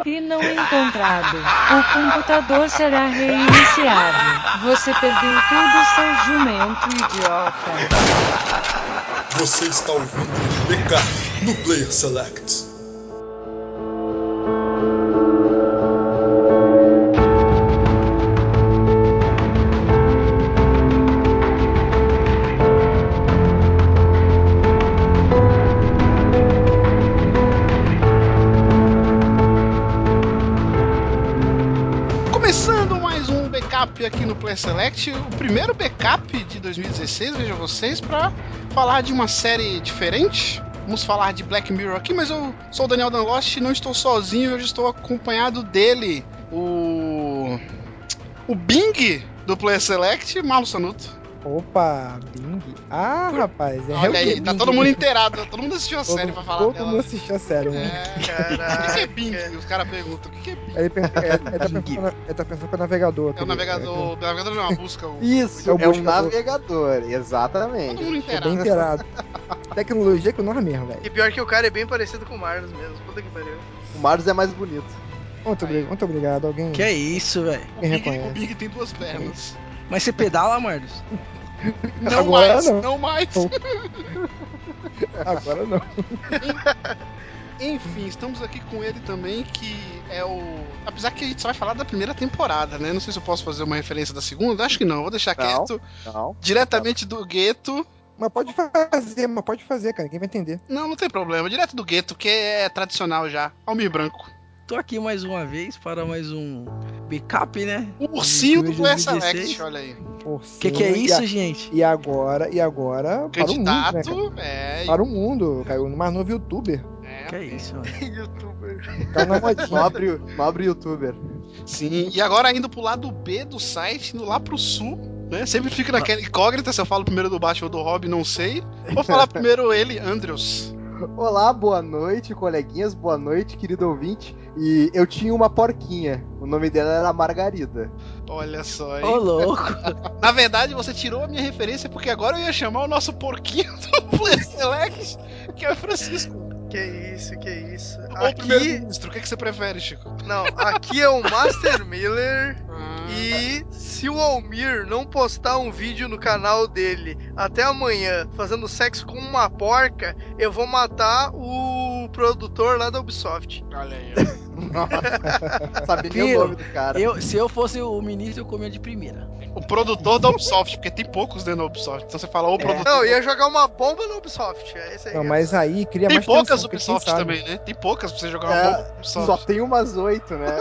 backup não encontrado. O computador será reiniciado. Você perdeu tudo, seu jumento idiota. Você está ouvindo Backup no Player Select. Play Select, o primeiro backup de 2016, veja vocês, para falar de uma série diferente. Vamos falar de Black Mirror aqui, mas eu sou o Daniel Danlost e não estou sozinho, hoje estou acompanhado dele, o. O Bing do Play Select, Marlo Sanuto. Opa, Bing. Ah, rapaz, é Olha o aí, que tá Bing? todo mundo inteirado, todo mundo assistiu a Todo- série pra falar Todo dela. mundo assistiu a série, né? É, o que que Caraca. é Bing? Os caras perguntam, o que que é Bing? Ele, per- é, ele, tá pensando, ele tá pensando com o navegador. É o navegador, o navegador não, a busca. O... Isso, É é, o um buscador. navegador, Todo exatamente. mundo É inteirado. bem inteirado. Tecnologia que nós mesmo, velho. E pior que o cara é bem parecido com o Marlos mesmo. Puta que pariu. O Marlos é mais bonito. Muito, obri- muito obrigado. Alguém, Que é isso, velho? O o? Bing tem duas pernas. Mas você pedala, Marlos? Não Agora mais, não. não mais. Agora não. Enfim, estamos aqui com ele também, que é o. Apesar que a gente só vai falar da primeira temporada, né? Não sei se eu posso fazer uma referência da segunda. Acho que não, vou deixar Não. quieto. Não. Diretamente do gueto. Mas pode fazer, mas pode fazer, cara. Ninguém vai entender. Não, não tem problema. Direto do gueto, que é tradicional já. Almir Branco. Tô aqui mais uma vez para mais um backup, né? O ursinho do 2016. Select, olha aí. Por Que que é. E isso, a- gente? E agora, e agora, para o mundo, né, é, Para o mundo, caiu no mais novo youtuber. é, Que é isso, mano? Youtuber. Caiu na modinha. Nobre, nobre youtuber. Sim, e agora indo pro lado B do site, indo lá pro sul, né? Sempre fica naquela incógnita se eu falo primeiro do Batman ou do Robin, não sei. Vou falar primeiro ele, Andrews. Olá, boa noite, coleguinhas, boa noite, querido ouvinte. E eu tinha uma porquinha. O nome dela era Margarida. Olha só, hein? Ô, louco. Na verdade, você tirou a minha referência porque agora eu ia chamar o nosso porquinho do Play Select, que é o Francisco. Que isso, que isso. Aqui. ministro. O que, que você prefere, Chico? Não, aqui é o Master Miller. Ah, E se o Almir não postar um vídeo no canal dele até amanhã fazendo sexo com uma porca, eu vou matar o produtor lá da Ubisoft. Olha aí. Sabe nem Viu? o nome do cara. Eu, se eu fosse o ministro, eu comia de primeira. O produtor da Ubisoft, porque tem poucos dentro da Ubisoft. Então você fala, o produtor. Não, eu ia jogar uma bomba na Ubisoft. É esse aí. Não, mas aí cria Tem mais poucas tensão, Ubisoft também, né? Tem poucas pra você jogar uma É, bomba na Ubisoft. Só tem umas oito, né?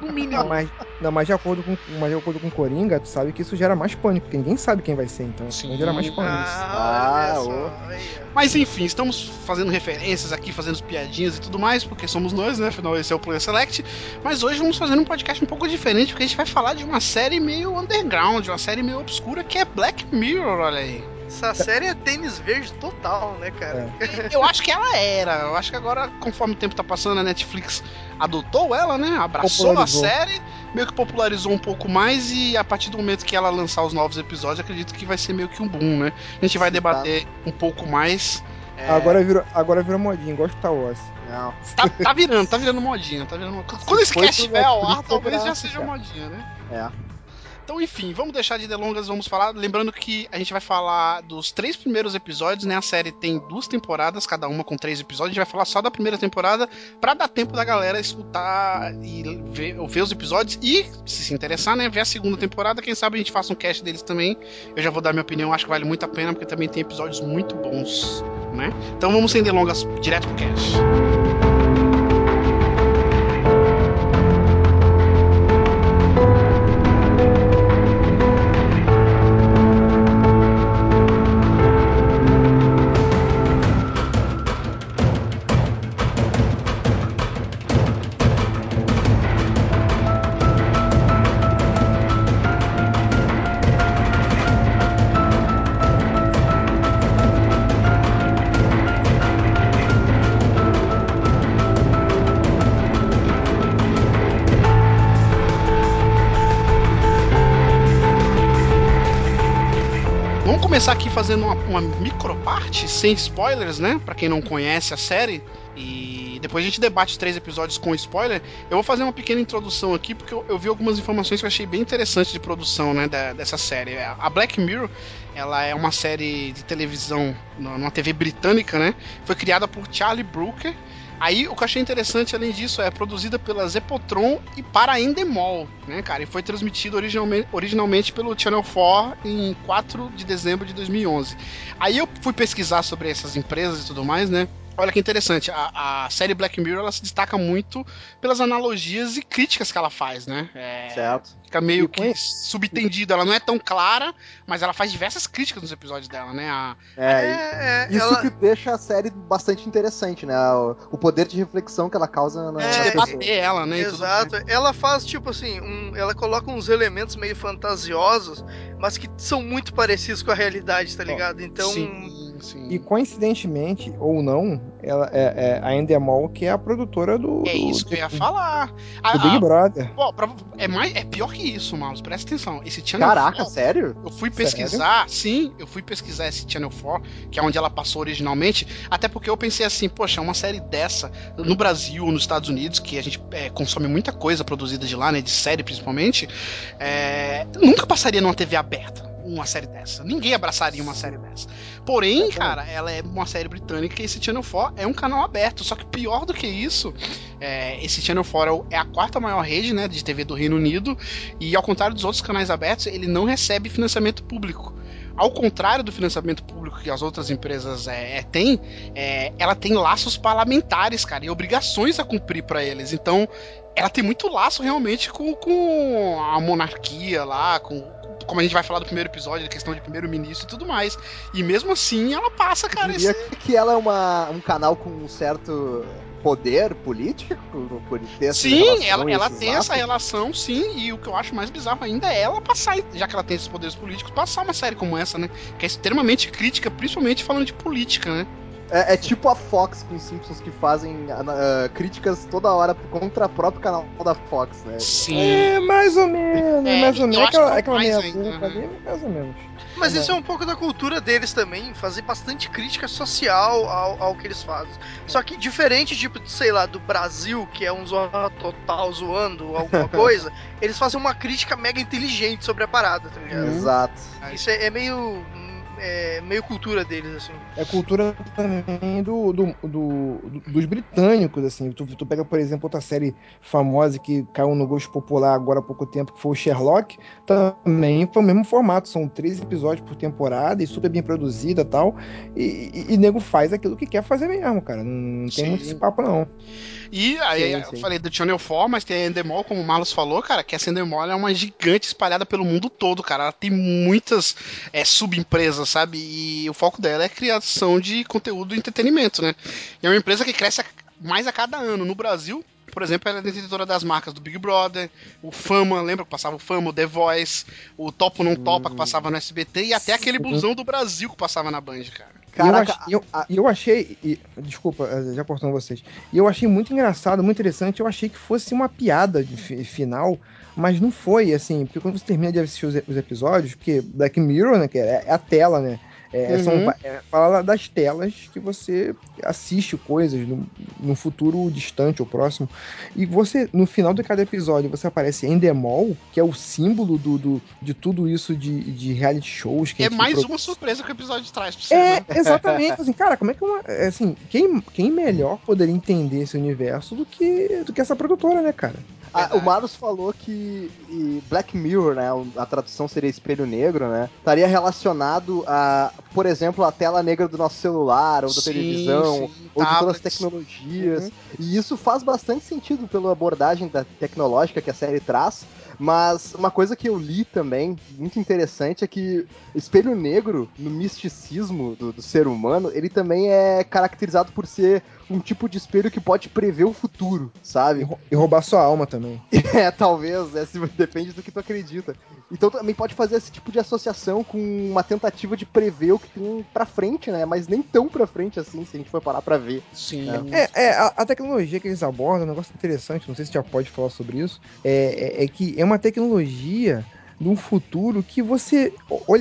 No Não, mínimo. mas, não, mas de acordo com, mas de acordo com o Coringa, tu sabe que isso gera mais pânico, porque ninguém sabe quem vai ser, então Sim. vai gerar mais pânico. Ah, Ah, Mas enfim, estamos fazendo referências aqui, fazendo piadinhas e tudo mais, porque somos nós, né? Afinal, esse é o Player Select. Mas hoje vamos fazer um podcast um pouco diferente, porque a gente vai falar de uma série meio underground, uma série meio obscura, que é Black Mirror, olha aí. Essa série é tênis verde total, né, cara? Eu acho que ela era. Eu acho que agora, conforme o tempo tá passando, a Netflix adotou ela, né? Abraçou a série, meio que popularizou um pouco mais e a partir do momento que ela lançar os novos episódios, acredito que vai ser meio que um boom, né? A gente vai debater um pouco mais. É, Agora virou, agora virou modinha, igual Star Wars. Não. Tá, tá virando, tá virando modinha, tá virando. Quando esse cast pro estiver ao ar, talvez já seja modinha, né? É. Então, enfim, vamos deixar de delongas, vamos falar. Lembrando que a gente vai falar dos três primeiros episódios, né? A série tem duas temporadas, cada uma com três episódios. A gente vai falar só da primeira temporada pra dar tempo da galera escutar e ver, ver os episódios e, se se interessar, né? Ver a segunda temporada. Quem sabe a gente faça um cast deles também. Eu já vou dar minha opinião, acho que vale muito a pena, porque também tem episódios muito bons, né? Então vamos sem delongas, direto pro cast. Uma, microparte, sem spoilers, né? Pra quem não conhece a série. E depois a gente debate três episódios com spoiler. Eu vou fazer uma pequena introdução aqui, porque eu, eu vi algumas informações que eu achei bem interessantes de produção, né, da- dessa série. A Black Mirror, ela é uma série de televisão numa TV britânica, né? Foi criada por Charlie Brooker. Aí o que eu achei interessante, além disso, é produzida pela Zepotron e para a Endemol, né, cara? E foi transmitido originalmente, originalmente pelo Channel 4 em 4 de dezembro de 2011. Aí eu fui pesquisar sobre essas empresas e tudo mais, né? Olha que interessante, a, a série Black Mirror ela se destaca muito pelas analogias e críticas que ela faz, né? É, Certo. fica meio que subentendida, ela não é tão clara, mas ela faz diversas críticas nos episódios dela, né? A, É, É, é, Isso ela- que deixa a série bastante interessante, né? O, o poder de reflexão que ela causa na, É, na pessoa. debater ela, né? e tudo Exato. Ela faz, tipo assim, um- ela coloca uns elementos meio fantasiosos, mas que são muito parecidos com a realidade, tá ligado? Então. Sim, sim. E coincidentemente, ou não, ela é, é a Endemol que é a produtora do, É do- isso que eu ia do- falar. A- do Big a- Brother. Pô, pra- é, mais, é pior que isso, Marlos. Presta atenção. Esse Channel Caraca, 4, sério? eu fui pesquisar, sim, eu fui pesquisar esse Channel 4, que é onde ela passou originalmente, até porque eu pensei assim, poxa, uma série dessa, no Brasil, nos Estados Unidos, que a gente é, consome muita coisa produzida de lá, né, de série principalmente, é, nunca passaria numa TV aberta uma série dessa. Ninguém abraçaria uma série dessa. Porém, cara, ela é uma série britânica e esse Channel 4 é um canal aberto. Só que pior do que isso, é, esse Channel 4 é é a quarta maior rede né, de TV do Reino Unido e, ao contrário dos outros canais abertos, ele não recebe financiamento público. Ao contrário do financiamento público que as outras empresas é, é, têm, é, ela tem laços parlamentares, cara, e obrigações a cumprir para eles. Então, ela tem muito laço realmente com, com a monarquia lá, com como a gente vai falar do primeiro episódio, da questão de primeiro-ministro e tudo mais. E mesmo assim, ela passa, cara, Eu diria esse... que ela é uma, um canal com um certo poder político, por ter Sim, ela, ela tem essa relação, sim, e o que eu acho mais bizarro ainda é ela passar, já que ela tem esses poderes políticos, passar uma série como essa, né? Que é extremamente crítica, principalmente falando de política, né? É, é tipo a Fox com os Simpsons que fazem ah, críticas toda hora contra o próprio canal da Fox, né? Sim. É, mais ou menos, É, mais ou menos. acho Aquela, que aquela meia ainda, boca né? ali, mais ou menos. Mas Tá isso é um pouco da cultura deles também, fazer bastante crítica social ao, ao que eles fazem. Só que diferente, tipo, sei lá, do Brasil, que é um zorra total zoando alguma coisa, eles fazem uma crítica mega inteligente sobre a parada, tá ligado? Exato. Isso é, é meio. É meio cultura deles, assim. É cultura também do, do, do- do- dos britânicos, assim. Tu, tu pega, por exemplo, outra série famosa que caiu no gosto popular agora há pouco tempo, que foi o Sherlock, também foi o mesmo formato, são 13 episódios por temporada e super bem produzida e tal. E, e, e nego faz aquilo que quer fazer mesmo, cara. Não, não tem Sim. muito esse papo, não. E aí Sim, eu sim. falei do Channel 4, mas tem a Endemol, como o Marlos falou, cara, que essa Endemol é uma gigante espalhada pelo mundo todo, cara. Ela tem muitas é, subempresas, sabe? E o foco dela é a criação de conteúdo e entretenimento, né? E é uma empresa que cresce mais a cada ano. No Brasil, por exemplo, ela é detentora das marcas do Big Brother, o Fama, lembra que passava o Fama, o The Voice, o Topo Não Topa que passava no SBT e até aquele Sim. busão do Brasil que passava na Band, cara. Caraca, e eu, ach- eu, eu achei. e- desculpa, eh, já cortando vocês. E eu achei muito engraçado, muito interessante. Eu achei que fosse uma piada de fi- final, mas não foi, assim. Porque quando você termina de assistir os, os episódios, porque Black Mirror, né, que é, é a tela, né? É, Uhum. são, é, fala das telas que você assiste coisas no, no futuro distante ou próximo. E você, no final de cada episódio, você aparece Endemol, que é o símbolo do, do- de tudo isso de, de reality shows. É mais produ- uma surpresa que o episódio traz pra você, é, né? exatamente. Assim, cara, como é que uma. é, Assim, quem, quem melhor poderia entender esse universo do que, do que essa produtora, né, cara? Ah, o Marlos falou que Black Mirror, né? A tradução seria espelho negro, né? Estaria relacionado a, por exemplo, a tela negra do nosso celular, ou da Sim, televisão, sim, ou de todas as tecnologias. E isso faz bastante sentido pela abordagem da tecnológica que a série traz. Mas uma coisa que eu li também, muito interessante, é que espelho negro, no misticismo do, do ser humano, ele também é caracterizado por ser um tipo de espelho que pode prever o futuro, sabe? e roubar sua alma também. É, talvez, é, se- depende do que tu acredita. Então também pode fazer esse tipo de associação com uma tentativa de prever o que tem pra frente, né? Mas nem tão pra frente assim, se a gente for parar pra ver. Sim. É, é, a, a tecnologia que eles abordam, é um negócio interessante, não sei se já pode falar sobre isso, é, é, é que é uma tecnologia de um futuro que você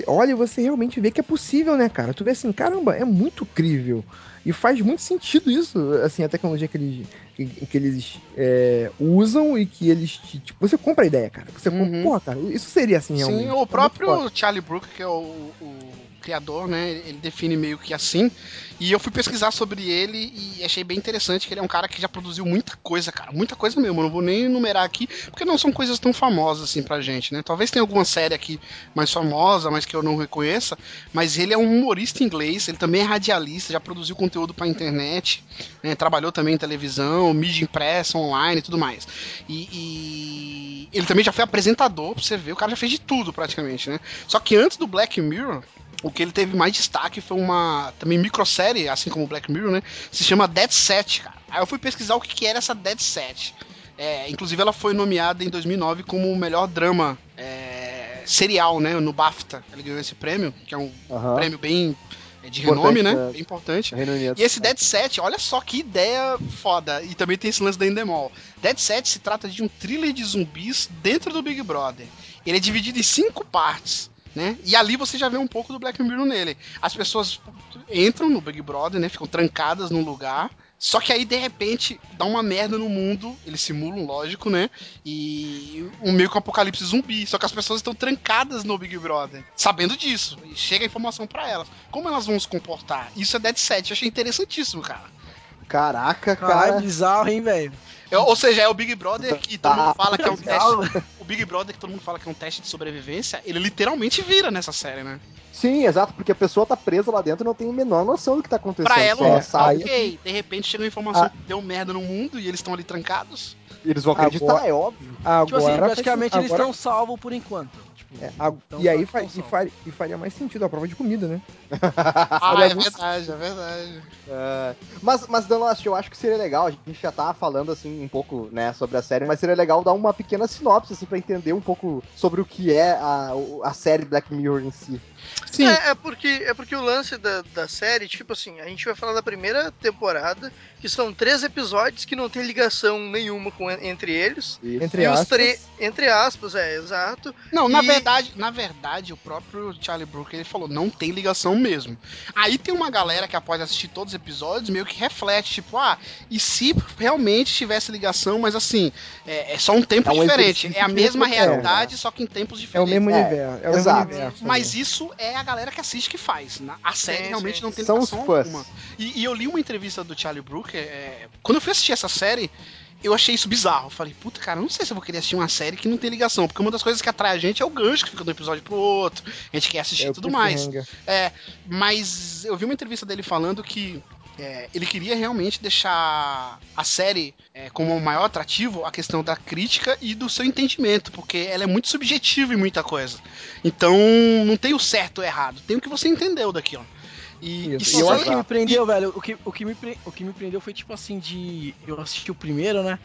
olha, e você realmente vê que é possível, né, cara? Tu vê assim, caramba, é muito crível. E faz muito sentido isso, assim, a tecnologia que eles, que, que eles é, usam e que eles. te- Tipo, você compra a ideia, cara. Você compra, Uhum. porra, cara, isso seria assim realmente. Sim, É o muito próprio foda. Charlie Brooker, que é o, o criador, né? Ele define meio que assim. E eu fui pesquisar sobre ele e achei bem interessante que ele é um cara que já produziu muita coisa, cara. Muita coisa mesmo. Eu não vou nem enumerar aqui, porque não são coisas tão famosas assim pra gente, né? Talvez tenha alguma série aqui mais famosa, mas que eu não reconheça. Mas ele é um humorista inglês, ele também é radialista, já produziu conteúdo pra internet, né? trabalhou também em televisão, mídia impressa, online e tudo mais. E, e ele também já foi apresentador, pra você ver, o cara já fez de tudo praticamente, né? Só que antes do Black Mirror, o que ele teve mais destaque foi uma também microsérie, assim como o Black Mirror, né? Se chama Dead Set, cara. Aí eu fui pesquisar o que, que era essa Dead Set. É, inclusive ela foi nomeada em 2009 como o melhor drama é, serial, né? No BAFTA. Ele ganhou esse prêmio, que é um prêmio bem é, de Importante, renome, né? né? Bem importante. E esse Dead Set, olha só que ideia foda. E também tem esse lance da Endemol. Dead Set se trata de um thriller de zumbis dentro do Big Brother. Ele é dividido em cinco partes. Né? E ali você já vê um pouco do Black Mirror nele. As pessoas entram no Big Brother, né? Ficam trancadas num lugar. Só que aí, de repente, dá uma merda no mundo. Eles simulam, lógico, né? E um meio que um apocalipse zumbi. Só que as pessoas estão trancadas no Big Brother. Sabendo disso. E chega a informação pra elas. Como elas vão se comportar? Isso é Dead Set. Eu achei interessantíssimo, cara. Caraca, Caralho, cara. bizarro, hein, velho? Ou seja, é o Big Brother que todo mundo fala que é um Legal. teste. O Big Brother que todo mundo fala que é um teste de sobrevivência, ele literalmente vira nessa série, né? Sim, exato, porque a pessoa tá presa lá dentro e não tem a menor noção do que tá acontecendo. Pra ela, Só é, sai ok. De repente chega uma informação Ah. que deu merda no mundo e eles estão ali trancados. Eles vão acreditar, Agora- é óbvio. Agora, Tipo assim, praticamente eles agora- estão salvos por enquanto. Tipo, é, a- então e aí fa- e, faria, e faria mais sentido a prova de comida, né? Ah, é você- verdade, é verdade. É, mas, mas The Lost, eu acho que seria legal, a gente já tá falando assim um pouco, né, sobre a série, mas seria legal dar uma pequena sinopse, assim, pra entender um pouco sobre o que é a, a série Black Mirror em si. Sim. É, é porque, é porque o lance da, da série, tipo assim, a gente vai falar da primeira temporada, que são três episódios que não tem ligação nenhuma com, entre eles. Isso. Entre e os aspas. três. Entre aspas, é, exato. Não, na E- verdade, na verdade, o próprio Charlie Brooker ele falou, não tem ligação mesmo. Aí tem uma galera que após assistir todos os episódios meio que reflete, tipo, ah, e se realmente tivesse ligação, mas assim, é, é só um tempo É um diferente, é a mesma reflexão, realidade, só que em tempos É o diferentes. mesmo É, universo. É o exato. mesmo universo. Mas né? isso é a galera que assiste que faz. né? A série realmente não tem São os ligação fãs. alguma. E, e eu li uma entrevista do Charlie Brooker. é, Quando eu fui assistir essa série, eu achei isso bizarro. Falei, puta, cara, eu não sei se eu vou querer assistir uma série que não tem ligação. Porque uma das coisas que atrai a gente é o gancho que fica de um episódio pro outro. A gente quer assistir É tudo mais. É, mas eu vi uma entrevista dele falando que é, ele queria realmente deixar a série é, como o maior atrativo a questão da crítica e do seu entendimento, porque ela é muito subjetiva em muita coisa. Então não tem o certo ou errado, tem o que você entendeu daquilo. E, Isso. e eu só- Sabe o que me prendeu, velho? O que, o, que me, o que me prendeu foi tipo assim de. Eu assisti o primeiro, né?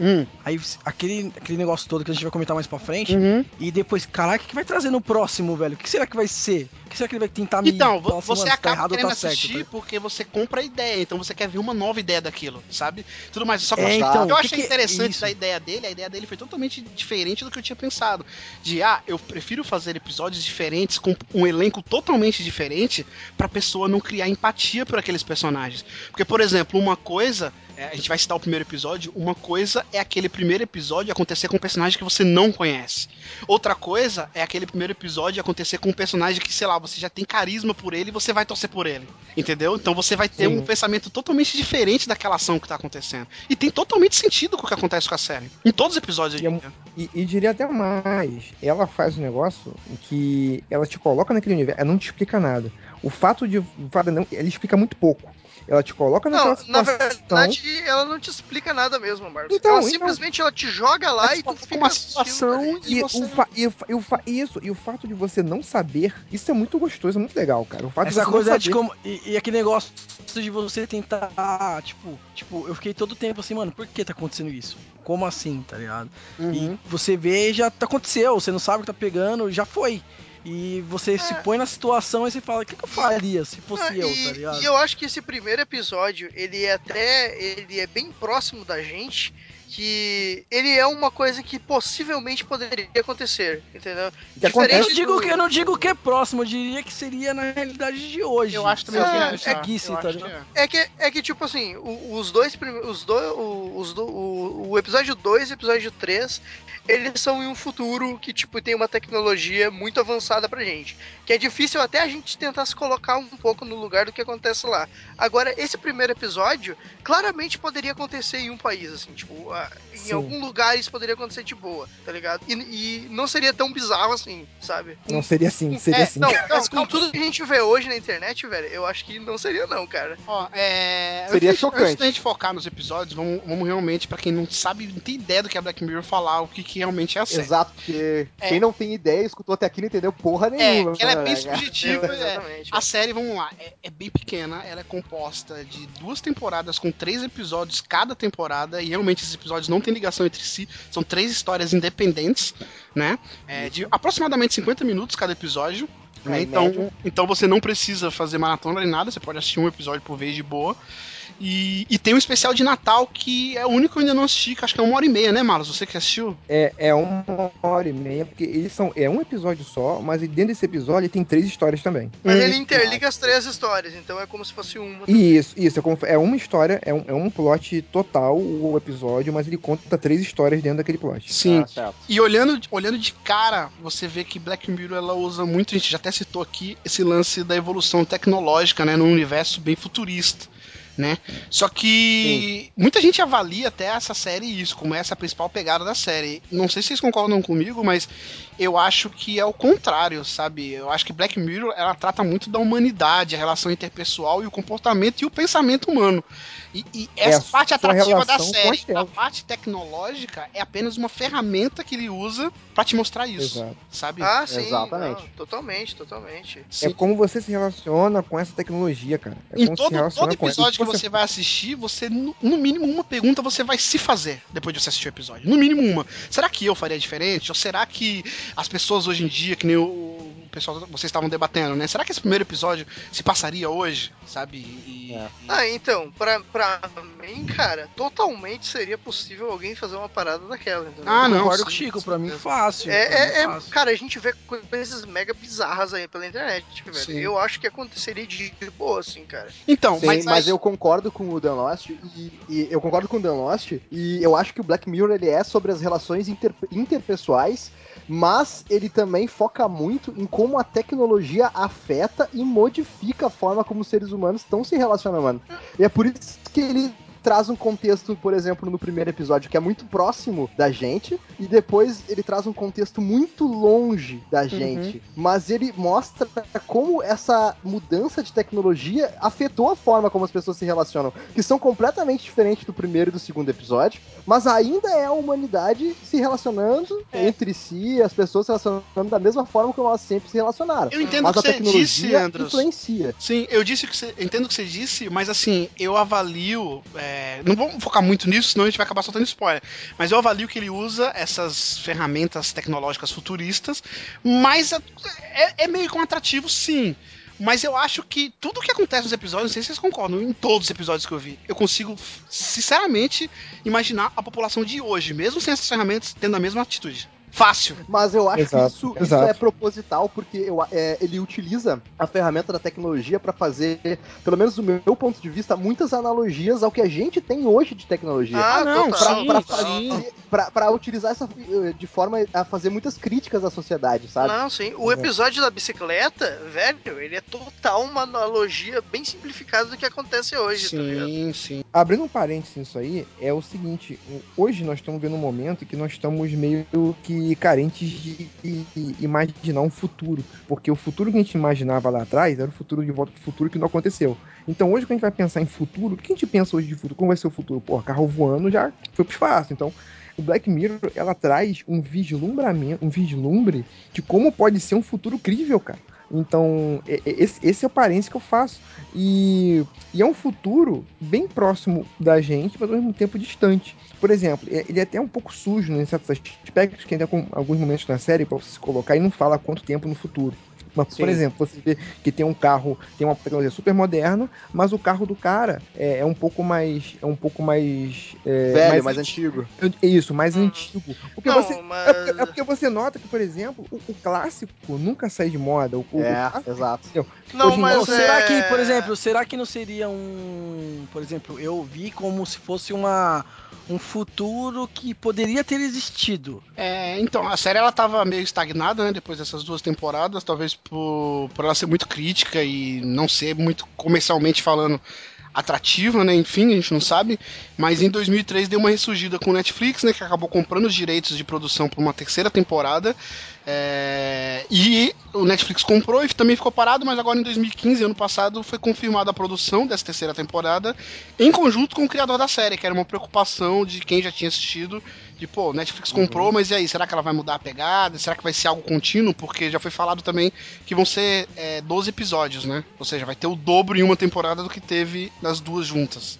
Hum, Aí aquele, aquele negócio todo que a gente vai comentar mais pra frente. uhum. E depois, caraca, o que vai trazer no próximo, velho? O que será que vai ser? O que será que ele vai tentar me Então, falar assim, você tá acaba errado ou querendo tá certo, assistir tá? porque você compra a ideia, então você quer ver uma nova ideia daquilo, sabe? Tudo mais. Só que É, eu, então, eu que achei que é interessante da ideia dele, a ideia dele foi totalmente diferente do que eu tinha pensado. De, ah, eu prefiro fazer episódios diferentes, com um elenco totalmente diferente, pra pessoa não criar empatia por aqueles personagens. Porque, por exemplo, uma coisa, é, a gente vai citar o primeiro episódio, uma coisa é aquele primeiro episódio acontecer com um personagem que você não conhece. Outra coisa é aquele primeiro episódio acontecer com um personagem que, sei lá, você já tem carisma por ele e você vai torcer por ele. Entendeu? Então você vai ter Sim. um pensamento totalmente diferente daquela ação que tá acontecendo. E tem totalmente sentido com o que acontece com a série. Em todos os episódios. E é diria. E, e diria até mais, ela faz um negócio que ela te coloca naquele universo, ela não te explica nada. O fato de. Ela explica muito pouco. Ela te coloca naquela Não, na situação. verdade, ela não te explica nada mesmo, Marcos. Então, ela então. simplesmente ela te joga lá e tu fica uma assistindo, situação e, E, você. o fa- e, e o fa- isso, e o fato de você não saber, isso é muito gostoso, é muito legal, cara. O fato Essa de você coisa não é de saber. como. E, e aquele negócio de você tentar. Tipo, tipo, eu fiquei todo tempo assim, mano, por que tá acontecendo isso? Como assim, tá ligado? Uhum. E você vê, já tá aconteceu, você não sabe o que tá pegando, já foi. E você se põe na situação e você fala, o que, que eu faria se fosse Ah, eu, e, tá ligado? e eu acho que esse primeiro episódio, ele é até. ele é bem próximo da gente. Que ele é uma coisa que possivelmente poderia acontecer, entendeu? Que Eu digo, que- eu não digo que é próximo, eu diria que seria na realidade de hoje. Eu acho também É, que é guice, eu tá ligado? que é. É que, é que tipo assim, os dois primeiros. Os dois. o- Os do, o, o episódio 2 e o episódio 3, eles são em um futuro que, tipo, tem uma tecnologia muito avançada pra gente. Que é difícil até a gente tentar se colocar um pouco no lugar do que acontece lá. Agora, esse primeiro episódio, claramente poderia acontecer em um país, assim, tipo, em Sim. algum lugar isso poderia acontecer de boa, tá ligado? E, e não seria tão bizarro assim, sabe? Não seria assim, seria É, assim. não, mas com tudo que a gente vê hoje na internet, velho, eu acho que não seria não, cara. Ó, é... Seria antes, chocante. Antes da gente focar nos episódios, vamos, vamos realmente, pra quem não sabe, não tem ideia do que é Black Mirror, falar o que, que realmente é a série. Exato, porque É. quem não tem ideia, escutou até aqui, não entendeu porra É, nenhuma. que ela é bem né, subjetiva. é. Exatamente. A série, vamos lá, é, é bem pequena, ela é composta de duas temporadas com três episódios cada temporada, e realmente esses episódios não têm ligação entre si, são três histórias independentes, né? É, de aproximadamente 50 minutos cada episódio. É, né? em Então, então você não precisa fazer maratona nem nada, você pode assistir um episódio por vez de boa. E, e tem um especial de Natal que é o único que eu ainda não assisti, que acho que é uma hora e meia, né, Marlos? Você que assistiu? É, é uma hora e meia, porque eles são. É um episódio só, mas dentro desse episódio tem três histórias também. Mas Hum, ele interliga as três histórias, então é como se fosse uma. Isso, isso. É, como- é uma história, é um, é um plot total o episódio, mas ele conta três histórias dentro daquele plot. Sim. Ah, certo. E olhando, olhando de cara, você vê que Black Mirror ela usa muito, a gente já até citou aqui, esse lance da evolução tecnológica, né, num universo bem futurista, né? Só que muita gente avalia até essa série isso, como essa a principal pegada da série. Não sei se vocês concordam comigo, mas eu acho que é o contrário, sabe? Eu acho que Black Mirror ela trata muito da humanidade, a relação interpessoal e o comportamento e o pensamento humano. E, e É essa a parte atrativa da série, a parte tecnológica é apenas uma ferramenta que ele usa pra te mostrar isso, Exato. sabe? Ah, sim. Exatamente. não, totalmente, totalmente. Sim. É como você se relaciona com essa tecnologia, cara. É Em como se todo, todo episódio que você vai assistir, você, no, no mínimo, uma pergunta você vai se fazer depois de você assistir o episódio. No mínimo uma. Será que eu faria diferente? Ou será que as pessoas hoje em dia, que nem o, o pessoal, vocês estavam debatendo, né? Será que esse primeiro episódio se passaria hoje? Sabe? E, É. Ah, então, pra, pra mim, cara, totalmente seria possível alguém fazer uma parada daquela, entendeu? Ah, não. Concordo sim, o Chico, sim, pra mim fácil. É, pra é, é- fácil. cara, a gente vê coisas mega bizarras aí pela internet, velho. Sim. Eu acho que aconteceria de boa, assim, cara. Então, Sim, mas, mas, eu concordo com o Dan Lost e, e eu concordo com o Dan Lost e eu acho que o Black Mirror ele é sobre as relações inter- interpessoais, mas ele também foca muito em como a tecnologia afeta e modifica a forma como os seres humanos estão se relacionando. E é por isso que ele traz um contexto, por exemplo, no primeiro episódio que é muito próximo da gente e depois ele traz um contexto muito longe da gente, mas ele mostra como essa mudança de tecnologia afetou a forma como as pessoas se relacionam, que são completamente diferentes do primeiro e do segundo episódio, mas ainda é a humanidade se relacionando É. entre si, as pessoas se relacionando da mesma forma como elas sempre se relacionaram. eu entendo Mas que a você tecnologia disse, Andros. influencia. Sim, eu disse que você. Entendo o que você disse, mas assim, eu avalio. é, não vamos focar muito nisso, senão a gente vai acabar soltando spoiler. Mas eu avalio que ele usa essas ferramentas tecnológicas futuristas, mas é, é meio que um atrativo, sim. Mas eu acho que tudo que acontece nos episódios, não sei se vocês concordam, em todos os episódios que eu vi, eu consigo, sinceramente, imaginar a população de hoje, mesmo sem essas ferramentas, tendo a mesma atitude. Fácil. Mas eu acho Exato, que isso, isso é proposital, porque eu, é, ele utiliza a ferramenta da tecnologia para fazer, pelo menos do meu ponto de vista, muitas analogias ao que a gente tem hoje de tecnologia. Ah, não, sim, pra utilizar essa eh, de forma a fazer muitas críticas à sociedade, sabe? Não, sim. O episódio da bicicleta, velho, ele é total uma analogia bem simplificada do que acontece hoje, tá ligado? Sim, sim. Abrindo um parênteses nisso aí, é o seguinte: hoje nós estamos vendo um momento em que nós estamos meio que carentes de de imaginar um futuro. Porque o futuro que a gente imaginava lá atrás era o futuro de volta pro futuro que não aconteceu. Então hoje, quando a gente vai pensar em futuro, o que a gente pensa hoje de futuro? Como vai ser o futuro? Pô, carro voando já foi pro espaço. Então, o Black Mirror, ela traz um vislumbramento, um vislumbre de como pode ser um futuro crível, cara. Então, esse, é o parênteses que eu faço. E, e é um futuro bem próximo da gente, mas ao mesmo tempo distante. Por exemplo, é- ele é até um pouco sujo em certos aspectos, que ainda com alguns momentos na série, você se colocar, e não fala quanto tempo no futuro. Mas, por Sim. exemplo, você vê que tem um carro, tem uma tecnologia super moderna, mas o carro do cara é, é um pouco mais. É um pouco mais. é, Velho, mais antigo. É Isso, mais Hum. antigo. Porque Não, você. mas. É porque, é porque você nota que, por exemplo, o, o clássico nunca sai de moda. O, o- o É, clássico- exato. Não, hoje mas será é- que, por exemplo, será que não seria um. Por exemplo, eu vi como se fosse uma. Um futuro que poderia ter existido. É, então, a série ela tava meio estagnada, né, depois dessas duas temporadas, talvez por, por ela ser muito crítica e não ser muito comercialmente falando atrativa, né, enfim, a gente não sabe, mas em 2003 deu uma ressurgida com o Netflix, né, que acabou comprando os direitos de produção para uma terceira temporada, é, e o Netflix comprou e também ficou parado, mas agora em 2015, ano passado, foi confirmada a produção dessa terceira temporada, em conjunto com o criador da série, que era uma preocupação de quem já tinha assistido, de pô, Netflix comprou, mas e aí, será que ela vai mudar a pegada? Será que vai ser algo contínuo? Porque já foi falado também que vão ser é, 12 episódios, né? Ou seja, vai ter o dobro em uma temporada do que teve nas duas juntas.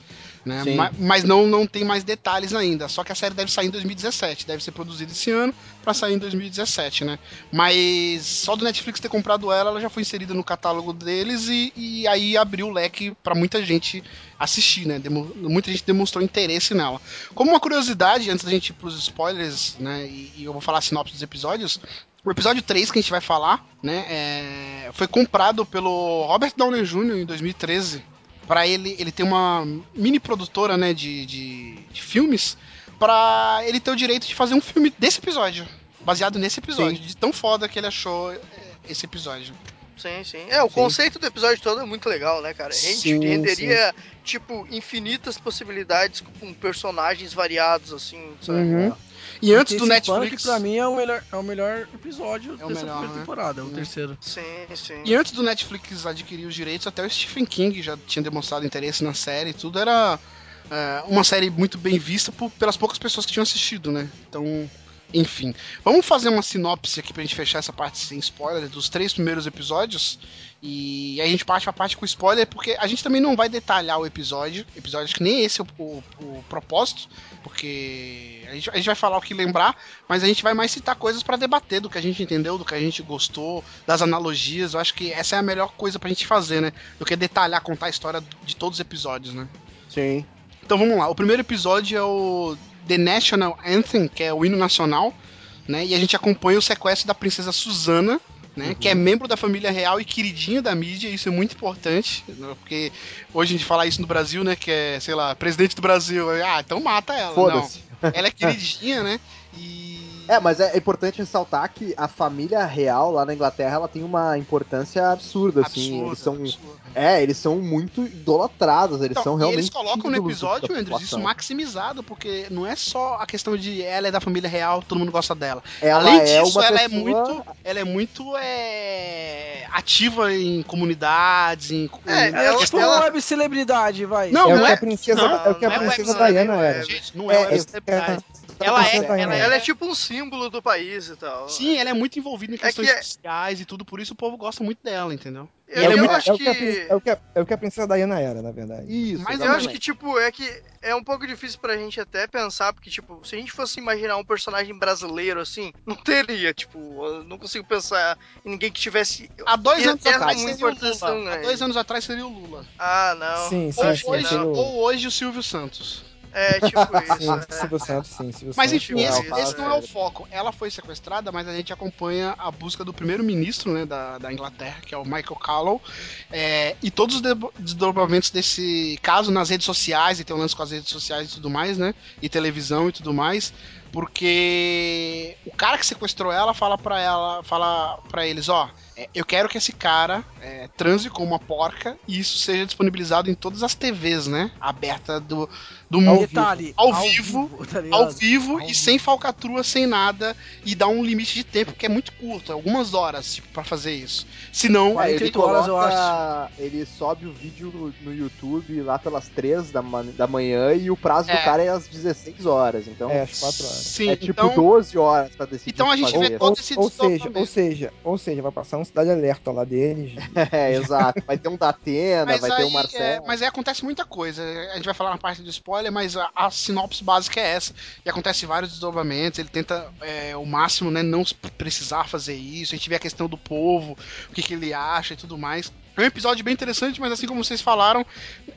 Né? Sim. Ma- Mas não, não tem mais detalhes ainda. Só que a série deve sair em 2017. Deve ser produzida esse ano pra sair em 2017, né? Mas só do Netflix ter comprado ela, ela já foi inserida no catálogo deles e, e aí abriu o leque pra muita gente assistir, né? Demo- muita gente demonstrou interesse nela. Como uma curiosidade, antes da gente ir pros spoilers, né? E, e eu vou falar a sinopse dos episódios. O episódio 3 que a gente vai falar, né? é, foi comprado pelo Robert Downey Jr. em 2013 para ele ele ter uma mini produtora né de, de, de filmes para ele ter o direito de fazer um filme desse episódio baseado nesse episódio de tão foda que ele achou é, esse episódio Sim, sim. É, o conceito do episódio todo é muito legal, né, cara? Rende, Sim, renderia, tipo, infinitas possibilidades com personagens variados, assim, sabe? Uhum. E antes do Netflix que pra mim é o melhor, é o melhor episódio É o dessa melhor, primeira né? temporada, o Uhum. terceiro. Sim, sim. e antes do Netflix adquirir os direitos até o Stephen King já tinha demonstrado interesse na série e tudo era é, uma série muito bem vista por- pelas poucas pessoas que tinham assistido né então enfim, vamos fazer uma sinopse aqui pra gente fechar essa parte sem spoiler dos três primeiros episódios. E a gente parte pra parte com spoiler, porque a gente também não vai detalhar o episódio. Episódio que nem esse é o, o- o propósito, porque a gente, a gente vai falar o que lembrar, mas a gente vai mais citar coisas pra debater do que a gente entendeu, do que a gente gostou, das analogias. Eu acho que essa é a melhor coisa pra gente fazer, né? Do que detalhar, contar a história de todos os episódios, né? Sim. Então vamos lá. O primeiro episódio é o The National Anthem, que é o hino nacional, né? E a gente acompanha o sequestro da princesa Susana, né? Que é membro da família real e queridinha da mídia. Isso é muito importante, né, porque hoje a gente fala isso no Brasil, né? Que é, sei lá, presidente do Brasil. Ah, então mata ela. Não. Ela é queridinha, né? E É, mas é importante ressaltar que a família real lá na Inglaterra ela tem uma importância absurda, assim. absurdo, eles são, é, eles são muito idolatrados, eles Então, são e realmente. eles colocam no episódio, Andrews, isso maximizado, porque não é só a questão de ela é da família real, todo mundo gosta dela. Ela Além é disso, uma ela é pessoa- muito, ela é muito é, ativa em comunidades, em, É, em Ela é Ela- tipo uma ela- web celebridade, vai. Não, é, o não que é- a princesa, não, é o que a não é princesa web Diana era. é- Gente, não é, É, é- celebridade. É- Ela é, ela Diana. Ela é tipo um símbolo do país e tal. Sim, ela é muito envolvida em questões que é- sociais e tudo, por isso o povo gosta muito dela, entendeu? Eu, é eu muito- acho é o que é o que a- é o que a princesa Diana era, na verdade. Isso, Mas Eu acho que, tipo, é que é um pouco difícil pra gente até pensar, porque, tipo, se a gente fosse imaginar um personagem brasileiro assim, não teria, tipo, eu não consigo pensar em ninguém que tivesse. Há dois anos atrás seria o Lula. tão Há dois anos atrás seria o Lula. Ah, não. Sim, sim, Ou sim. hoje, não. ou hoje o Silvio Santos. É, tipo isso. Sim, é. Silvio Santos, sim, Silvio Mas enfim, Não, esse, esse não é o foco. Ela foi sequestrada, mas a gente acompanha a busca do primeiro-ministro né, da, da Inglaterra, que é o Michael Callow, é, e todos os de- desdobramentos desse caso nas redes sociais, e tem um lance com as redes sociais e tudo mais, né? E televisão e tudo mais. Porque o cara que sequestrou ela fala pra ela, fala para eles, ó, é, eu quero que esse cara é, transe com uma porca e isso seja disponibilizado em todas as TVs, né? Aberta do, do mundo. Detalhe, Ao vivo, tá ligado? ao vivo Ao e vivo. sem falcatrua, sem nada, e dá um limite de tempo que é muito curto, algumas horas, tipo, pra fazer isso. Senão, É, ele 48 horas, eu coloca- Ele sobe o vídeo no, no YouTube lá pelas 3 da, da manhã e o prazo É. do cara é às 16 horas. Então É, é, às 4 horas. Sim, tipo então, 12 horas pra decidir. então a gente fazer. vê Ou, todo esse ou seja, desdobramento. ou seja, ou seja, vai passar um cidade alerta lá deles. É, exato. Vai ter um da Atena, Mas vai ter aí, um Marcelo. é, mas aí acontece muita coisa. A gente vai falar na parte do spoiler, mas a, a sinopse básica é essa. E acontece vários desdobramentos. Ele tenta é, o máximo, né, não precisar fazer isso. A gente vê a questão do povo, o que, que ele acha e tudo mais. É um episódio bem interessante, mas assim como vocês falaram,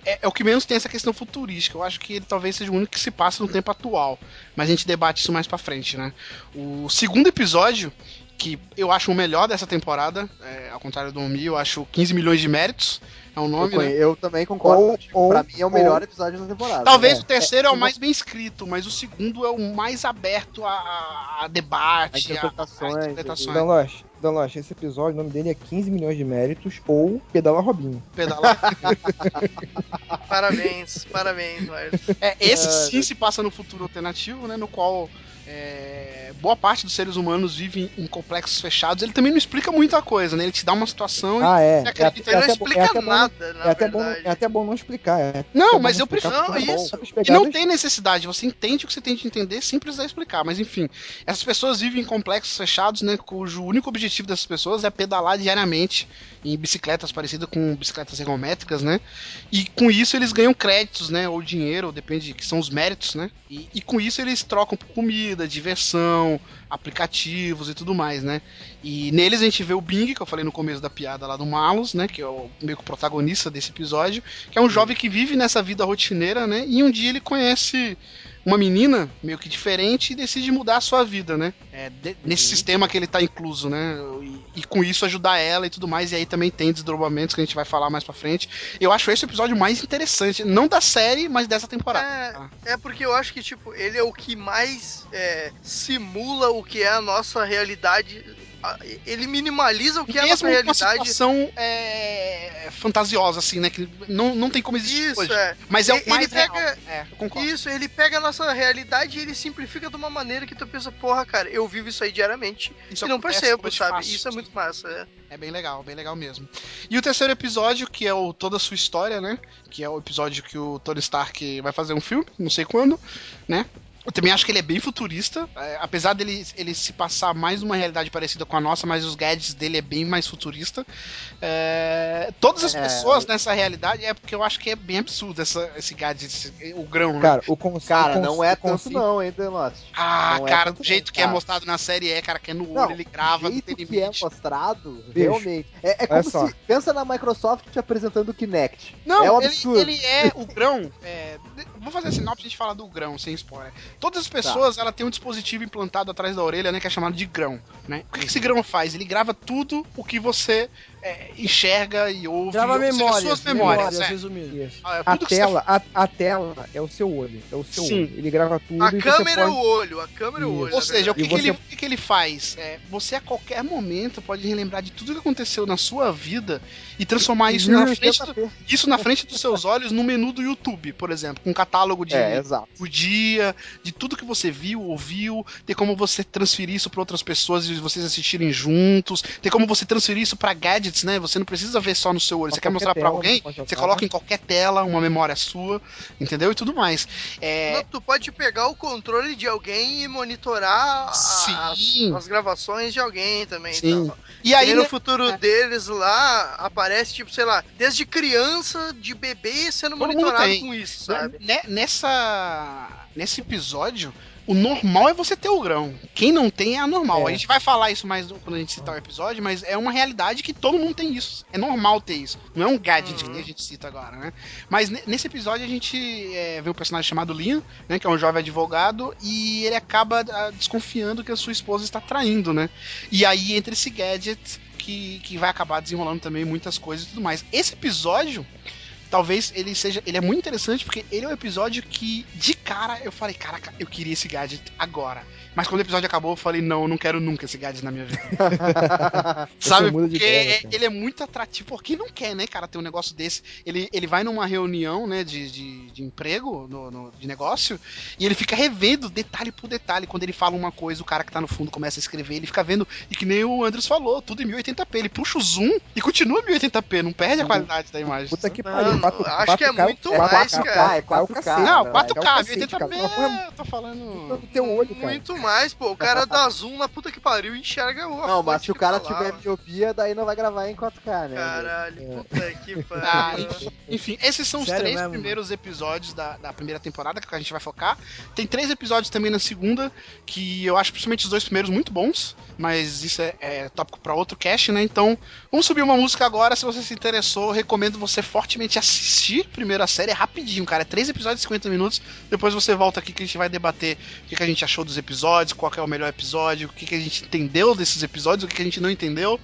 é, é o que menos tem essa questão futurística. Eu acho que ele talvez seja o único que se passa no tempo atual. Mas a gente debate isso mais pra frente, né? O segundo episódio, que eu acho o melhor dessa temporada, é, ao contrário do Omi, eu acho 15 milhões de méritos. É o Eu, nome, conhe- né? eu também concordo. Ou- Tipo, ou- pra mim é o melhor ou- episódio da temporada. Talvez É. o terceiro é, o eu mais bem escrito, mas o segundo é o mais aberto a, a- a A debate, a, interpretações, a interpretações. Dan Loche, Dan Loche, esse episódio, o nome dele é 15 milhões de méritos ou Pedala Robinho. Pedalar. Parabéns, parabéns, Marcos. É, esse sim se passa no futuro alternativo, né? No qual é, boa parte dos seres humanos vivem em complexos fechados. Ele também não explica muita coisa, né? Ele te dá uma situação e. Ah, é. Você É, acredita? é Ele não explica é bom- nada, na É até, bom, é até bom não explicar. É Não, mas eu prefiro- isso. E não tem necessidade, você entende o que você tem de entender sem precisar explicar. Mas enfim, essas pessoas vivem em complexos fechados, né? Cujo único objetivo dessas pessoas é pedalar diariamente em bicicletas parecidas com bicicletas ergométricas, né? E com isso eles ganham créditos, né? Ou dinheiro, ou depende, que são os méritos, né? E, e com isso eles trocam por comida, diversão, aplicativos e tudo mais, né? E neles a gente vê o Bing, que eu falei no começo da piada lá do Malus, né? Que é o meio que o protagonista desse episódio, que é um jovem que vive nessa vida rotineira, né? E um dia ele conhece uma menina meio que diferente e decide mudar a sua vida, né? É, de- Nesse sistema que ele tá incluso, né? E, e com isso ajudar ela e tudo mais. E aí também tem desdobramentos que a gente vai falar mais pra frente. Eu acho esse o episódio mais interessante, não da série, mas dessa temporada. É, é porque eu acho que, tipo, ele é o que mais é, simula o que é a nossa realidade. Ele minimaliza o que é a nossa Mesmo uma realidade. situação é, fantasiosa, assim, né? Que não, não tem como existir Isso, hoje. é. Mas é o Ele mais pega- real. É, eu concordo. Isso, ele pega a nossa realidade e ele simplifica de uma maneira que tu pensa, porra, cara, eu vivo isso aí diariamente Isso e não percebo, sabe? Isso é muito massa. É. É bem legal, bem legal mesmo. E o terceiro episódio, que é o Toda a Sua História, né? Que é o episódio que o Tony Stark vai fazer um filme, não sei quando, né? Eu também acho que ele é bem futurista, é, apesar dele ele se passar mais numa realidade parecida com a nossa, mas os gadgets dele é bem mais futurista. É, todas as É. pessoas nessa realidade é porque eu acho que é bem absurdo essa, esse gadget, esse- o grão, né? Cara, o conceito. Cara, o não é tanto não, hein, The Lost. ah, não é cara, do jeito que é mostrado na série é, cara, que é no olho, Não, ele grava, o não tem jeito que é limite. mostrado, Bicho, realmente. É, é como só. se. Pensa na Microsoft te apresentando o Kinect. Não, é um ele, absurdo. ele é o grão. é, vou fazer a sinopse e a gente falar do grão, sem spoiler. Todas as Tá. pessoas, ela tem um dispositivo implantado atrás da orelha, né, que é chamado de grão, né? O que que esse grão faz? Ele grava tudo o que você é, enxerga e ouve. Grava memórias, suas memórias. memórias, é. resumindo. Isso. Ah, A tudo que tela, a, a tela é o seu olho. É o seu Sim. olho. Ele grava tudo A e câmera é você o pode. olho, a câmera é o olho. Ou seja, o que, que você- ele, o que ele faz? É, você a qualquer momento pode relembrar de tudo que aconteceu na sua vida e transformar isso na frente, do- isso na frente dos seus olhos no menu do YouTube, por exemplo, com um catálogo de É, o dia, de tudo que você viu, ouviu, tem como você transferir isso para outras pessoas e vocês assistirem juntos, tem como você transferir isso para gadgets, né? Você não precisa ver só no seu olho, Pra você quer mostrar para alguém, você coloca em qualquer tela uma memória sua, entendeu? E tudo mais. É, Não, tu pode pegar o controle de alguém e monitorar as, as gravações de alguém também. Sim. Então. E aí E no né, futuro é. deles lá, aparece, tipo, sei lá, desde criança, de bebê sendo Todo monitorado com isso, sabe? nessa nesse episódio o normal é você ter o grão. Quem não tem é anormal. É. A gente vai falar isso mais quando a gente citar o episódio, mas é uma realidade que todo mundo tem isso. É normal ter isso. Não é um gadget Uhum. que a gente cita agora, né? Mas ne- nesse episódio a gente é, vê um personagem chamado Liam, né? Que é um jovem advogado, e ele acaba ah, desconfiando que a sua esposa está traindo, né? E aí entra esse gadget que, que vai acabar desenrolando também muitas coisas e tudo mais. Esse episódio talvez ele seja. Ele é muito interessante porque ele é um episódio que, de cara, eu falei, caraca, eu queria esse gadget agora. Mas quando o episódio acabou, eu falei, não, eu não quero nunca esse gadget na minha vida. Sabe? Porque ideia, é- ele é muito atrativo. Por quem não quer, né, cara, ter um negócio desse? Ele, ele vai numa reunião, né, de, de, de emprego, no, no- de negócio, e ele fica revendo detalhe por detalhe. Quando ele fala uma coisa, o cara que tá no fundo começa a escrever, ele fica vendo, e que nem o Andres falou, tudo em 1080p. Ele puxa o zoom e continua em 1080p, não perde a qualidade da imagem. Puta que Não, pariu. quatro- acho que é 4K, muito é mais, 4K, cara. É 4K. Não, né? 4K, É o cacete, 80p, cara. Porra, eu tô falando... No teu olho, cara. Muito mais, pô. O cara dá zoom na puta que pariu e enxerga o Não, mas se o cara tá lá, tiver miopia, daí não vai gravar em 4K, né? Caralho, puta que Ah, pariu. enfim, enfim, esses são os Sério três mesmo, primeiros episódios da, da primeira temporada que a gente vai focar. Tem três episódios também na segunda, que eu acho principalmente os dois primeiros muito bons, mas isso é, é tópico pra outro cast, né? Então, vamos subir uma música agora. Se você se interessou, recomendo você fortemente assistir primeiro a série. É rapidinho, cara. É três episódios de 50 minutos. Depois você volta aqui que a gente vai debater o que, que a gente achou dos episódios, qual que é o melhor episódio, o que, que a gente entendeu desses episódios, o que, que a gente não entendeu.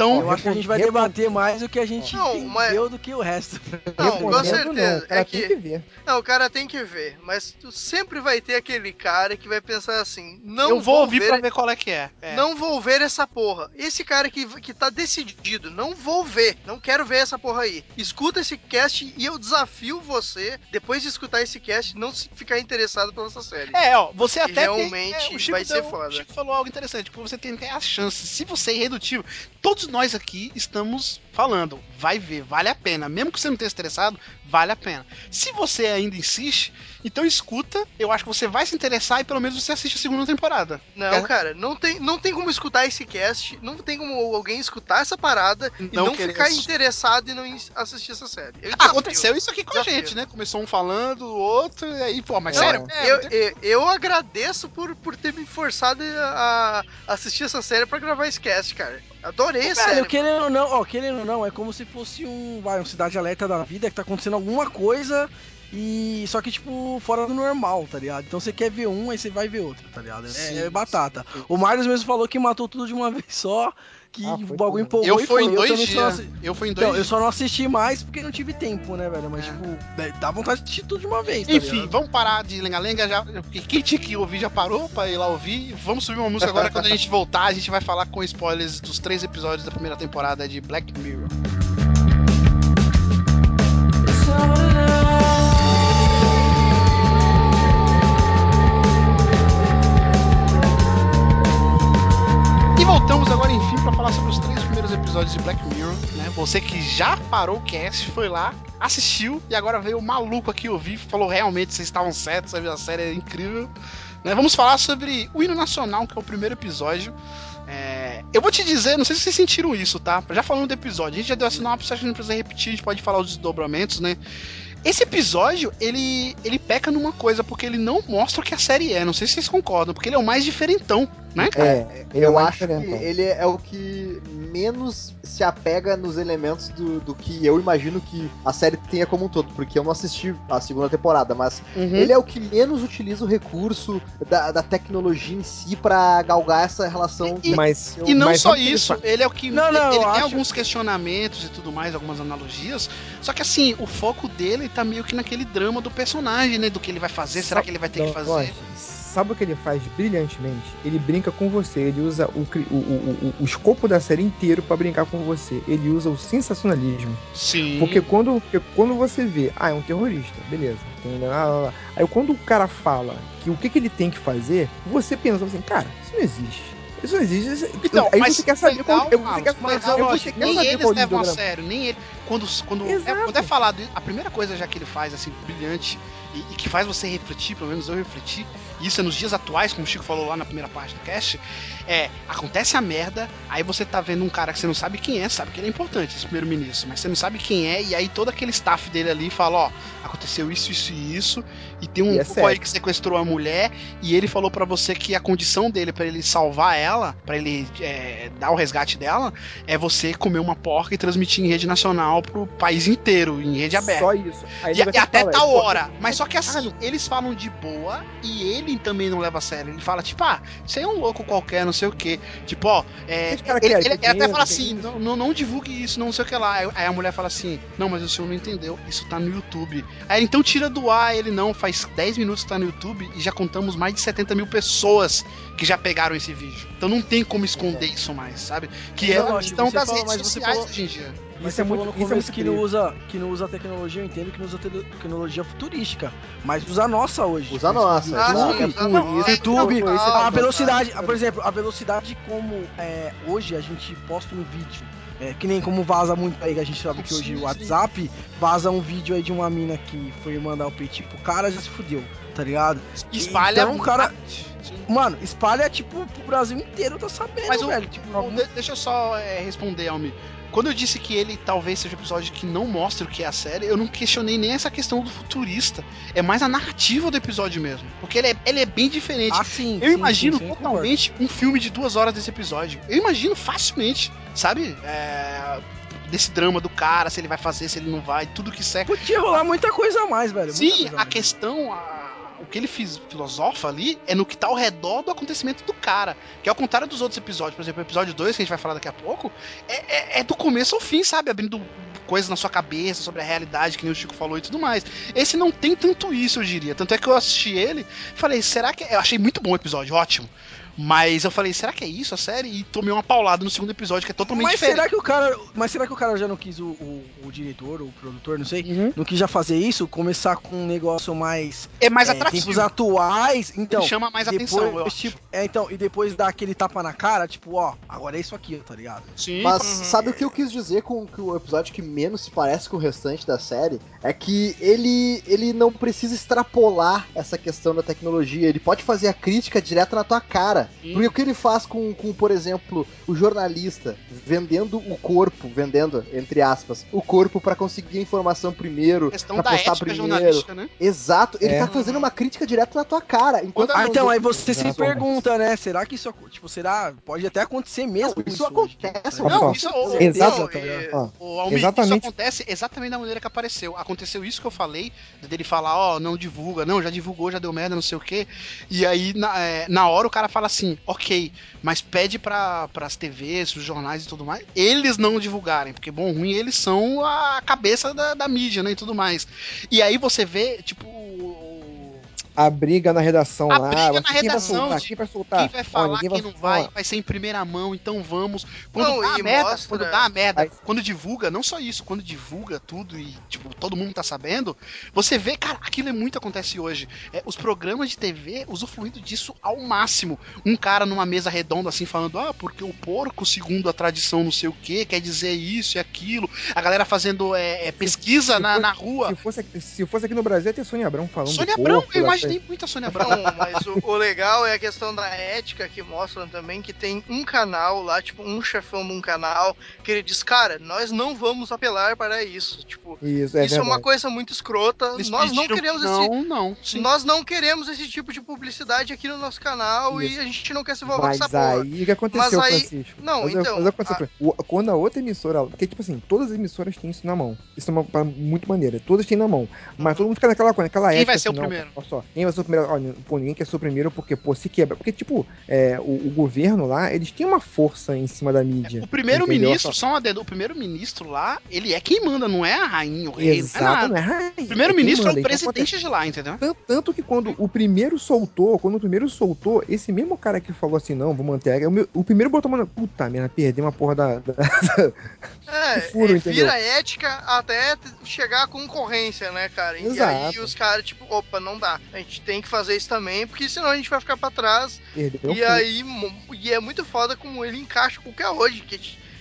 Então, Eu acho que a gente vai recom- debater mais o que a gente Não, entendeu mas- do que o resto. Não, com certeza. não, o cara É tem que que ver. Não, o cara tem que ver, mas tu sempre vai ter aquele cara que vai pensar assim: não eu vou ouvir ver, pra ver qual é que é. É. não vou ver essa porra. Esse cara que, que tá decidido, não vou ver, não quero ver essa porra aí. Escuta esse cast e eu desafio você, depois de escutar esse cast, não ficar interessado pela essa série. É, ó, você até realmente tem, é, o Chico vai ser deu- foda. O Chico falou algo interessante, tipo, você tem que ter a chance. Se você é irredutível, todos nós aqui estamos falando, vai ver, vale a pena. Mesmo que você não tenha estressado, vale a pena. Se você ainda insiste, então escuta, eu acho que você vai se interessar e pelo menos você assiste a segunda temporada. Não, É. cara, não tem, não tem como escutar esse cast, não tem como alguém escutar essa parada e Não não querer ficar assistir. interessado e não assistir essa série. Eu Ah, desafio. aconteceu isso aqui com a Desafio. gente, né? Começou um falando, o outro, e aí, pô, mas Não, sério? É, Eu, não eu, eu agradeço por, por ter me forçado a, a assistir essa série pra gravar esse cast, cara. Adorei a Velho, série. querendo ou não, ó, querendo ou não, é como se fosse um, vai, um cidade alerta da vida que tá acontecendo alguma coisa e só que tipo fora do normal, tá ligado? Então você quer ver um, aí você vai ver outro, tá ligado? É, Sim, é batata. O Marius mesmo falou que matou tudo de uma vez só, que Ah, o bagulho tudo. empolgou eu fui foi. em Eu dois não dias. assi- Eu fui em dois Então, eu dias. só não assisti mais porque não tive tempo, né, velho? Mas, É. tipo, dá- vontade de assistir tudo de uma vez, tá Enfim, ligado? vamos parar de lenga-lenga já. Porque quem tinha que ouvir já parou pra ir lá ouvir. Vamos subir uma música agora. Quando a gente voltar, a gente vai falar com spoilers dos três episódios da primeira temporada de Black Mirror. Episódios de Black Mirror, né? Você que já parou o cast, foi lá, assistiu e agora veio o maluco aqui ouvir, falou realmente vocês estavam certos, a série é incrível. Né? Vamos falar sobre o hino nacional, que é o primeiro episódio. É, Eu vou te dizer, não sei se vocês sentiram isso, tá? Já falando do episódio, a gente já deu a sinopse, acho que não precisa repetir, a gente pode falar os desdobramentos, né? Esse episódio, ele, ele peca numa coisa, porque ele não mostra o que a série é. Não sei se vocês concordam, porque ele é o mais diferentão, né? É, Eu mais acho que ele é o que menos se apega nos elementos do, do que eu imagino que a série tenha como um todo, porque eu não assisti a segunda temporada, mas Uhum. ele é o que menos utiliza o recurso da, da tecnologia em si pra galgar essa relação. E- Mas, E não mas só que isso, ele é o que. Não, não, ele eu tem acho- alguns questionamentos e tudo mais, algumas analogias. Só que assim, o foco dele tá meio que naquele drama do personagem, né? Do que ele vai fazer, será que ele vai ter que Não, fazer? Jorge, sabe o que ele faz brilhantemente? Ele brinca com você, ele usa o, o, o, o, escopo da série inteiro pra brincar com você. Ele usa o sensacionalismo. Sim. Porque quando, porque quando você vê, ah, é um terrorista, beleza. Aí quando o cara fala que o que, que ele tem que fazer, você pensa assim, cara, isso não existe. Isso não existe. Isso- Então, aí mas você quer saber qual, você Carlos, quer, mas você quer nem saber eles levam a sério, nem ele. Quando, quando, é, quando é falado, a primeira coisa já que ele faz, assim, brilhante, e, e que faz você refletir, pelo menos eu refleti, e isso é nos dias atuais, como o Chico falou lá na primeira parte do cast, é, acontece a merda, aí você tá vendo um cara que você não sabe quem é, sabe que ele é importante, esse primeiro-ministro, mas você não sabe quem é, e aí todo aquele staff dele ali fala, ó, aconteceu isso, isso e isso, e tem um E é aí que sequestrou a mulher, e ele falou pra você que a condição dele pra ele salvar ela, pra ele é, dar o resgate dela, é você comer uma porca e transmitir em rede nacional pro país inteiro, em rede aberta. Só isso. Aí E, e até tal hora. Mas só que assim, eles falam de boa e ele também não leva a sério. Ele fala, tipo, ah, você é um louco qualquer, não sei o quê. Tipo, ó, é, ele, ele- quer ele até fala assim, não, não, não divulgue isso, não sei o que lá. Aí a mulher fala assim, não, mas o senhor não entendeu, isso tá no YouTube. Aí então tira do ar, ele não, faz 10 minutos que tá no YouTube e já contamos mais de 70 mil pessoas que já pegaram esse vídeo. Então não tem como esconder isso mais, sabe? Que é a questão das redes sociais falou- hoje em dia. Mas Isso você é muito, falou no isso é muito que não, usa, que não usa tecnologia, eu entendo que não usa te- tecnologia futurística. Mas usa a nossa hoje. Usa a nossa. Ah, É YouTube, foi esse a velocidade, por exemplo, a velocidade como é, hoje a gente posta um vídeo. É, que nem como vaza muito aí, que a gente sabe que hoje o WhatsApp vaza um vídeo aí de uma mina que foi mandar o peitinho pro cara, já se fudeu, tá ligado? Espalha Então, o cara-. Mano, espalha tipo pro Brasil inteiro, tá sabendo, Mas o- velho. Tipo, Bom, de- deixa eu só é, responder, Almi. Quando eu disse que ele talvez seja um episódio que não mostra o que é a série, eu não questionei nem essa questão do futurista. É mais a narrativa do episódio mesmo. Porque ele é, ele é bem diferente. ah, sim, eu sim, imagino sim, totalmente um filme de duas horas desse episódio. Eu imagino facilmente, sabe? É, Desse drama do cara, se ele vai fazer, se ele não vai, tudo que seca. Podia rolar muita coisa a mais, velho. Sim, a questão, a- o que ele filosofa ali, é no que tá ao redor do acontecimento do cara. Que ao contrário dos outros episódios, por exemplo, o episódio 2, que a gente vai falar daqui a pouco, é, é- é do começo ao fim, sabe? Abrindo coisas na sua cabeça sobre a realidade, que nem o Chico falou e tudo mais. Esse não tem tanto isso, eu diria. Tanto é que eu assisti ele falei, será que. Eu achei muito bom o episódio, ótimo. Mas eu falei, será que é isso a série? E tomei uma paulada no segundo episódio, que é totalmente Mas diferente. será que o cara. Mas será que o cara já não quis o, o, o diretor, ou o produtor, não sei? Uhum. Não quis já fazer isso? Começar com um negócio mais. É mais é, atrativo. tempos atuais. Então. Ele chama mais depois, atenção, eu acho. tipo, é, então, e depois dar aquele tapa na cara, tipo, ó, agora é isso aqui, tá ligado? Sim, Mas Uhum. sabe o que eu quis dizer com que o episódio que menos se parece com o restante da série? É que ele, ele não precisa extrapolar essa questão da tecnologia. Ele pode fazer a crítica direto na tua cara. Sim. Porque o que ele faz com, com, por exemplo, o jornalista vendendo o corpo, vendendo, entre aspas, o corpo pra conseguir a informação primeiro, questão pra postar ética primeiro. né? Exato, ele É. tá fazendo uma crítica direto na tua cara. Enquanto Ah, então, aí você se Exatamente. pergunta, né? Será que isso, tipo, será? Pode até acontecer mesmo Não, isso hoje, acontece, só. Não, isso o, e- Almir, Exatamente. isso acontece exatamente da maneira que apareceu. Aconteceu isso que eu falei, dele falar, ó, não divulga, não, já divulgou, já deu merda, não sei o quê. E aí, na, é, na hora, o cara fala assim, ok, mas pede pra, pras TVs, os jornais e tudo mais, eles não divulgarem, porque bom, ruim, eles são a cabeça da, da mídia, né, e tudo mais. E aí você vê, tipo, A briga na redação A lá. briga na quem vai redação soltar? de Quem vai soltar? quem vai falar, ninguém quem não vai, falar. vai ser em primeira mão, então vamos. Quando Não, dá a merda, mostra- quando dá a merda, Aí- quando divulga, não só isso, quando divulga tudo e, tipo, todo mundo tá sabendo, você vê, cara, aquilo é muito acontece hoje. É, os programas de TV usufruindo disso ao máximo. Um cara numa mesa redonda assim falando, ah, porque o porco, segundo a tradição não sei o que, quer dizer isso e aquilo. A galera fazendo é, é, pesquisa se na, for- na rua. Se fosse, aqui- se fosse aqui no Brasil, ia ter Sônia Abrão falando. Sônia Abrão, eu da imaginei muito a Sônia Abrão. Não, mas o, o legal é a questão da ética que mostram também que tem um canal lá, tipo, um chefão de um canal, que ele diz, cara, nós não vamos apelar para isso. Tipo, Isso, é isso é uma coisa muito escrota. Eles nós não queremos esse. Não, não. Sim. Nós não queremos esse tipo de publicidade aqui no nosso canal Isso. e a gente não quer se envolver Mas com essa porra. aí o que aconteceu, Mas aí- Francisco? Não, Mas, então, mas aconteceu, o- quando a outra emissora. Porque, tipo assim, todas as emissoras têm isso na mão. Isso é uma muito maneira. Todas têm na mão. Mas todo mundo fica naquela coisa, naquela Quem ética. vai ser o assim, não, primeiro? Olha só, quem vai primeiro? Olha, pô, ninguém quer ser o primeiro porque, pô, se quebra. Porque, tipo, é, o, o governo lá, eles têm uma força em cima da mídia. O primeiro-ministro, só um adendo, o primeiro-ministro lá, ele é quem manda, não é a rainha, o rei, não é Exato, nada. não é O primeiro-ministro é, quem o então presidente de lá, entendeu? Tanto, tanto que quando o primeiro soltou, quando o primeiro soltou, esse mesmo cara que falou assim, não, vou manter, a regra", o, meu- o primeiro botou a mão na. Puta merda, perdeu uma porra da. da- É, que furo, é, vira ética até chegar à concorrência, né, cara? E aí Exato. os caras, tipo, opa, não dá. A gente tem que fazer isso também, porque senão a gente vai ficar pra trás. perdeu e aí, e é muito foda como ele encaixa com o que é hoje, que,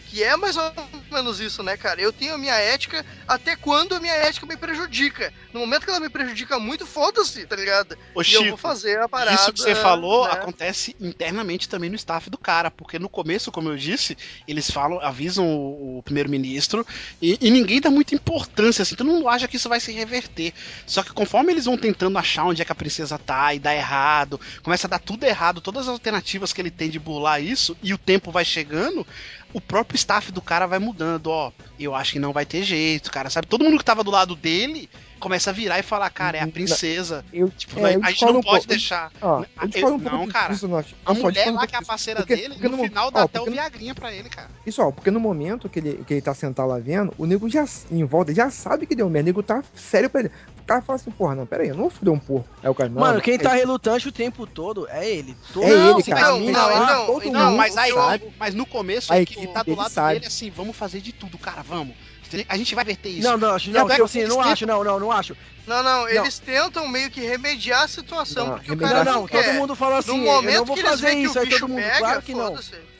que é mais ou menos isso, né, cara? Eu tenho a minha ética até quando a minha ética me prejudica. No momento que ela me prejudica muito, foda-se, tá ligado? Ô, e eu vou fazer a parada. isso que você falou né? acontece internamente também no staff do cara, porque no começo, como eu disse, eles falam, avisam o, o primeiro-ministro e, e ninguém dá muita importância, assim, todo mundo acha que isso vai se reverter. Só que conforme eles vão tentando achar onde é que a princesa tá e dá errado, começa a dar tudo errado, todas as alternativas que ele tem de burlar isso, e o tempo vai chegando, o próprio staff do cara vai mudando, ó. Eu acho que não vai ter jeito, cara, sabe? Todo mundo que tava do lado dele começa a virar e falar, cara, é a princesa. Eu, Tipo, é, a gente não um pode pouco. deixar. Ó, eu um eu- não, cara. disso, não. A mulher lá que é a parceira Porque- dele, porque no no- final dá ó, até o Viagrinha pra ele, cara. Isso, ó, porque no momento que ele, que ele tá sentado lá vendo, o nego já, em volta, já sabe que deu merda. O nego tá sério pra ele. O cara fala assim, porra, não, pera aí, eu não vou fuder um porco. Aí o cara, não. Mano, quem é tá isso. relutante o tempo todo é ele. Todo É ele, cara. Não, lá, então, todo então, Não, mundo mas aí, sabe. mas no começo A é que equipe tá do lado sabe. dele assim, vamos fazer de tudo, cara, vamos. A gente vai verter isso. Não, não, acho, E não, até tipo assim, não tentam- acho, não, não, não acho. Não, não, eles tentam meio que remediar a situação, Não, porque o remediar- cara Não, não, não, todo mundo fala assim, no eu momento não vou que eles fazer que isso, o aí todo mundo, pega, claro que não.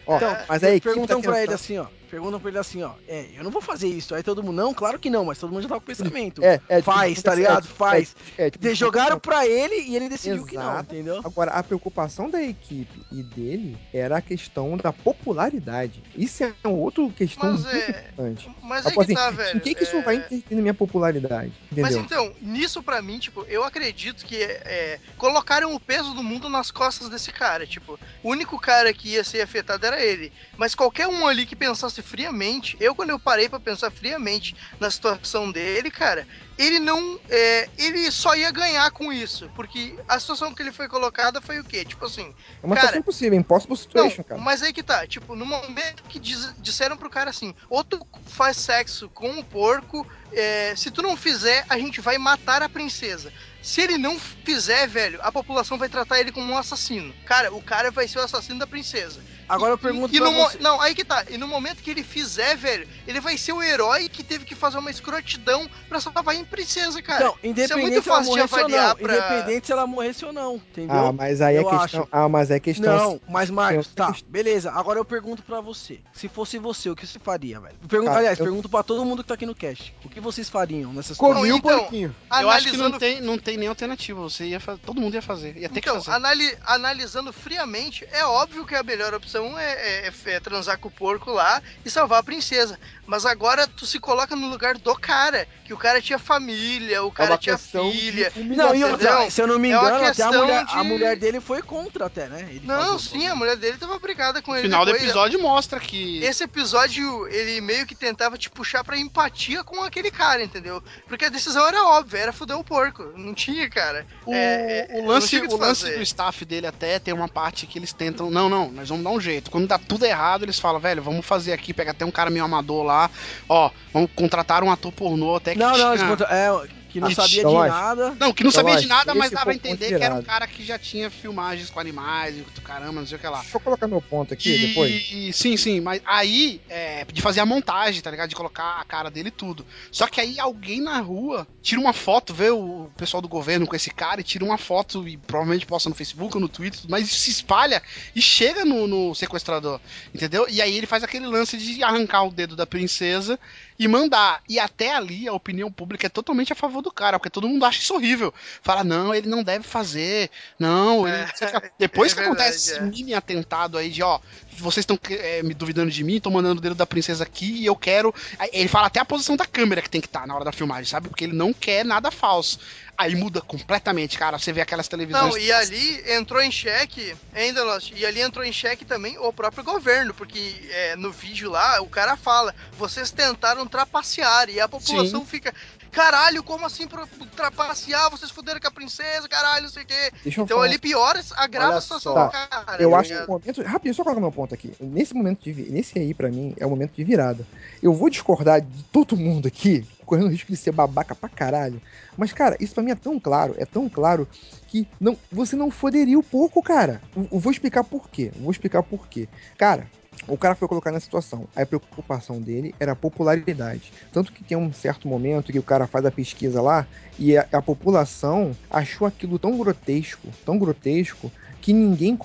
Ó, É. mas a equipe Perguntam tá pra ele assim, ó. Perguntam pra ele assim, ó. É, eu não vou fazer isso. Aí todo mundo, não, claro que não, mas todo mundo já tá com o pensamento. É, é, Faz, tipo, tá é, ligado? é, Faz. é, tipo, De- Jogaram pra ele e ele decidiu que não, Exato. entendeu? Agora, a preocupação da equipe e dele era a questão da popularidade. Isso é uma outra questão Mas muito é- importante. Mas aí pô, que assim, tá, velho. Em que, que isso é- vai interferir na minha popularidade? Mas Entendeu? então, nisso pra mim, tipo, eu acredito que é, colocaram o peso do mundo nas costas desse cara. Tipo, o único cara que ia ser afetado era ele. Mas qualquer um ali que pensasse friamente, eu quando eu parei pra pensar friamente na situação dele, cara, ele não. é, ele só ia ganhar com isso. Porque a situação que ele foi colocada foi o quê? Tipo assim, é uma cara, situação impossível, impossible situation, não, cara. mas aí que tá, tipo, no momento que diz- disseram pro cara assim, ou tu faz sexo com o porco, é, se tu não fizer, a gente vai matar a princesa. Se ele não fizer, velho, a população vai tratar ele como um assassino. Cara, o cara vai ser o assassino da princesa. Agora eu E- pergunto e pra no mo- você. Não, aí que tá. E no momento que ele fizer, velho, ele vai ser o herói que teve que fazer uma escrotidão pra salvar a princesa, cara. Então, independente muito se ela fácil de morresse ou não. avaliar pra- Independente se ela morresse ou não, entendeu? Ah, mas aí é Eu questão. acho. Ah, mas é questão. Não, mas Marcos, tá, beleza. Agora eu pergunto pra você. Se fosse você, o que você faria, velho? Pergunto, Cara, aliás, eu- pergunto pra todo mundo que tá aqui no cast. O que vocês fariam nessa situação? Comi o então, porquinho. Eu acho que não tem, não tem nem alternativa. Você ia fa- Todo mundo ia fazer. Ia ter Então, que fazer. anali- analisando friamente, é óbvio que a melhor opção é, é- é transar com o porco lá e salvar a princesa. Mas agora tu se coloca no lugar do cara, que o cara tinha família, o É cara uma tinha filha. Não, e outra, se eu não me É engano, até a mulher, de- a mulher dele foi contra até, né? Ele Não, sim, a mulher dele tava brigada com No ele. final do depois. episódio mostra que. Esse episódio, ele meio que tentava te puxar pra empatia com aquele cara, entendeu? Porque a decisão era óbvia, era fuder o porco. Não tinha, cara. O, É, é, o lance, o o lance do staff dele até tem uma parte que eles tentam. Não, não, nós vamos dar um jeito. Quando dá tudo errado, eles falam, velho, vamos fazer aqui, pega até um cara meio amador lá. Ó, vamos contratar um ator pornô até que. Não, não, eles contra- é, que não sabia de acho. nada. Não, que não Eu sabia de nada, mas esse dava a entender que era um cara que já tinha filmagens com animais e do caramba, não sei o que lá. Deixa eu colocar meu ponto aqui E, depois. e- sim, sim, mas aí, é, de fazer a montagem, tá ligado? De colocar a cara dele e tudo. Só que aí alguém na rua tira uma foto, vê o pessoal do governo com esse cara e tira uma foto e provavelmente posta no Facebook ou no Twitter, mas isso se espalha e chega no, no sequestrador, entendeu? E aí ele faz aquele lance de arrancar o dedo da princesa e mandar. E até ali a opinião pública é totalmente a favor do cara, porque todo mundo acha isso horrível. Fala, não, ele não deve fazer, não, ele É, que- Depois é que acontece verdade, esse mini atentado aí de, ó, vocês estão é, me duvidando de mim, estão mandando o dedo da princesa aqui e eu quero. Ele fala até a posição da câmera que tem que estar na hora da filmagem, sabe? Porque ele não quer nada falso. Aí muda completamente, cara. Você vê aquelas televisões. Não, e ali entrou em xeque, ainda e ali entrou em xeque também o próprio governo, porque é, no vídeo lá o cara fala, vocês tentaram trapacear, e a população fica, caralho, como assim pro- trapacear? Vocês fuderam com a princesa, caralho, não sei o quê. Deixa eu Então falar. ali piora, agrava a situação só. do cara. Eu tá acho que ligado? o momento. Rapidinho, só colocar meu ponto aqui. Nesse momento de. Nesse aí, pra mim, é o momento de virada. Eu vou discordar de todo mundo aqui, correndo o risco de ser babaca pra caralho. Mas, cara, isso pra mim é tão claro, é tão claro que não, você não foderia o porco, cara. Eu, eu vou explicar por quê. Eu vou explicar por quê. Cara. O cara foi colocado nessa situação. A preocupação dele era a popularidade. Tanto que tem um certo momento que o cara faz a pesquisa lá e a, a população achou aquilo tão grotesco, tão grotesco, que ninguém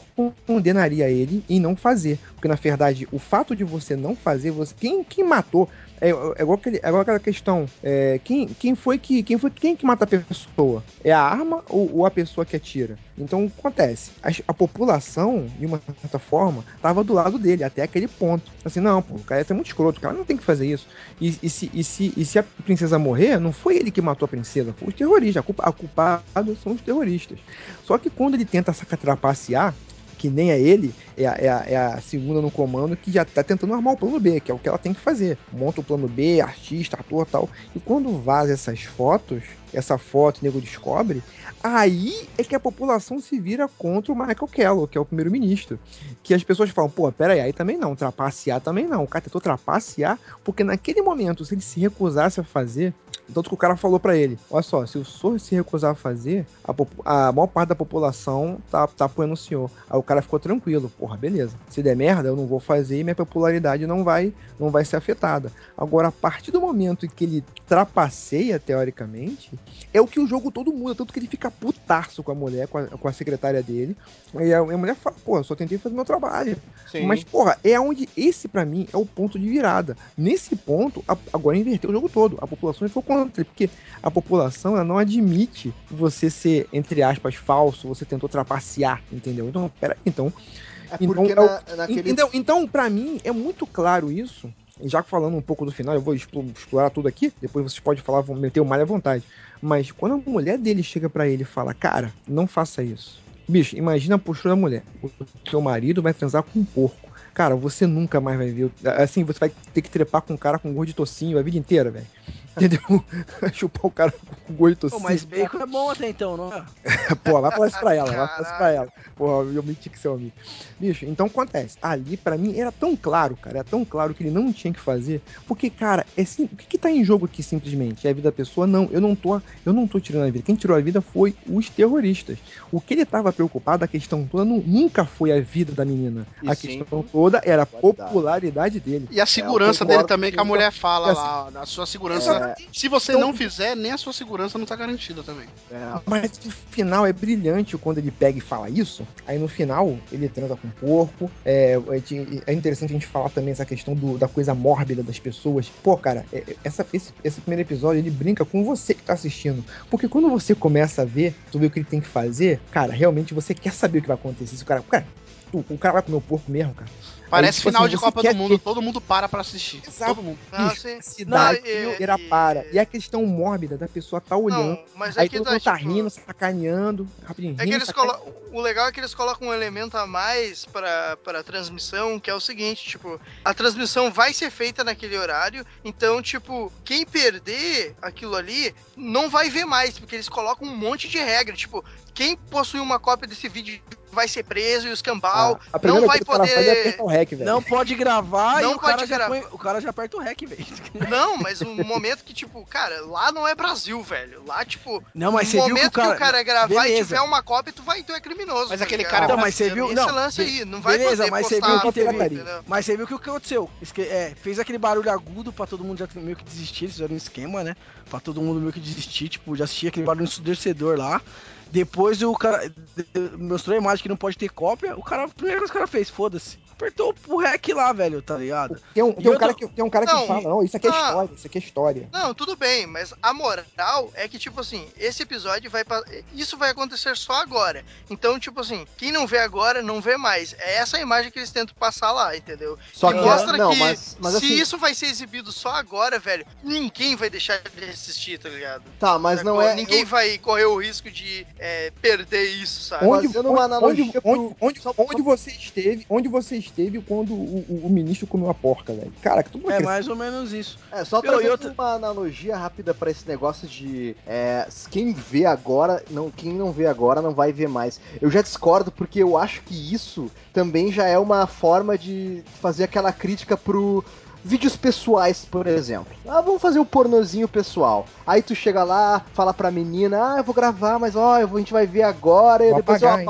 condenaria ele em não fazer. Porque, na verdade, o fato de você não fazer, você, quem, quem matou. É, é igual, aquele, é igual aquela questão. é, quem, quem foi que. Quem foi quem que mata a pessoa? É a arma ou, ou a pessoa que atira? Então acontece. A, a população, de uma certa forma, tava do lado dele, até aquele ponto. Assim, não, pô, o cara ser muito escroto, o cara não tem que fazer isso. E, e se, e, se, e se a princesa morrer, não foi ele que matou a princesa, foi os terroristas. A, culpa, a são os terroristas. Só que quando ele tenta saca trapacear, que nem é ele, é a, é, a, é a segunda no comando que já tá tentando armar o plano B, que é o que ela tem que fazer. Monta o plano B, artista, ator tal. E quando vaza essas fotos, essa foto o nego descobre, aí é que a população se vira contra o Michael Kellogg, que é o primeiro-ministro. Que as pessoas falam, pô, pera aí, aí também não, trapacear também não. O cara tentou trapacear, porque naquele momento, se ele se recusasse a fazer, Tanto que o cara falou pra ele: Olha só, se o senhor se recusar a fazer, a, a maior parte da população tá, tá apoiando o senhor. Aí o cara ficou tranquilo: Porra, beleza. Se der merda, eu não vou fazer e minha popularidade não vai, não vai ser afetada. Agora, a partir do momento em que ele trapaceia, teoricamente, é o que o jogo todo muda. Tanto que ele fica putaço com a mulher, com a, com a secretária dele. E a, a mulher fala: eu só tentei fazer meu trabalho. Sim. Mas, porra, é onde esse, pra mim, é o ponto de virada. Nesse ponto, a- agora inverteu o jogo todo. A população ficou contra porque a população ela não admite você ser, entre aspas, falso, você tentou trapacear, entendeu? Então, pera, então, é então, é na- naquele. entendeu? Então, pra mim, é muito claro isso. Já falando um pouco do final, eu vou explo- explorar tudo aqui. Depois vocês podem falar, vão meter o malho à vontade. Mas quando a mulher dele chega pra ele e fala, cara, não faça isso. Bicho, imagina a postura da mulher. O seu marido vai transar com um porco. Cara, você nunca mais vai ver. Assim, você vai ter que trepar com um cara com gosto de tocinho a vida inteira, velho. Entendeu? Chupar o cara com gosto de Pô, tocinho. mas bacon é bom até então, não é? Pô, vai falar isso pra ela, vai falar isso pra ela. Porra, eu menti que seu amigo. Bicho, então acontece. Ali, pra mim, era tão claro, cara, era tão claro que ele não tinha que fazer. Porque, cara, é sim, o que, que tá em jogo aqui simplesmente? É a vida da pessoa? Não, eu não tô, eu não tô tirando a vida. Quem tirou a vida foi os terroristas. O que ele tava preocupado, a questão toda, nu- nunca foi a vida da menina. E a sim, questão toda era a popularidade. dele. E a segurança eu dele também, que a mulher fala É assim. lá, a sua segurança. É, Se você Então- não fizer, nem a sua segurança não tá garantida também. é, Mas o final é brilhante quando ele pega e fala isso. Aí no final, ele transa com um porco. É, é é interessante a gente falar também essa questão do- da coisa mórbida das pessoas. Pô, cara, é- essa, esse, esse primeiro episódio ele brinca com você que tá assistindo. Porque quando você começa a ver, tu vê o que ele tem que fazer, cara, realmente você quer saber o que vai acontecer. Se o cara. Cara, o cara vai comer o porco mesmo, cara. Parece tipo final assim, de Copa do Mundo, todo mundo para pra assistir. Exato. Todo mundo. Não, Bicho, sim. a cidade e- inteira e- para. E a questão mórbida da pessoa tá olhando. Não, mas Aí é que todo tá, mundo tá tipo, rindo, sacaneando, rapidinho. É que eles sacaneando. colo... O legal é que eles colocam um elemento a mais pra, pra transmissão, que é o seguinte, tipo, a transmissão vai ser feita naquele horário, então, tipo, quem perder aquilo ali não vai ver mais, porque eles colocam um monte de regra, tipo, quem possui uma cópia desse vídeo vai ser preso e o escambau Ah, não vai que é poder... o velho. Não pode gravar Não e o cara, gravar. põe- o cara já aperta o rec, velho. Não, mas um momento que, tipo, cara, lá não é Brasil, velho. Lá, tipo, Não, mas no você viu momento que o cara... gravar e Beleza. tiver uma cópia, tu vai, tu é criminoso. Mas tá aquele cara- Então, mas você viu... Esse Não, lance aí, não vai Beleza, poder mas você viu que teve... Mas você viu que o que aconteceu? Esque- é, fez aquele barulho agudo pra todo mundo já meio que desistir, eles fizeram um esquema, né? Pra todo mundo meio que desistir, tipo, já assistia aquele barulho ensurdecedor lá. Depois o cara mostrou a imagem que não pode ter cópia, o cara, a primeira coisa que o cara fez, foda-se. Apertou o rec lá, velho, tá ligado? Tem um, tem um cara, que, tem um cara Não, que fala, não, isso aqui é história, isso aqui é história. Não, tudo bem, mas a moral é que, tipo assim, esse episódio vai pa- Isso vai acontecer só agora. Então, tipo assim, quem não vê agora, não vê mais. É essa a imagem que eles tentam passar lá, entendeu? Só que que mostra não, que mas, mas se assim, isso vai ser exibido só agora, velho, ninguém vai deixar de assistir, tá ligado? tá, mas não Sacou? é. Ninguém eu- vai correr o risco de é, perder isso, sabe? Onde, fazendo onde, uma analogia onde, pro- onde, onde, onde você esteve, onde você esteve quando o, o- o ministro comeu a porca, velho? Cara, que tudo É mais ou menos isso. É, só Eu- trazendo e outra- uma analogia rápida pra esse negócio de é, quem vê agora, não, quem não vê agora não vai ver mais. Eu já discordo porque eu acho que isso também já é uma forma de fazer aquela crítica pro vídeos pessoais, por exemplo. Ah, vamos fazer um pornozinho pessoal. Aí tu chega lá, fala pra menina, ah, eu vou gravar, mas ó, a gente vai ver agora e Vou depois apagar, eu hein?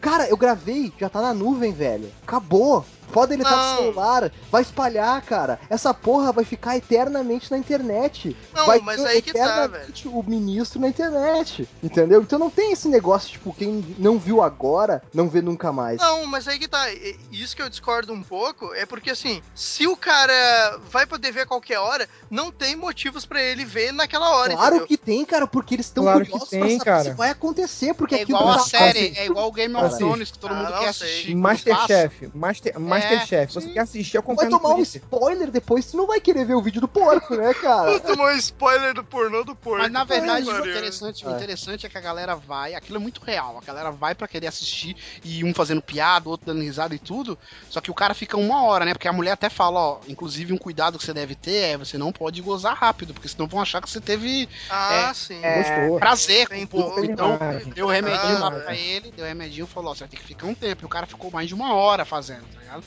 Cara, eu gravei, já tá na nuvem, velho. Acabou. Pode ele estar Não. no celular, vai espalhar, cara. Essa porra vai ficar eternamente na internet. Não, vai mas ter aí que tá, velho. eternamente o ministro na internet. Entendeu? Então não tem esse negócio, tipo, quem não viu agora, não vê nunca mais. Não, mas aí que tá. Isso que eu discordo um pouco é porque, assim, se o cara vai poder ver a qualquer hora, não tem motivos pra ele ver naquela hora, Claro entendeu? que tem, cara, porque eles estão Claro que curiosos tem, pra saber cara. se vai acontecer, porque É aquilo igual a tá- série, assim, é igual o Game of Thrones, que todo ah, mundo quer sei. assistir. Masterchef, Master, Masterchef. Se você sim. quer assistir, Vai acompanha no tomar um spoiler depois, tu não vai querer ver o vídeo do porco, né, cara? Tomou um spoiler do pornô do porco. Mas na verdade, o interessante, o É. interessante é que a galera vai, aquilo é muito real, a galera vai pra querer assistir e um fazendo piada, outro dando risada e tudo, só que o cara fica uma hora, né? Porque a mulher até fala, ó, inclusive um cuidado que você deve ter é você não pode gozar rápido, porque senão vão achar que você teve Ah, sim. Gostou. prazer com o porco. Então, imagem. deu remedinho lá Ah, pra ele, deu o remedinho e falou, ó, você vai ter que ficar um tempo. E o cara ficou mais de uma hora fazendo, tá ligado?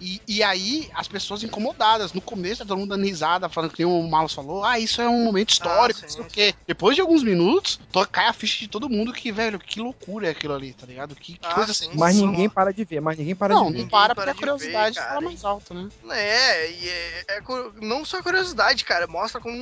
E, e aí, as pessoas incomodadas. No começo, todo mundo dando risada, falando que nem o Malus falou, ah, isso é um momento histórico, Ah, não sim, sei o quê. Depois de alguns minutos, to- cai a ficha de todo mundo que, velho, que loucura é aquilo ali, tá ligado? Que, que Ah, coisa sim, assim. Mas sim. ninguém para de ver, mas ninguém para Não, de ver. não para para porque a de ver, curiosidade cara. fala mais alto, né? É, e é, é não só curiosidade, cara, mostra como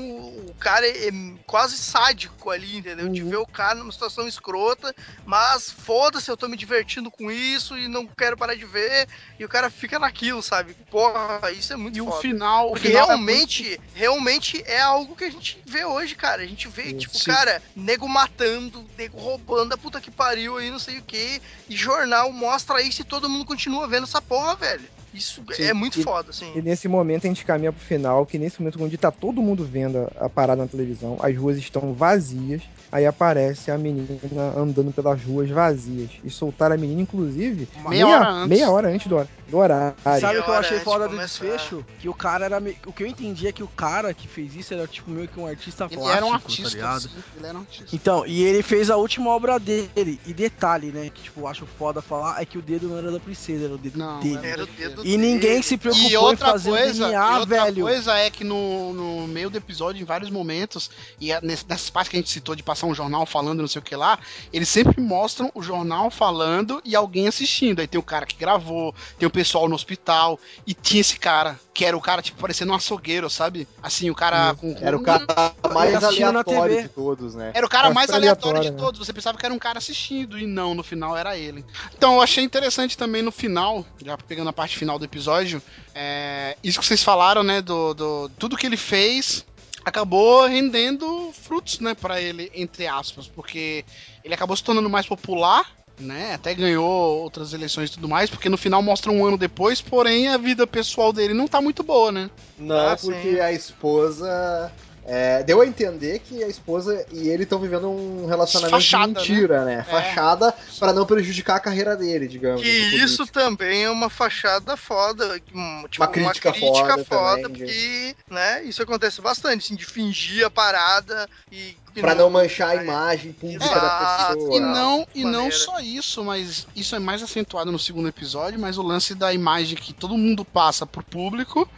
o cara é, é quase sádico ali, entendeu? De Uhum. ver o cara numa situação escrota, mas foda-se, eu tô me divertindo com isso e não quero parar de ver, e o cara fica naquilo, sabe? Porra, isso é muito E o foda. final, o Porque final é realmente, realmente é algo que a gente vê hoje, cara. A gente vê, tipo, Sim. cara, nego matando, nego roubando a puta que pariu aí, não sei o que. E jornal mostra isso e todo mundo continua vendo essa porra, velho. Isso Sim. é muito E- foda, assim. E nesse momento a gente caminha pro final, que nesse momento onde tá todo mundo vendo a, parada na televisão, as ruas estão vazias, aí aparece a menina andando pelas ruas vazias. E soltaram a menina, inclusive, Meia hora antes. meia hora antes do, hor- do horário. Sabe o que eu achei foda de do desfecho? Que o cara era meio... O que eu entendi é que o cara que fez isso era tipo meio que um artista Ele plástico, era um tá artista, ligado? sim, ele era um artista. Então, e ele fez a última obra dele. E detalhe, né? Que tipo, eu acho foda falar, é que o dedo não era da princesa, era o dedo Não, dele. Era o dedo E ninguém dele. se preocupou E em outra fazer coisa, o e DNA, outra velho. coisa é que no, no meio do episódio, em vários momentos, e é nessas partes que a gente citou de passar um jornal falando não sei o que lá, eles sempre mostram o jornal falando e alguém assistindo. Aí tem o cara que gravou, tem o pessoal no hospital, e tinha esse cara, que era o cara, tipo, parecendo um açougueiro, sabe? Assim, o cara com. com- Era o cara mais aleatório de todos, né? Era o cara mais super aleatório de aleatório, né? todos. Você pensava que era um cara assistindo, e não, no final era ele. Então eu achei interessante também no final, já pegando a parte final do episódio, é, isso que vocês falaram, né? Do, do tudo que ele fez acabou rendendo frutos, né, para ele, entre aspas, porque ele acabou se tornando mais popular. Né, até ganhou outras eleições e tudo mais, porque no final mostra um ano depois, porém a vida pessoal dele não tá muito boa, né? Não, Ah, porque sim. a esposa. É, deu a entender que a esposa e ele estão vivendo um relacionamento Fachada, de mentira, né? É. Fachada pra não prejudicar a carreira dele, digamos. Assim, isso também é uma fachada foda. hum, Tipo, Uma crítica foda também, porque, né, isso acontece bastante, assim, de fingir a parada e... e Pra não manchar a imagem pública da pessoa. E não, e não só isso, mas isso é mais acentuado no segundo episódio, mas o lance da imagem que todo mundo passa pro público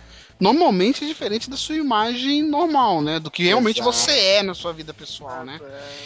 normalmente é diferente da sua imagem normal, né? Do que realmente Exato. você é na sua vida pessoal, né?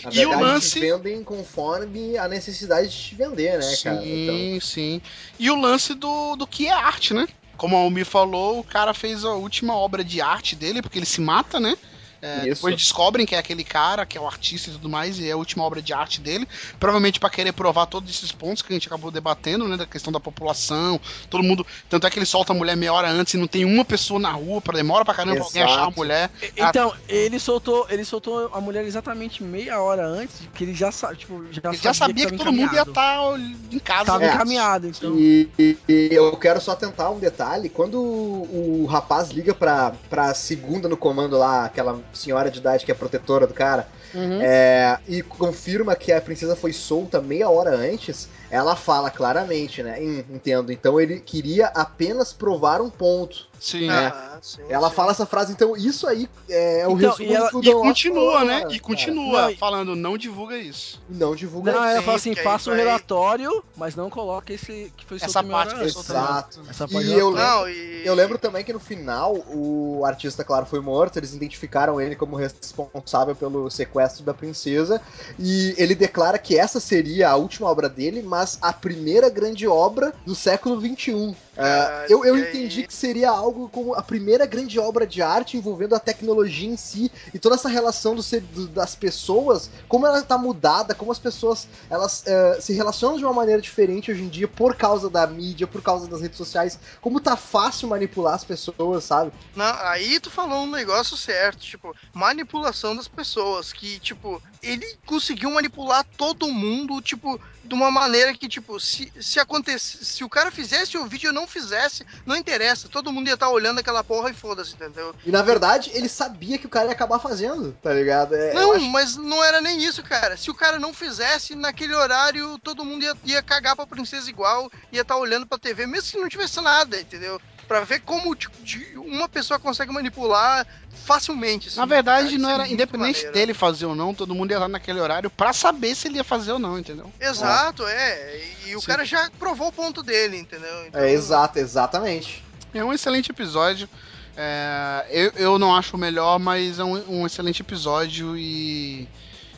Na E o verdade, lance- eles vendem conforme a necessidade de te vender, né, sim, cara? Então, sim. E o lance do, do que é arte, né? Como a Almir falou, o cara fez a última obra de arte dele, porque ele se mata, né? É, depois descobrem que é aquele cara, que é o artista e tudo mais, e é a última obra de arte dele. Provavelmente pra querer provar todos esses pontos que a gente acabou debatendo, né? Da questão da população, todo mundo. Tanto é que ele solta a mulher meia hora antes e não tem uma pessoa na rua, pra demora pra caramba pra alguém Exato. achar a mulher. Então, ele soltou, ele soltou a mulher exatamente meia hora antes, que ele já sabe, tipo, já Ele já sabia que tava todo mundo ia estar em casa. Tava né? É. encaminhado, então. E, e- eu quero só tentar um detalhe. Quando o, o rapaz liga pra, pra segunda no comando lá, aquela senhora de idade que é protetora do cara, Uhum. é, e confirma que a princesa foi solta meia hora antes, ela fala claramente, né? "Hum, entendo. Então ele queria apenas provar um ponto. Sim. É. Ah, sim, Ela sim. fala essa frase, então isso aí é o Então, resumo e ela- do E continua, né? cara. E continua Não, falando, não divulga isso. Não divulga Não, isso. ela fala assim, aí passa o vai- relatório, mas não coloca esse que foi Essa parte que? Exato. Essa parte E eu. Não, e... Eu lembro também que no final o artista, claro, foi morto. Eles identificaram ele como responsável pelo sequestro da princesa. E ele declara que essa seria a última obra dele, mas a primeira grande obra do século XXI. É, Cara, eu eu entendi que seria algo como a primeira grande obra de arte envolvendo a tecnologia em si e toda essa relação do ser- do- das pessoas, como ela tá mudada, como as pessoas elas é, se relacionam de uma maneira diferente hoje em dia por causa da mídia, por causa das redes sociais, como tá fácil manipular as pessoas, sabe? Não, aí tu falou um negócio certo, tipo, manipulação das pessoas, que, tipo, ele conseguiu manipular todo mundo, tipo, de uma maneira que, tipo, se, se acontecesse, se o cara fizesse o vídeo eu não fizesse, não interessa, todo mundo ia estar olhando aquela porra e foda-se, entendeu? E na verdade, ele sabia que o cara ia acabar fazendo, tá ligado? É, Não, acho- mas não era nem isso, cara. Se o cara não fizesse, naquele horário, todo mundo ia, ia cagar pra princesa igual, ia estar olhando pra TV, mesmo se não tivesse nada, entendeu? Pra ver como tipo, uma pessoa consegue manipular facilmente. assim, Na verdade, cara. não é era independente maneiro. dele fazer ou não, todo mundo ia lá naquele horário pra saber se ele ia fazer ou não, entendeu? Exato, é. E o Sim. cara já provou o ponto dele, entendeu? Então, É, exato, exatamente. É um excelente episódio. É, eu, eu não acho o melhor, mas é um, um excelente episódio e.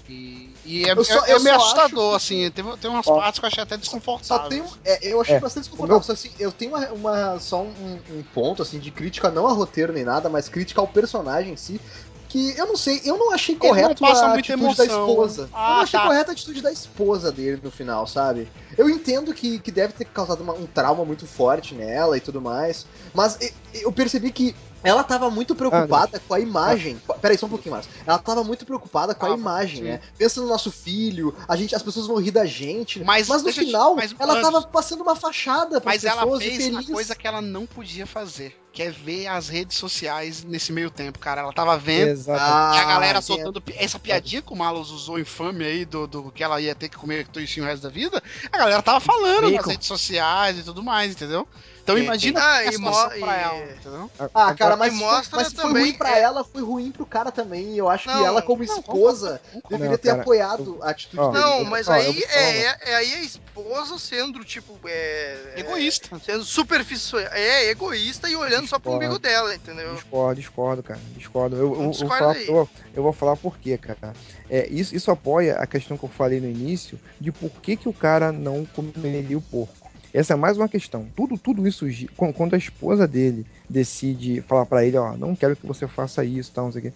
E, e é, Eu só- é- é eu meio só assustador, acho assim. Tem, tem umas Ó, partes que eu achei até Só desconfortáveis. tem um, é, eu achei É, bastante desconfortável. meu- Só assim, eu tenho uma, uma- só um, um ponto assim de crítica não a roteiro nem nada, mas crítica ao personagem em si. Que eu não sei, eu não achei correto a atitude da emoção. esposa. eu Ah, não achei tá. correta a atitude da esposa dele no final, sabe? Eu entendo que, que deve ter causado uma- um trauma muito forte nela e tudo mais, mas eu percebi que ela tava muito preocupada com a imagem. Peraí, só um pouquinho mais. Ela tava muito preocupada com a Tava, imagem, sim. né? Pensa no nosso filho, a gente, as pessoas vão rir da gente. Mas Mas, no eu te- final, mas ela tava passando uma fachada para Mas pessoas ela fez feliz. a coisa que ela não podia fazer, que é ver as redes sociais nesse meio tempo, cara. Ela tava vendo Exato. E a galera Ah, soltando pi- essa piadinha que o Malus usou infame aí do, do que ela ia ter que comer toicinho o resto da vida, a galera tava falando nas redes sociais e tudo mais, entendeu? Então imagina sim. Ah, a e mo- pra ela, entendeu? Ah, cara, mas, foi- mostra mas foi também, ruim pra é- ela, foi ruim pro cara também. Eu acho que Não, ela, como não, esposa, concordo, deveria Não, ter cara, apoiado a atitude dele. Não, mas eu aí falar é, é, é aí a esposa sendo, tipo, é. é- Egoísta. Sendo superficial. É, egoísta e olhando só pro Discordo. umbigo dela, entendeu? Discordo, discordo, cara. Discordo. Eu, eu- eu falar, eu, vou- eu vou falar por quê, cara. É, isso, isso apoia a questão que eu falei no início de por que, que o cara não comeria o porco. Essa é mais uma questão. Tudo, tudo isso, quando a esposa dele decide falar pra ele, ó, não quero que você faça isso, tal, não sei o quê.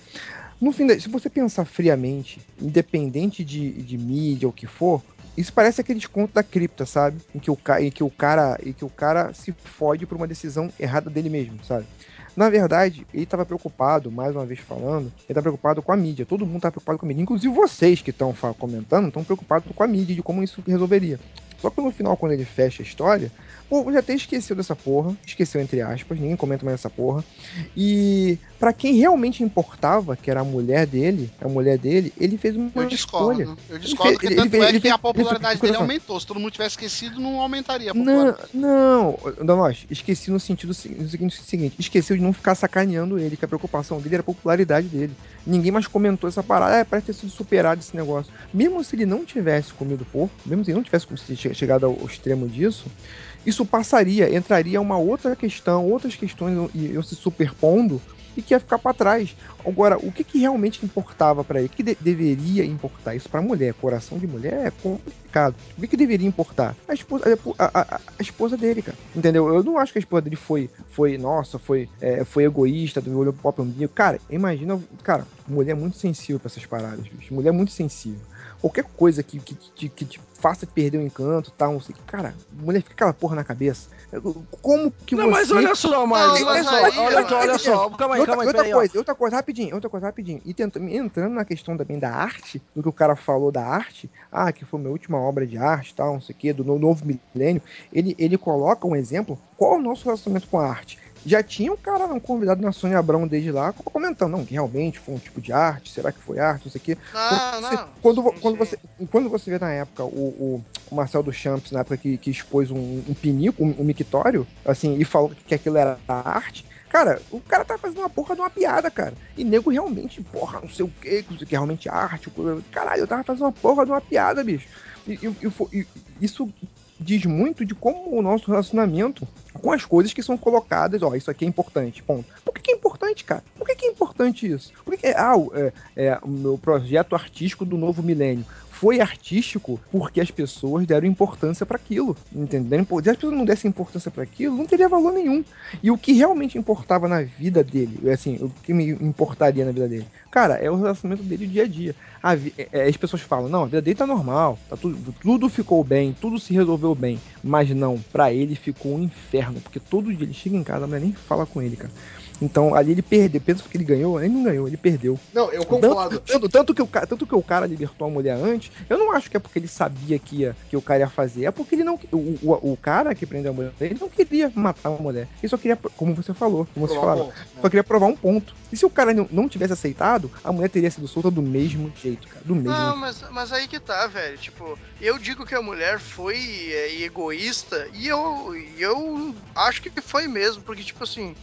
No fim, se você pensar friamente, independente de, de mídia ou o que for, isso parece aquele desconto da cripta, sabe? Em que o, em que o cara, em que o cara se fode por uma decisão errada dele mesmo, sabe? Na verdade, ele estava preocupado, mais uma vez falando, ele está preocupado com a mídia. Todo mundo está preocupado com a mídia. Inclusive vocês que estão comentando estão preocupados com a mídia, de como isso resolveria. Só que no final, quando ele fecha a história, pô, já até esqueceu dessa porra. Esqueceu, entre aspas, ninguém comenta mais essa porra. E pra quem realmente importava, que era a mulher dele, a mulher dele, ele fez uma Eu escolha. discordo. Eu discordo fez- porque ele- tanto ele é ele que a popularidade ele- dele ele- aumentou. Se todo mundo tivesse esquecido, não aumentaria a Não, popularidade. não, Danos, esqueci no sentido se- no seguinte, seguinte, esqueceu de não ficar sacaneando ele, que a preocupação dele era a popularidade dele. Ninguém mais comentou essa parada, ah, parece ter sido superado esse negócio. Mesmo se ele não tivesse comido porco, mesmo se ele não tivesse che- chegado ao extremo disso, isso passaria, entraria uma outra questão, outras questões iam se superpondo e que ia ficar pra trás. Agora, o que, que realmente importava pra ele? O que de- deveria importar? Isso pra mulher, coração de mulher é complicado. O que, que deveria importar? A esposa, a, a- a- esposa dele, cara. Entendeu? Eu não acho que a esposa dele foi, foi nossa, foi, é, foi egoísta, do olho pro próprio umbigo. Cara, imagina, cara, mulher é muito sensível pra essas paradas, bicho. Mulher é muito sensível. Qualquer coisa que, que, que, que te faça perder o encanto, tal, não sei. Cara, mulher fica aquela porra na cabeça. Como que não, você. mas olha só, mas, Não, olha só, aí, olha só, olha só, calma aí, outra, calma aí, outra coisa, outra coisa, rapidinho, outra coisa, rapidinho. E entrando na questão também da arte, do que o cara falou da arte, ah, que foi minha última obra de arte, tal, não sei o quê, do no- novo milênio, ele, ele coloca um exemplo, qual é o nosso relacionamento com a arte? Já tinha um cara, um convidado na Sônia Abrão desde lá, comentando, não, que realmente foi um tipo de arte, será que foi arte, não sei o quê. Não, Você- não. Quando, quando, você, quando você vê na época o, o, Marcel Duchamp, na época que, que expôs um, um pinico, um, um mictório, assim, e falou que aquilo era arte, cara, o cara tá fazendo uma porra de uma piada, cara. E nego realmente, porra, não sei o que, que é realmente arte. Caralho, eu tava fazendo uma porra de uma piada, bicho. E, e- e e isso diz muito de como o nosso relacionamento com as coisas que são colocadas, ó, isso aqui é importante, ponto. Por que, que é importante, cara? Por que, que é importante isso? Por que, que é, ah, é, é, o meu projeto artístico do novo milênio foi artístico porque as pessoas deram importância para aquilo, entendeu? Se as pessoas não dessem importância para aquilo, não teria valor nenhum. E o que realmente importava na vida dele, assim, o que me importaria na vida dele, cara, é o relacionamento dele dia a dia. A é, é, as pessoas falam, não, a vida dele tá normal, tá tudo, tudo ficou bem, tudo se resolveu bem, mas não, para ele ficou um inferno, porque todo dia ele chega em casa, a mulher nem fala com ele, cara. Então ali ele perdeu. Pensa que ele ganhou, ele não ganhou, ele perdeu. Não, eu concordo. Tanto, tanto, tanto que o, tanto que o cara libertou a mulher antes, eu não acho que é porque ele sabia que, ia, que o cara ia fazer. É porque ele não. O, o, o cara que prendeu a mulher, ele não queria matar a mulher. Ele só queria, como você falou, como vocês Provar um né? só queria provar um ponto. E se o cara não, não tivesse aceitado, a mulher teria sido solta do mesmo jeito, cara. Do mesmo Não, jeito. mas, mas aí que tá, velho. Tipo, eu digo que a mulher foi é, egoísta e eu, e eu acho que foi mesmo, porque, tipo assim,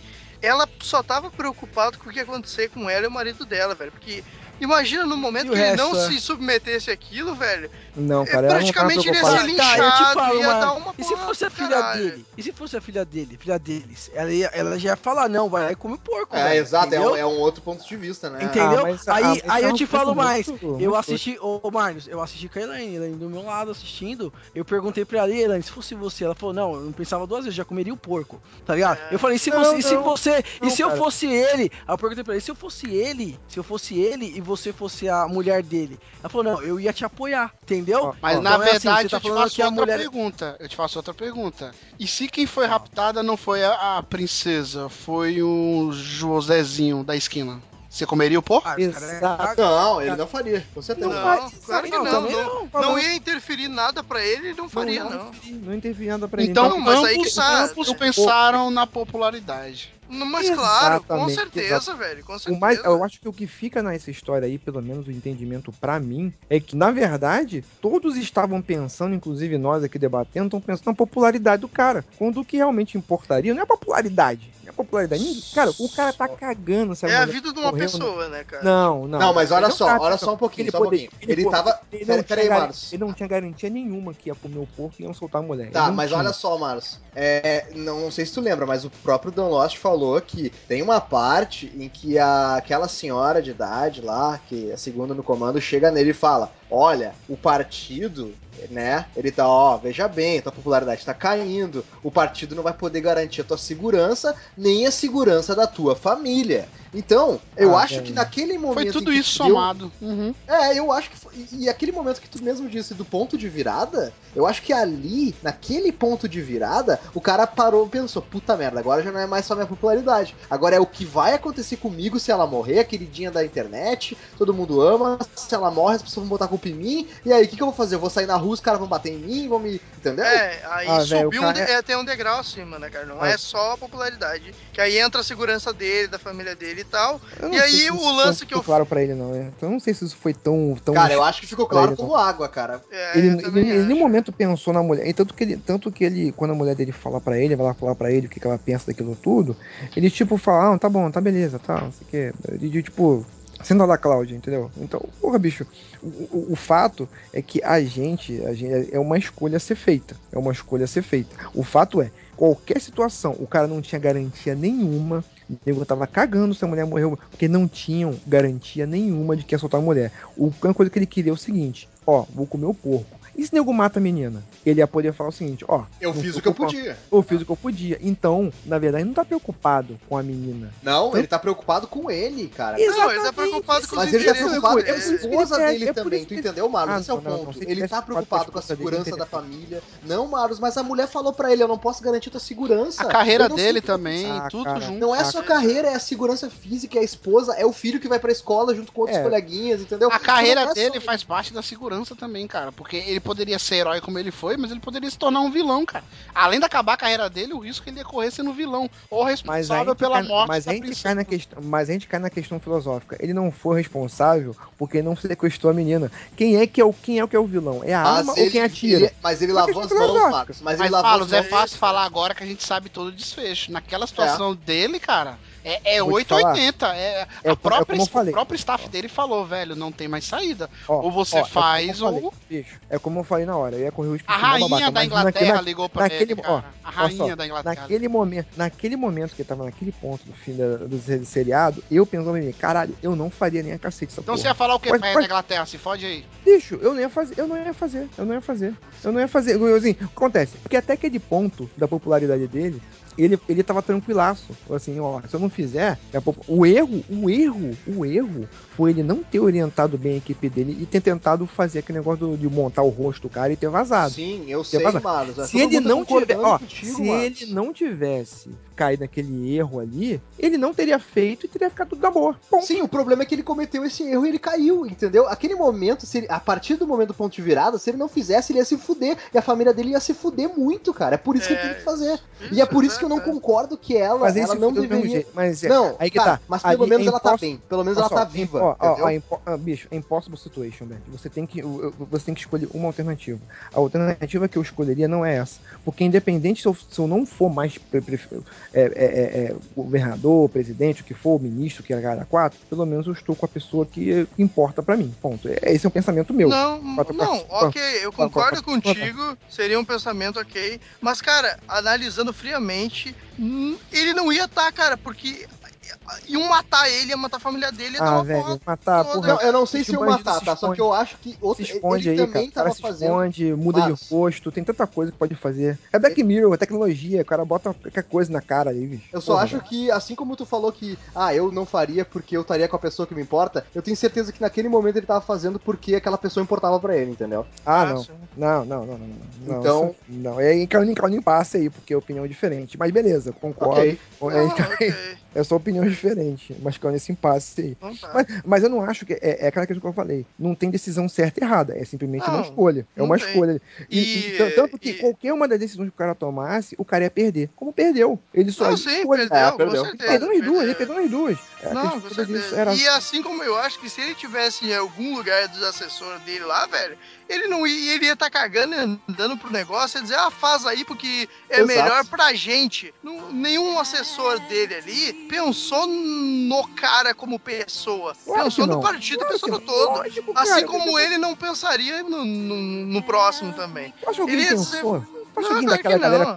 ela só tava preocupada com o que ia acontecer com ela e o marido dela, velho. Porque imagina no momento E que ele não é? se submetesse àquilo, velho. Não, é, cara, não praticamente ele ia ser Tá, eu te linchado, falo, ia dar uma E se fosse a filha caralho. dele? E se fosse a filha dele, filha deles? Ela, ia, ela já ia falar, não, vai lá e come porco. É, velho, exato, é um, é um outro ponto de vista, né? Entendeu? Ah, mas- aí ah, aí é eu um te falo ponto mais. muito- eu muito assisti, ô, ô Marcos, eu assisti com a Elaine, Elaine do meu lado assistindo. Eu perguntei pra ela, "E, Elaine, se fosse você, ela falou, não, eu não pensava duas vezes, já comeria o porco, tá ligado? É. Eu falei, e se Não, você, e se não. você, Não, e se eu fosse ele? Aí eu perguntei pra ele, se eu fosse ele, se eu fosse ele e você fosse a mulher dele? Ela falou, não, eu ia te apoiar, entendeu? Mas ó, na então é assim, verdade você tá eu te faço outra mulher- pergunta. Eu te faço outra pergunta. E se quem foi raptada não foi a, a princesa, foi o Josézinho da esquina? Você comeria o porco? Ah, é Exato. Não, ele não faria, com certeza. Não, mas- claro que não, não. Não, não. não ia interferir nada pra ele, não faria, não. interferi, não interferi nada pra ele. Então, Não, mas aí ambos, que tá. ambos pensaram na popularidade. Mas claro, com certeza, velho, com O certeza. mais, eu acho que o que fica nessa história aí, pelo menos o entendimento pra mim, é que, na verdade, todos estavam pensando, inclusive nós aqui debatendo, estão pensando na popularidade do cara. Quando o que realmente importaria não é a popularidade. Não é a popularidade. Ninguém- Cara, o cara tá cagando se É a vida de uma morreu, pessoa, né, cara? Não, não. Não, mas olha Ele só, olha só um pouquinho, só um pouquinho. Ele po- tava- Ele não, pera aí, tinha, garan- Marcos. ele não tinha garantia nenhuma que ia comer o porco e iam soltar a mulher. Tá, Ele mas tinha. olha só, Marcos. É, não, não sei se tu lembra, mas o próprio Dan Lost falou que tem uma parte em que a, aquela senhora de idade lá, que é a segunda no comando, chega nele e fala: Olha, o partido, né? Ele tá, ó, veja bem, tua popularidade tá caindo. O partido não vai poder garantir a tua segurança, nem a segurança da tua família. Então, eu Ah, acho que naquele momento. Foi tudo isso deu- somado. Uhum. é, eu acho que foi. E, e aquele momento que tu mesmo disse do ponto de virada, eu acho que ali, naquele ponto de virada, o cara parou e pensou: puta merda, agora já não é mais só minha popularidade. Agora é o que vai acontecer comigo se ela morrer, a queridinha da internet, todo mundo ama. Se ela morre, as pessoas vão botar a culpa em mim. E aí, o que, que eu vou fazer? Eu vou sair na rua, os caras vão bater em mim, vão me. Entendeu? É, aí Ah, subiu o um cara de- é, tem um degrau acima, né, cara? Não Ah. é só a popularidade. Que aí entra a segurança dele, da família dele tal. Eu não E aí, se o lance que eu- claro pra ele, não. é. Então eu não sei se isso foi tão. tão Cara, eu acho que ficou claro ele, como água, cara. É, Ele, ele, ele, em nenhum momento pensou na mulher. E tanto que ele, tanto que ele, quando a mulher dele fala pra ele, vai lá falar pra ele o que, que ela pensa daquilo tudo, ele tipo fala, ah, tá bom, tá beleza, tá, não sei o quê. Ele, tipo, sendo lá, Cláudia, entendeu? Então, porra, bicho, o, o, o fato é que a gente, a gente é uma escolha a ser feita. É uma escolha a ser feita. O fato é, qualquer situação, o cara não tinha garantia nenhuma. O nego tava cagando se a mulher morreu, porque não tinham garantia nenhuma de que ia soltar a mulher. O- A única coisa que ele queria é o seguinte: ó, vou comer o porco. E se nego mata a menina? Ele ia poder falar o seguinte: ó, Eu fiz o que eu a- podia. Eu fiz o que eu podia. Então, na verdade, ele não tá preocupado com a menina. Não, ele tá preocupado com ele, cara. Não, ele tá preocupado com Mas ele tá interesses preocupado com a esposa dele é também, tu que- entendeu, Marlos? Ah, Esse é o ponto. ele tá preocupado com a a segurança da família. Não, Marlos, mas a mulher falou pra ele, eu não posso garantir tua segurança. A carreira dele também, pensar, tudo cara. junto. Não é só carreira, é a segurança física, é a esposa, é o filho que vai pra escola junto com outros É. coleguinhas, entendeu? A carreira Não é só- dele faz parte da segurança também, cara. Porque ele poderia ser herói como ele foi, mas ele poderia se tornar um vilão, cara. Além de acabar a carreira dele, o risco que ele ia correr sendo vilão. Ou responsável pela cai, morte mas, a gente cai na questão, mas a gente cai na questão filosófica. Ele não foi responsável porque não sequestrou a menina. Quem é que é o, quem é, o que é o vilão? É a Mas arma ou ele- quem atira? ele- mas ele lavou as mãos. Marcos. Mas, Mas, ele lavou Carlos, as é mãos. fácil falar agora que a gente sabe todo o desfecho. Naquela situação dele, cara, é, é Vou te falar. 880. É, É a é própria, falei. o próprio staff dele falou, velho, não tem mais saída. Ó, ou você ó, é faz, falei, ou. bicho, é como eu falei na hora. Eu ia correr o risco A rainha babaca, da Inglaterra naquele- ligou pra naquele- ele, ó, a rainha só, da Inglaterra. Naquele momento, naquele momento que ele tava naquele ponto do fim da- do se- seriado, eu pensando em mim, caralho, eu não faria nem a cacete Então porra. você ia falar o rainha mas- da Inglaterra? Se fode aí. Bicho, eu não ia fazer, eu não ia fazer, eu não ia fazer. Eu não ia fazer. Eu, Assim, acontece, porque até aquele ponto da popularidade dele, ele, ele tava tranquilaço. Assim, ó, se eu, não, fizer, o erro, o erro, o erro foi ele não ter orientado bem a equipe dele e ter tentado fazer aquele negócio do- de montar o rosto do cara e ter vazado. Sim, eu Ter sei, vazado. mano. já Se ele tá não tiver, concordando ó, contigo, se ele não tivesse caído naquele erro ali, ele não teria feito e teria ficado tudo na boa. Ponto. Sim, o problema é que ele cometeu esse erro e ele caiu, entendeu? Aquele momento, se ele- a partir do momento do ponto de virada, se ele não fizesse, ele ia se fuder. E a família dele ia se fuder muito, cara. É por isso que ele tem que fazer. e é por isso que eu não concordo que ela, Mas ela não deveria. jeito. Mas é, Não, aí que tá, tá. mas pelo Ali menos é ela tá bem. Pelo menos Olha ela tá só, viva. Ó, ó, ó, impo- ah, bicho, é impossible situation, Bert. Você tem que, eu- eu- você tem que escolher uma alternativa. A alternativa que eu escolheria não é essa. Porque independente se eu, se eu não for mais pre- pre- é, é, é, é, governador, presidente, o que for, ministro, que é a quatro, pelo menos eu estou com a pessoa que, importa pra mim. Ponto. É- Esse é um pensamento meu. Não, Quatro- não, quatro- ok, eu quatro- concordo quatro- contigo, seria um pensamento ok, mas, cara, analisando friamente, ele não ia estar, cara, porque iam matar ele, ia matar a família dele, ia dar Ah, uma velho, porra. matar, toda. porra. Não, eu não sei se se bandido matar, se tá? Só que eu acho que Se outro, esconde ele aí, também cara. Tava se fazendo. esconde, muda Mas- de rosto, tem tanta coisa que pode fazer. É Black Mirror, é tecnologia, o cara bota qualquer coisa na cara aí, bicho. Eu só Porra, acho velho. que, assim como tu falou que, ah, eu não faria porque eu estaria com a pessoa que me importa, eu tenho certeza que naquele momento ele tava fazendo porque aquela pessoa importava pra ele, entendeu? Ah, não. sim. Não, não, não, não. não. não Então- não, é em caminho, caminho passa aí, porque é opinião diferente. Mas beleza, concordo. Ok. É, Não, em caminho- ok, é só opinião diferente, mas ficando nesse impasse aí. então tá. Mas, mas eu não acho que. É, é aquela coisa que eu falei. Não tem decisão certa e errada. É simplesmente uma Não, escolha. É uma tem. escolha. E, E- e tan- tanto que e- qualquer uma das decisões que o cara tomasse, o cara ia perder. Como perdeu. Ele só. Não, sim, perdeu, É, com perdeu. certeza. Perdeu nas duas, ele perdeu. perdeu nas duas. É, a Não, com certeza. era- E assim como eu acho que se ele tivesse em algum lugar dos assessores dele lá, velho, ele não ia, ele ia estar cagando, andando pro negócio e dizer, ah, faz aí porque é Exato. melhor pra gente. Não- nenhum assessor dele ali pensou no cara como pessoa. Claro pensou no partido, Claro pensou no todo. Lógico, Assim cara, como ele não pensaria no, no, no próximo também. Tu acha que Ele ia ser- pensou? Acha Não, que daquela que galera não.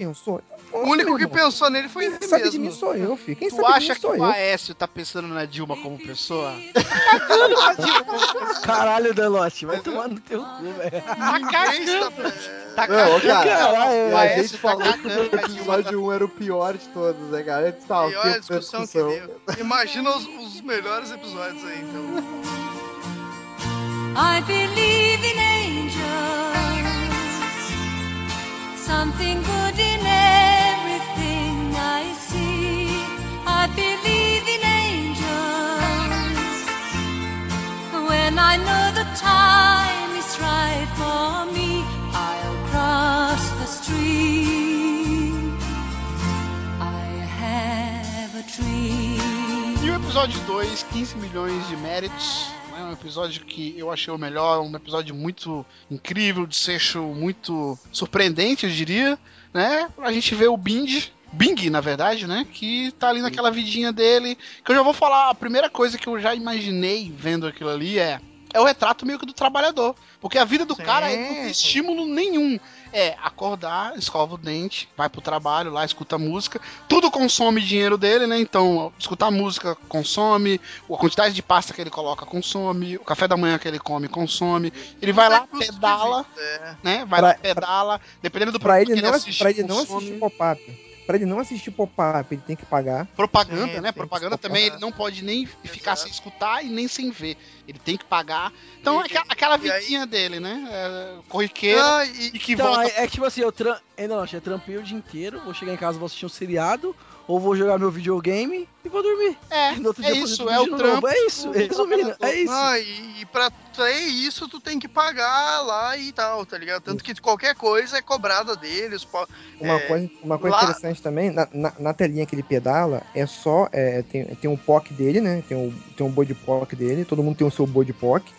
O único que pensou pensou nele foi ele sabe mesmo. de mim sou eu, filho. Quem Tu sabe de acha que o. Aécio tá pensando na Dilma como pessoa? Caralho, Delote, vai tomar no teu cu, velho. Ninguém sabe. Tá Não, ô, cara, Caralho, o a Aécio gente tá falou que cagando o episódio 1 era o pior de todos, né, cara? A gente tava Pior da discussão que discussão. deu. Imagina os, os melhores episódios aí, então. I believe in angels, something good in everything E o episódio 2, 15 milhões de méritos. É um episódio que eu achei o melhor, um episódio muito incrível, desfecho muito surpreendente, eu diria, né? A gente vê o Bing, Bing, na verdade, né? Que tá ali naquela vidinha dele. Que eu já vou falar, a primeira coisa que eu já imaginei vendo aquilo ali é. É o retrato meio que do trabalhador. Porque a vida do Sim. cara ele não tem estímulo nenhum. É acordar, escova o dente, vai pro trabalho lá, escuta música. Tudo consome dinheiro dele, né? Então, escutar música consome, a quantidade de pasta que ele coloca consome, o café da manhã que ele come consome. Ele vai lá, de pedala, é. né? Vai Pra- lá, pedala. Dependendo do Pra produto ele que não, assiste, pra ele não assistir pop-up. Pra ele não assistir pop-up, ele tem que pagar. Propaganda, Sim, né? Propaganda também, ele não pode nem ficar Exato. sem escutar e nem sem ver. Ele tem que pagar. Então, E- aquela, aquela e aí- vidinha dele, né? É, corriqueira Ah, e, e que Então, volta. é, é que tipo assim, eu, tra... é, não, eu trampei o dia inteiro, vou chegar em casa, vou assistir um seriado, ou vou jogar meu videogame e vou dormir. É, no outro é dia eu isso, é o de trampo É isso, resumindo, é isso. Ah, e, e pra ter isso, tu tem que pagar lá e tal, tá ligado? Tanto que qualquer coisa é cobrada deles. Uma É, coisa, uma coisa lá- interessante também, na, na, na telinha que ele pedala, é só. é, tem, tem um POC dele, né? Tem um, tem um body POC dele, todo mundo tem o seu body POC.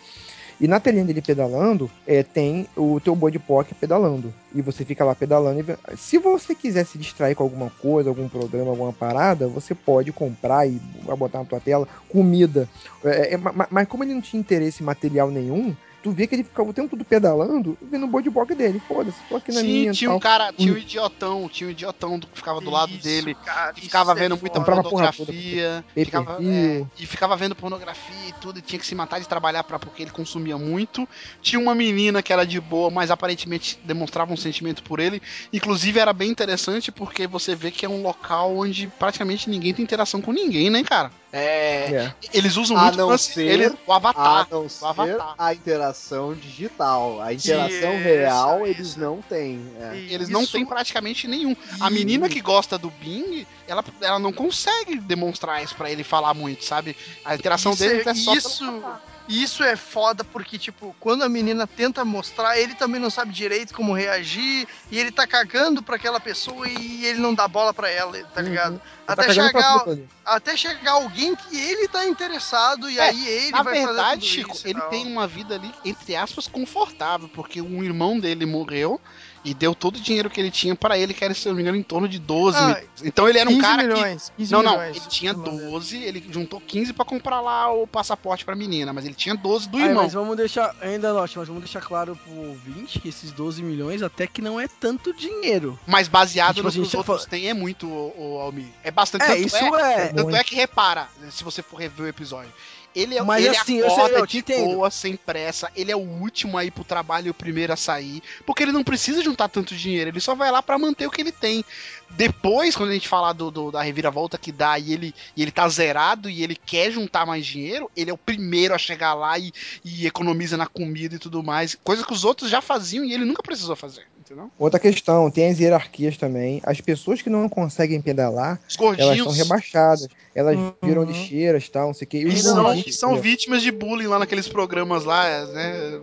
E na telinha dele pedalando, é, tem o teu body pedalando. E você fica lá pedalando. E... Se você quiser se distrair com alguma coisa, algum programa, alguma parada, você pode comprar e botar na tua tela comida. É, é, ma- ma- mas como ele não tinha interesse material nenhum, tu vê que ele ficava o tempo todo pedalando, vendo o bodyboard dele. Foda-se, tô aqui na Sim, minha. tinha um tal. cara, tinha um idiotão, tinha um idiotão do- que ficava do lado Isso, dele. cara, ficava é vendo foda. muita porra pornografia, toda, ficava, é, e ficava vendo pornografia e tudo, e tinha que se matar de trabalhar para porque ele consumia muito. Tinha uma menina que era de boa, mas aparentemente demonstrava um sentimento por ele. Inclusive era bem interessante porque você vê que é um local onde praticamente ninguém tem interação com ninguém, né, cara? É, É. eles usam A muito não ser- eles- o A avatar. não o ser avatar. a interação digital. A interação Isso, real isso. eles não têm. é. Eles não Isso- têm praticamente nenhum. A menina que gosta do Bing, ela, ela não consegue demonstrar isso pra ele falar muito, sabe? A interação Isso deles é- é só isso- avatar. Isso é foda porque, tipo, quando a menina tenta mostrar, ele também não sabe direito como reagir, e ele tá cagando pra aquela pessoa e ele não dá bola pra ela, tá Uhum. ligado? Tá Até, pra chegar, até chegar alguém que ele tá interessado, e É, aí ele Na vai fazer verdade, tudo Chico, isso e ele tal. tem uma vida ali, entre aspas, confortável, porque um irmão dele morreu e deu todo o dinheiro que ele tinha pra ele, que era, se eu não me engano, em torno de 12 Ah, milhões. Então ele era um 15 cara que. milhões, 15 Não, não, milhões. ele tinha Não, não. 12, ele juntou 15 pra comprar lá o passaporte pra menina, mas ele tinha 12 do Aí, irmão. mas vamos deixar, ainda não, mas vamos deixar claro pro ouvinte que esses 12 milhões até que não é tanto dinheiro. Mas baseado Tipo, no a que os outros fal- têm, é muito, o, o Almir. É bastante. É, tanto isso é. Tanto é que repara, se você for rever o episódio. Ele é Mas ele assim, eu sei, eu te de entendo. boa, sem pressa. Ele é o último a ir pro trabalho e o primeiro a sair. Porque ele não precisa juntar tanto dinheiro. Ele só vai lá pra manter o que ele tem. Depois, quando a gente falar do, do- da reviravolta que dá e ele, e ele tá zerado e ele quer juntar mais dinheiro, ele é o primeiro a chegar lá e, e economiza na comida e tudo mais. Coisa que os outros já faziam e ele nunca precisou fazer. Entendeu? Outra questão, tem as hierarquias também. As pessoas que não conseguem pedalar, elas são rebaixadas. Elas Uhum. viram lixeiras tal, não sei o que. Eles são, são vítimas de bullying lá naqueles programas lá, né?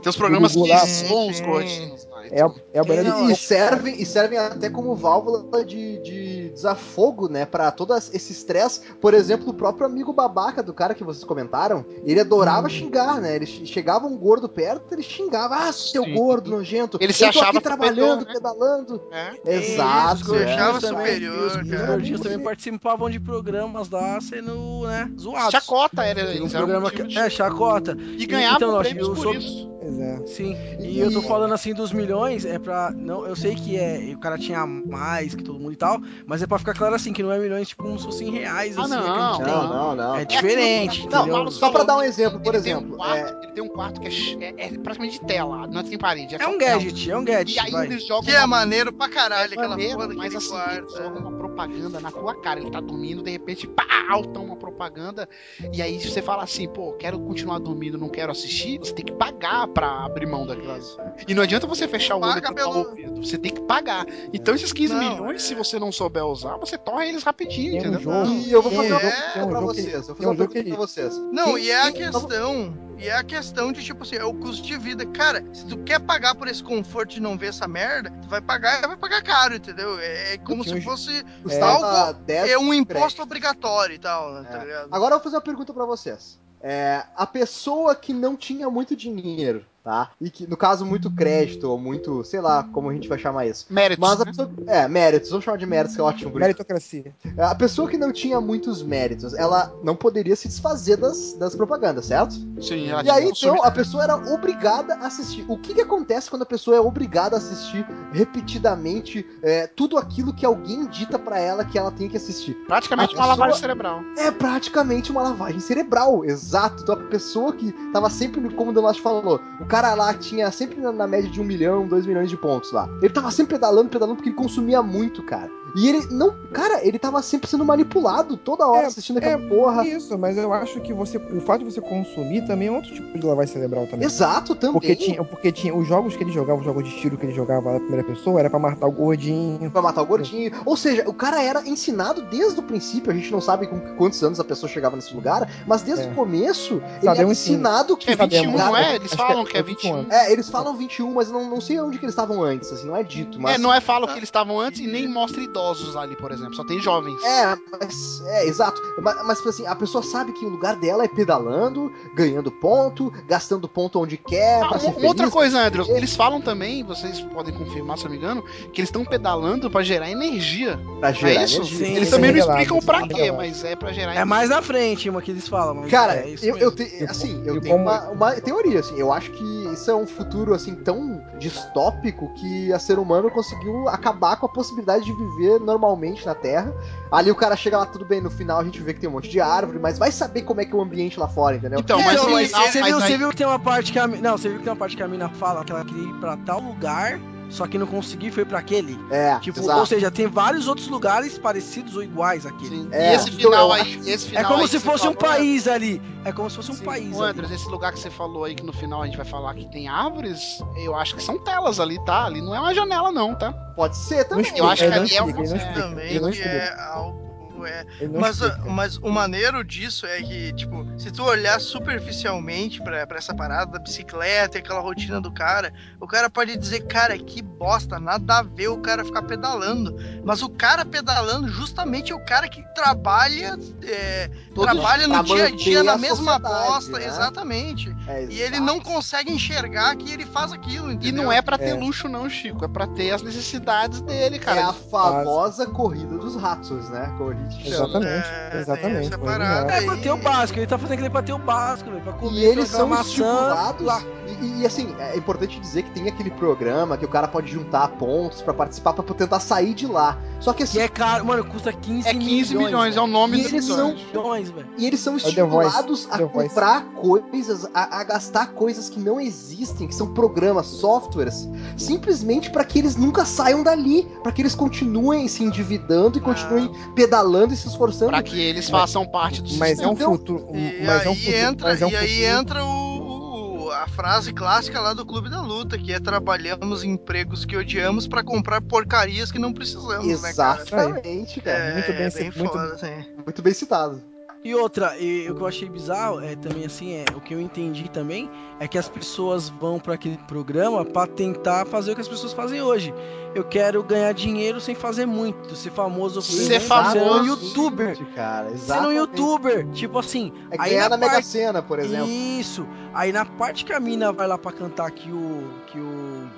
Tem os programas que lá. são os gordinhos. É, é a banheira Não, E, de e servem, e servem até como válvula de, de desafogo, né? Pra todo esse estresse. Por exemplo, o próprio amigo babaca do cara que vocês comentaram, ele adorava xingar, né? Ele che- chegava um gordo perto, ele xingava, ah, seu Sim. gordo nojento. Ele se eu tô achava aqui trabalhando, superior, né? pedalando. É. Exato. os gordinhos é. achava também, superior, os, os gordinhos também participavam de programas lá sendo, né, zoados. Chacota era. Um programa que, de- é, chacota. E ganhavam então, prêmios eu por sou- isso. É. Sim. E eu tô falando assim dos milhões, é pra. Não, eu sei que é. O cara tinha mais que todo mundo e tal, mas é pra ficar claro assim, que não é milhões tipo como se fossem reais, Ah, assim, é não, gente Não, não, não. É diferente, Não, entendeu? só pra dar um exemplo, por Ele tem um exemplo. quarto- é, Ele tem um quarto que é, é- é praticamente de tela, não tem parede. É só um gadget, é um gadget. E aí vai. eles jogam Que é maneiro pra caralho, É aquela maneiro, porra mas assim, quarto. ele joga uma propaganda na tua cara. Ele tá dormindo, de repente, pau, toma uma propaganda. E aí você fala assim, pô, quero continuar dormindo, não quero assistir. Você tem que pagar pra abrir mão daquela. E não adianta você fechar o olho e Paga pelo- ouvido. Você tem que pagar. Então esses 15 Não, milhões, é. se você não souber usar, você torra eles rapidinho, Tem um entendeu? jogo. E eu vou fazer um uma jogo- pergunta tem um pra jogo que- vocês. Eu vou fazer um uma pergunta pra vocês. Não, Quem- e é a questão, e é a questão de tipo assim, é o custo de vida. Cara, se tu quer pagar por esse conforto de não ver essa merda, tu vai pagar, vai pagar caro, entendeu? É, é como se fosse Custava algo, 10 é um imposto obrigatório e tal, né, tá É. ligado? Agora eu vou fazer uma pergunta pra vocês. É, a pessoa que não tinha muito dinheiro, tá? E que, no caso, muito crédito, ou muito, sei lá, como a gente vai chamar isso. Méritos, Mas a né? pessoa. É, méritos, vamos chamar de méritos, que é ótimo. bonito. Meritocracia. A pessoa que não tinha muitos méritos, ela não poderia se desfazer das, das propagandas, certo? Sim, ela E aí, então, a pessoa era obrigada a assistir. O que, que acontece quando a pessoa é obrigada a assistir repetidamente é, tudo aquilo que alguém dita pra ela que ela tem que assistir? praticamente a uma lavagem cerebral. É praticamente uma lavagem cerebral, exato. Então a pessoa que tava sempre, como o Delash falou, o cara lá tinha sempre na, média de um milhão, dois milhões de pontos lá. Ele tava sempre pedalando, pedalando, porque ele consumia muito, cara. E ele não. Cara, ele tava sempre sendo manipulado toda hora É, assistindo aquela porra. Isso, mas eu acho que você, o fato de você consumir também é outro tipo de lavagem cerebral também. Exato, também. Porque tinha, porque tinha os jogos que ele jogava, os jogos de tiro que ele jogava na primeira pessoa, era pra matar o gordinho. Pra matar o gordinho. Ou seja, o cara era ensinado desde o princípio. A gente não sabe com quantos anos a pessoa chegava nesse lugar, mas desde É. o começo, ele Sabe, é era um ensinado que É 21, cara- não é? Eles falam que que é é 21 21. É, eles falam 21, mas não, não sei onde que eles estavam antes, assim, não é dito. Mas É, não é falam que eles estavam antes e nem mostra idosos. Idosos ali, por exemplo. Só tem jovens. É, mas, é, exato. Mas, mas, tipo assim, a pessoa sabe que o lugar dela é pedalando, ganhando ponto, gastando ponto onde quer. Ah, pra ser uma, outra coisa, Andrew, eles falam também, vocês podem confirmar se eu não me engano, que eles estão pedalando pra gerar energia. Pra gerar é isso? energia. Sim, eles sim, também não revelado, explicam não quê, mas é pra gerar É mais na frente, uma que eles falam. mas Cara, é isso eu, eu te- assim, eu tenho como- uma, uma teoria, assim, eu acho que isso é um futuro, assim, tão distópico que a ser humano conseguiu acabar com a possibilidade de viver normalmente na Terra. Ali o cara chega lá, tudo bem, no final a gente vê que tem um monte de árvore, mas vai saber como é que é o ambiente lá fora, entendeu? Então, É, mas, não, mas você, mas viu, aí- você viu que tem uma parte que a não, você viu que tem uma parte que a mina fala que ela queria ir pra tal lugar, só que não conseguiu e foi pra aquele. É, Tipo, exato. ou seja, tem vários outros lugares parecidos ou iguais àquele. Sim. É, e esse eu- final aí, esse É final como aí se fosse um falou, país ali. É como se fosse um Sim, país Ô, ali. Andrews, esse lugar que você falou aí, que no final a gente vai falar que tem árvores, eu acho que são telas ali, tá? Ali não é uma janela, não, tá? Pode ser também. Eu acho que ali é um- Também é algo. É. Mas, explica. mas o maneiro disso é que, tipo, se tu olhar superficialmente pra, pra essa parada da bicicleta e aquela rotina do cara, o cara pode dizer, cara, que bosta, nada a ver o cara ficar pedalando. Mas o cara pedalando justamente é o cara que trabalha, é, trabalha no dia a dia na a mesma bosta, né? exatamente. É, E ele não consegue enxergar que ele faz aquilo, E entendeu? não é pra ter É. luxo, não, Chico. É pra ter as necessidades dele, É cara. a famosa corrida dos ratos, né? Como a gente chama. Exatamente, É, exatamente. É pra ter o básico, ele tá fazendo aquilo pra ter o básico, velho. Pra comer E eles são maçã. estimulados. lá. E, e, assim, é importante dizer que tem aquele programa que o cara pode juntar pontos pra participar pra tentar sair de lá. Só que assim, Que é caro, mano, custa 15 É 15 milhões, é o nome E do eles episódio. milhões, velho. e eles são É estimulados a comprar coisas, a, a gastar coisas que não existem, que são programas, softwares, simplesmente pra que eles nunca saiam dali, pra que eles continuem se endividando e continuem pedalando e se esforçando. Pra que eles Mas- façam parte do Mas é um futuro. E mas aí é um futuro, entra, mas é um e aí futuro- entra o, o- a frase clássica lá do Clube da Luta, que é trabalhamos em empregos que odiamos pra comprar porcarias que não precisamos, né, cara? Exatamente, cara. É, Muito bem, é bem muito- foda, assim. Muito bem citado. E outra, e, o que eu achei bizarro é também assim, é o que eu entendi também é que as pessoas vão pra aquele programa pra tentar fazer o que as pessoas fazem hoje. Eu quero ganhar dinheiro sem fazer muito, ser famoso, Ser famoso. ser um youtuber. Cara, Ser um exatamente. youtuber, tipo assim, É aí ganhar na na Mega Sena, por exemplo. Isso. Aí na parte que a mina vai lá pra cantar que o que o,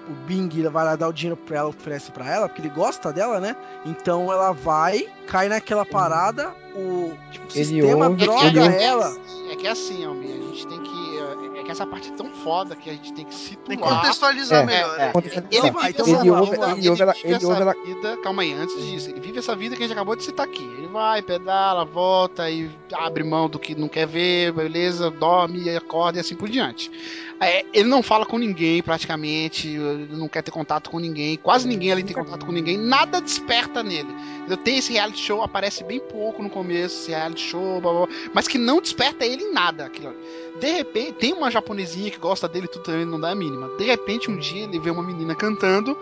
o Bing vai lá dar o dinheiro pra ela, oferece pra ela, porque ele gosta dela, né? Então ela vai, cai naquela parada, o, tipo, o Ele sistema ouve- droga ele ela. É que é assim, Almir, a gente tem que. É que essa parte é tão foda que a gente tem que situar. Tem que contextualizar É, melhor. é. Contextualizar. Ele Vai, vive então essa vamos ele lá, ouve, ele ela, ele ouve ela, vida, calma aí, antes disso, ele vive essa vida que a gente acabou de citar aqui. Ele vai, pedala, volta e abre mão do que não quer ver, beleza, dorme, acorda e assim por diante. É, ele não fala com ninguém praticamente, ele não quer ter contato com ninguém, quase ninguém ali tem contato com ninguém, nada desperta nele. Eu tenho esse reality show, aparece bem pouco no começo, esse reality show, blá, blá, blá, mas que não desperta ele em nada. Aquilo. ali. De repente, tem uma japonesinha que gosta dele, tudo também não dá a mínima. De repente, um dia ele vê uma menina cantando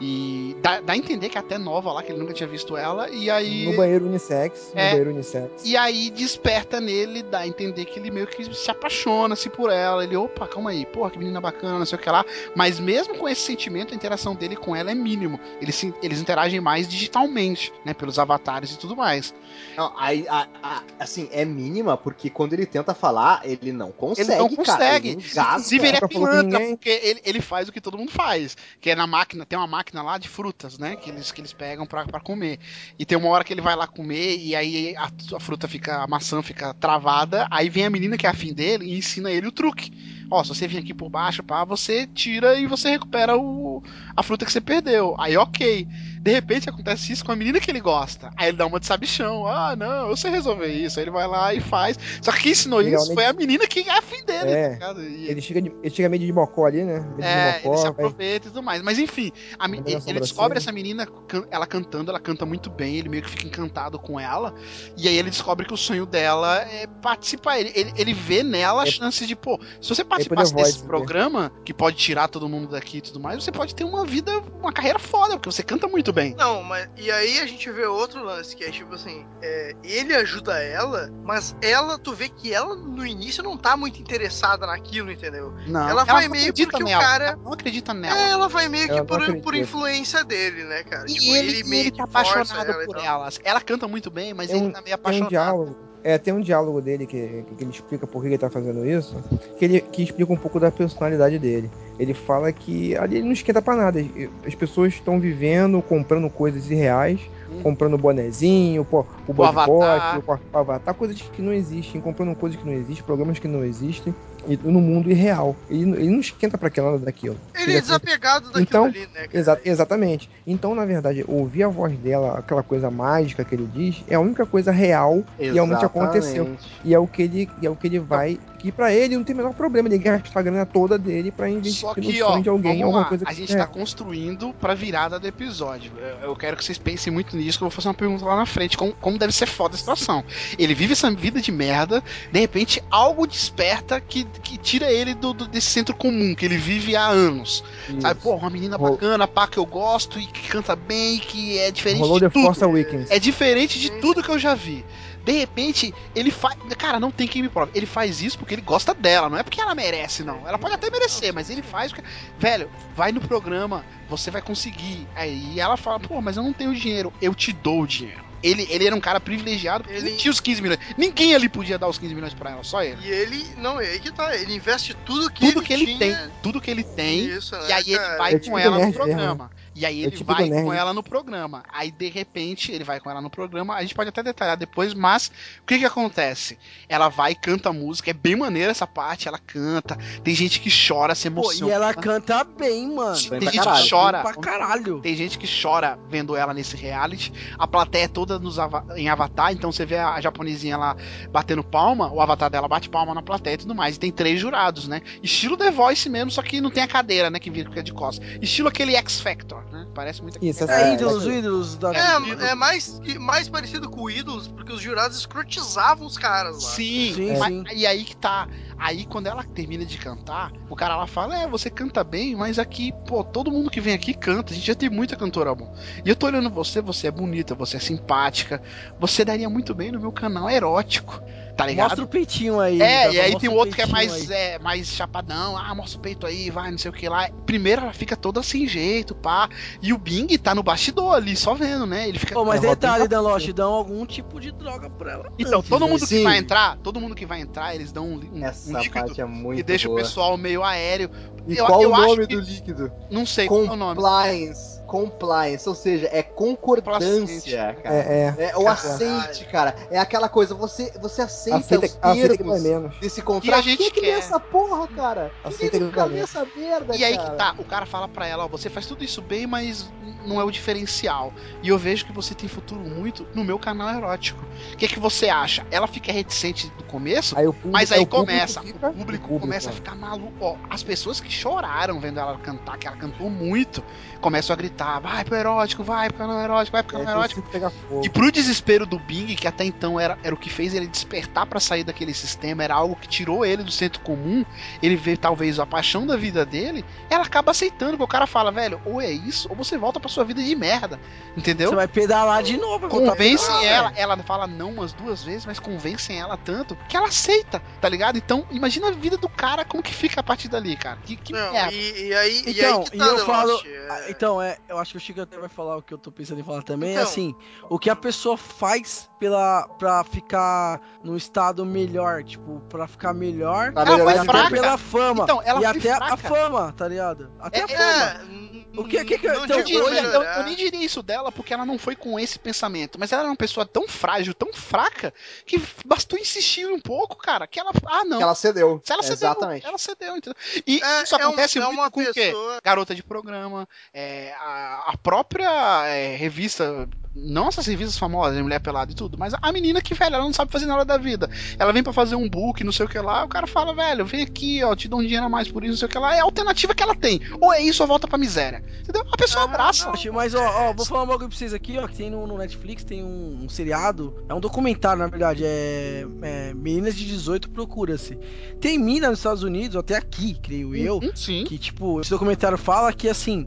e dá, dá a entender que é até nova lá, que ele nunca tinha visto ela, e aí. no banheiro unissex. É. No banheiro unissex. E aí desperta nele, dá a entender que ele meio que se apaixona assim por ela. Ele, opa, calma aí, porra, que menina bacana, não sei o que lá. Mas mesmo com esse sentimento, a interação dele com ela é mínimo. Eles, se- eles interagem mais digitalmente, né? Pelos avatares e tudo mais. Não, aí, a- a- assim, é mínima, porque quando ele tenta falar, ele não consegue, Ele não cara. consegue. Ele engasga. Inclusive, ele é pilantra, porque ele, ele faz o que todo mundo faz. Que é na máquina, tem uma máquina lá de frutas, né? Que eles, que eles pegam pra, pra comer. E tem uma hora que ele vai lá comer e aí a, a fruta fica, a maçã fica travada. Aí vem a menina que é afim dele e ensina ele o truque. Ó, se você vir aqui por baixo, pá, você tira e você recupera o, a fruta que você perdeu. Aí, ok. De repente acontece isso com a menina que ele gosta. Aí ele dá uma de sabichão. Ah, não, eu sei resolver isso. Aí ele vai lá e faz. Só que quem ensinou isso foi a menina que é afim dele, É. tá ligado? E- Ele chega, de, ele chega meio de mocó ali, né? Meio é, de ele se mocó. vai- aproveita e tudo mais. Mas enfim, a ele, ele sobrancelha. descobre essa menina, ela cantando, ela canta muito bem, ele meio que fica encantado com ela. E aí ele descobre que o sonho dela é participar. Ele, ele, ele vê nela a É- chance de, pô, se você Ele participasse The Voice, desse né? programa, que pode tirar todo mundo daqui e tudo mais, você pode ter uma vida, uma carreira foda, porque você canta muito bem. Não, mas e aí a gente vê outro lance, que é tipo assim, é, ele ajuda ela, mas ela, tu vê que ela no início não tá muito interessada naquilo, entendeu? Não, Ela vai não meio acredita porque o nela, cara- ela não acredita nela. É, ela vai meio que Ela por, por influência dele, né, cara? E Tipo, ele, e meio ele que tá apaixonado ela por ela. Ela canta muito bem, mas Tem ele tá meio Tem um apaixonado. diálogo. É, tem um diálogo dele que, que ele explica por que ele tá fazendo isso, que ele que explica um pouco da personalidade dele. Ele fala que ali ele não esquenta pra nada. As pessoas estão vivendo, comprando coisas irreais, Hum. comprando bonezinho, o body avatar. pot, o avatar, coisas que não existem, comprando coisas que não existem, programas que não existem, no mundo irreal. Ele, não- ele não esquenta pra aquela nada daquilo. Ele é desapegado daquilo Então, ali, né? Exa- exatamente. Então, na verdade, ouvir a voz dela, aquela coisa mágica que ele diz, é a única coisa real que realmente aconteceu. E é o que ele, e é o que ele vai. Que pra ele não tem o menor problema ele gastar a grana toda dele pra investir Só no que, sonho ó, de alguém, vamos alguma lá, coisa que a gente é. tá construindo pra virada do episódio. Eu, eu quero que vocês pensem muito nisso, que eu vou fazer uma pergunta lá na frente, como, como deve ser foda a situação. Ele vive essa vida de merda, de repente algo desperta que, que tira ele do, do- desse centro comum, que ele vive há anos. Sabe, pô, uma menina Rol- bacana, pá, que eu gosto, e que canta bem, que é diferente Rolou de tudo. Force Awakens. É diferente de tudo que eu já vi. De repente, ele faz. Cara, não tem quem me prove. Ele faz isso porque ele gosta dela, não é porque ela merece, não. Ela pode até merecer, mas ele faz porque. Velho, vai no programa, você vai conseguir. Aí ela fala, pô, mas eu não tenho dinheiro. Eu te dou o dinheiro. Ele, ele era um cara privilegiado porque ele Ele- tinha os 15 milhões. Ninguém ali podia dar os 15 milhões pra ela, só ele. E ele, não, é aí que tá, ele investe tudo que Tudo ele que ele tinha. tem, tudo que ele tem. Isso, E aí ele cara? vai É com tipo ela no nerd mesmo, programa. E aí É ele tipo do vai nerd. com ela no programa. Aí de repente ele vai com ela no programa. A gente pode até detalhar depois, mas o que que acontece? Ela vai e canta a música. É bem maneira essa parte. Ela canta. Tem gente que chora, se Pô, emociona. e ela canta bem, mano. Tem Bem gente caralho. que chora. Pra caralho. Tem gente que chora vendo ela nesse reality. A plateia é toda nos ava- em Avatar, então você vê a japonesinha lá batendo palma, o avatar dela bate palma na plateia e tudo mais. E tem três jurados, né? Estilo The Voice mesmo, só que não tem a cadeira, né? Que vira fica de costas. Estilo aquele X Factor, né? Parece muito Isso, É, É, ídolos, é- ídolos da É, é mais, mais parecido com o Ídolos, porque os jurados escrotizavam os caras lá. Sim, Sim, mas- sim. e aí que tá. Aí quando ela termina de cantar, o cara lá fala: É, você canta bem, mas aqui, pô, todo mundo que vem aqui canta. A gente já tem muita cantora bom. E eu tô olhando você, você é bonita, você é simpática. Você daria muito bem no meu canal erótico. Tá ligado? Mostra o peitinho aí. É, e aí tem o outro que é mais, é, mais chapadão. Ah, mostra o peito aí, vai, não sei o que lá. Primeiro ela fica toda sem jeito, pá. E o Bing tá no bastidor ali, só vendo, né? Ele fica. Pô, mas detalhe, Dan Lost, dão algum tipo de droga pra ela. Então, antes, todo né? mundo que Sim. vai entrar, todo mundo que vai entrar, eles dão um, um- um Essa líquido parte é muito que deixa boa. o pessoal meio aéreo. E Eu- qual eu o acho nome que- do líquido? Não sei qual é o nome. Compliance. Compliance, ou seja, é concordância, cara. É, é. É o aceite, cara. É aquela coisa, você, você aceita, Aceita, os aceita que termos menos. desse contrato. E a gente Quem é que quer. essa porra, cara? Aceita que nunca vai lê menos. essa merda, E aí cara. que tá, o cara fala pra ela, ó, você faz tudo isso bem, mas não é o diferencial. E eu vejo que você tem futuro muito no meu canal erótico. O que, que você acha? Ela fica reticente do começo, Aí público, mas aí público começa, fica- o público, o público, começa a é. ficar maluco. Ó, as pessoas que choraram vendo ela cantar, que ela cantou muito, começam a gritar: vai pro erótico, vai pro canal erótico, vai pro É, canal erótico. pegar fogo. E pro desespero do Bing, que até então era, era o que fez ele despertar pra sair daquele sistema, era algo que tirou ele do centro comum, ele vê talvez a paixão da vida dele, ela acaba aceitando, porque o cara fala, velho, ou é isso, ou você volta pra sua vida de merda. Entendeu? Você vai pedalar de novo. Convencem pedalar, ela, velho. ela fala não umas duas vezes, mas convencem ela tanto que ela aceita, tá ligado? Então, imagina a vida do cara, como que fica a partir dali, cara. Que, que Não, merda. e, e aí, e Então, aí que e tá, eu falo- Lost, é- Ah, Então, é, eu acho que o Chico até vai falar o que eu tô pensando em falar também. É Então. assim, o que a pessoa faz pela, pra ficar num estado melhor, tipo, pra ficar melhor. Pra Ela melhorar foi pela fama. Então, ela e foi até a fraca. fama, tá ligado? Até a É, fama. É, O que- que que- então, Eu, diria- eu- melhorar. eu nem diria isso dela porque ela não foi com esse pensamento, mas ela era uma pessoa tão frágil, tão fraca, que bastou insistir um pouco, cara, que ela. Ah, não. Que ela cedeu. Se ela cedeu, Exatamente. ela cedeu, entendeu? E É, isso é um- acontece é muito uma com o quê? pessoa- Garota de programa, é, a, a própria é, revista não essas revistas famosas, Mulher Pelada e tudo, mas a menina que, velho, ela não sabe fazer nada da vida. Ela vem pra fazer um book, não sei o que lá, o cara fala, velho, vem aqui, ó, te dou um dinheiro a mais por isso, não sei o que lá. É a alternativa que ela tem. Ou é isso ou volta pra miséria. Entendeu? A pessoa abraça. Poxa, Mas, ó, ó, vou falar um bagulho pra vocês aqui, ó, que tem no, no Netflix, tem um, um seriado, é um documentário, na verdade, é, é Meninas de 18 Procura-se. Tem mina nos Estados Unidos, até aqui, creio eu, Uhum, sim. que, tipo, esse documentário fala que, assim,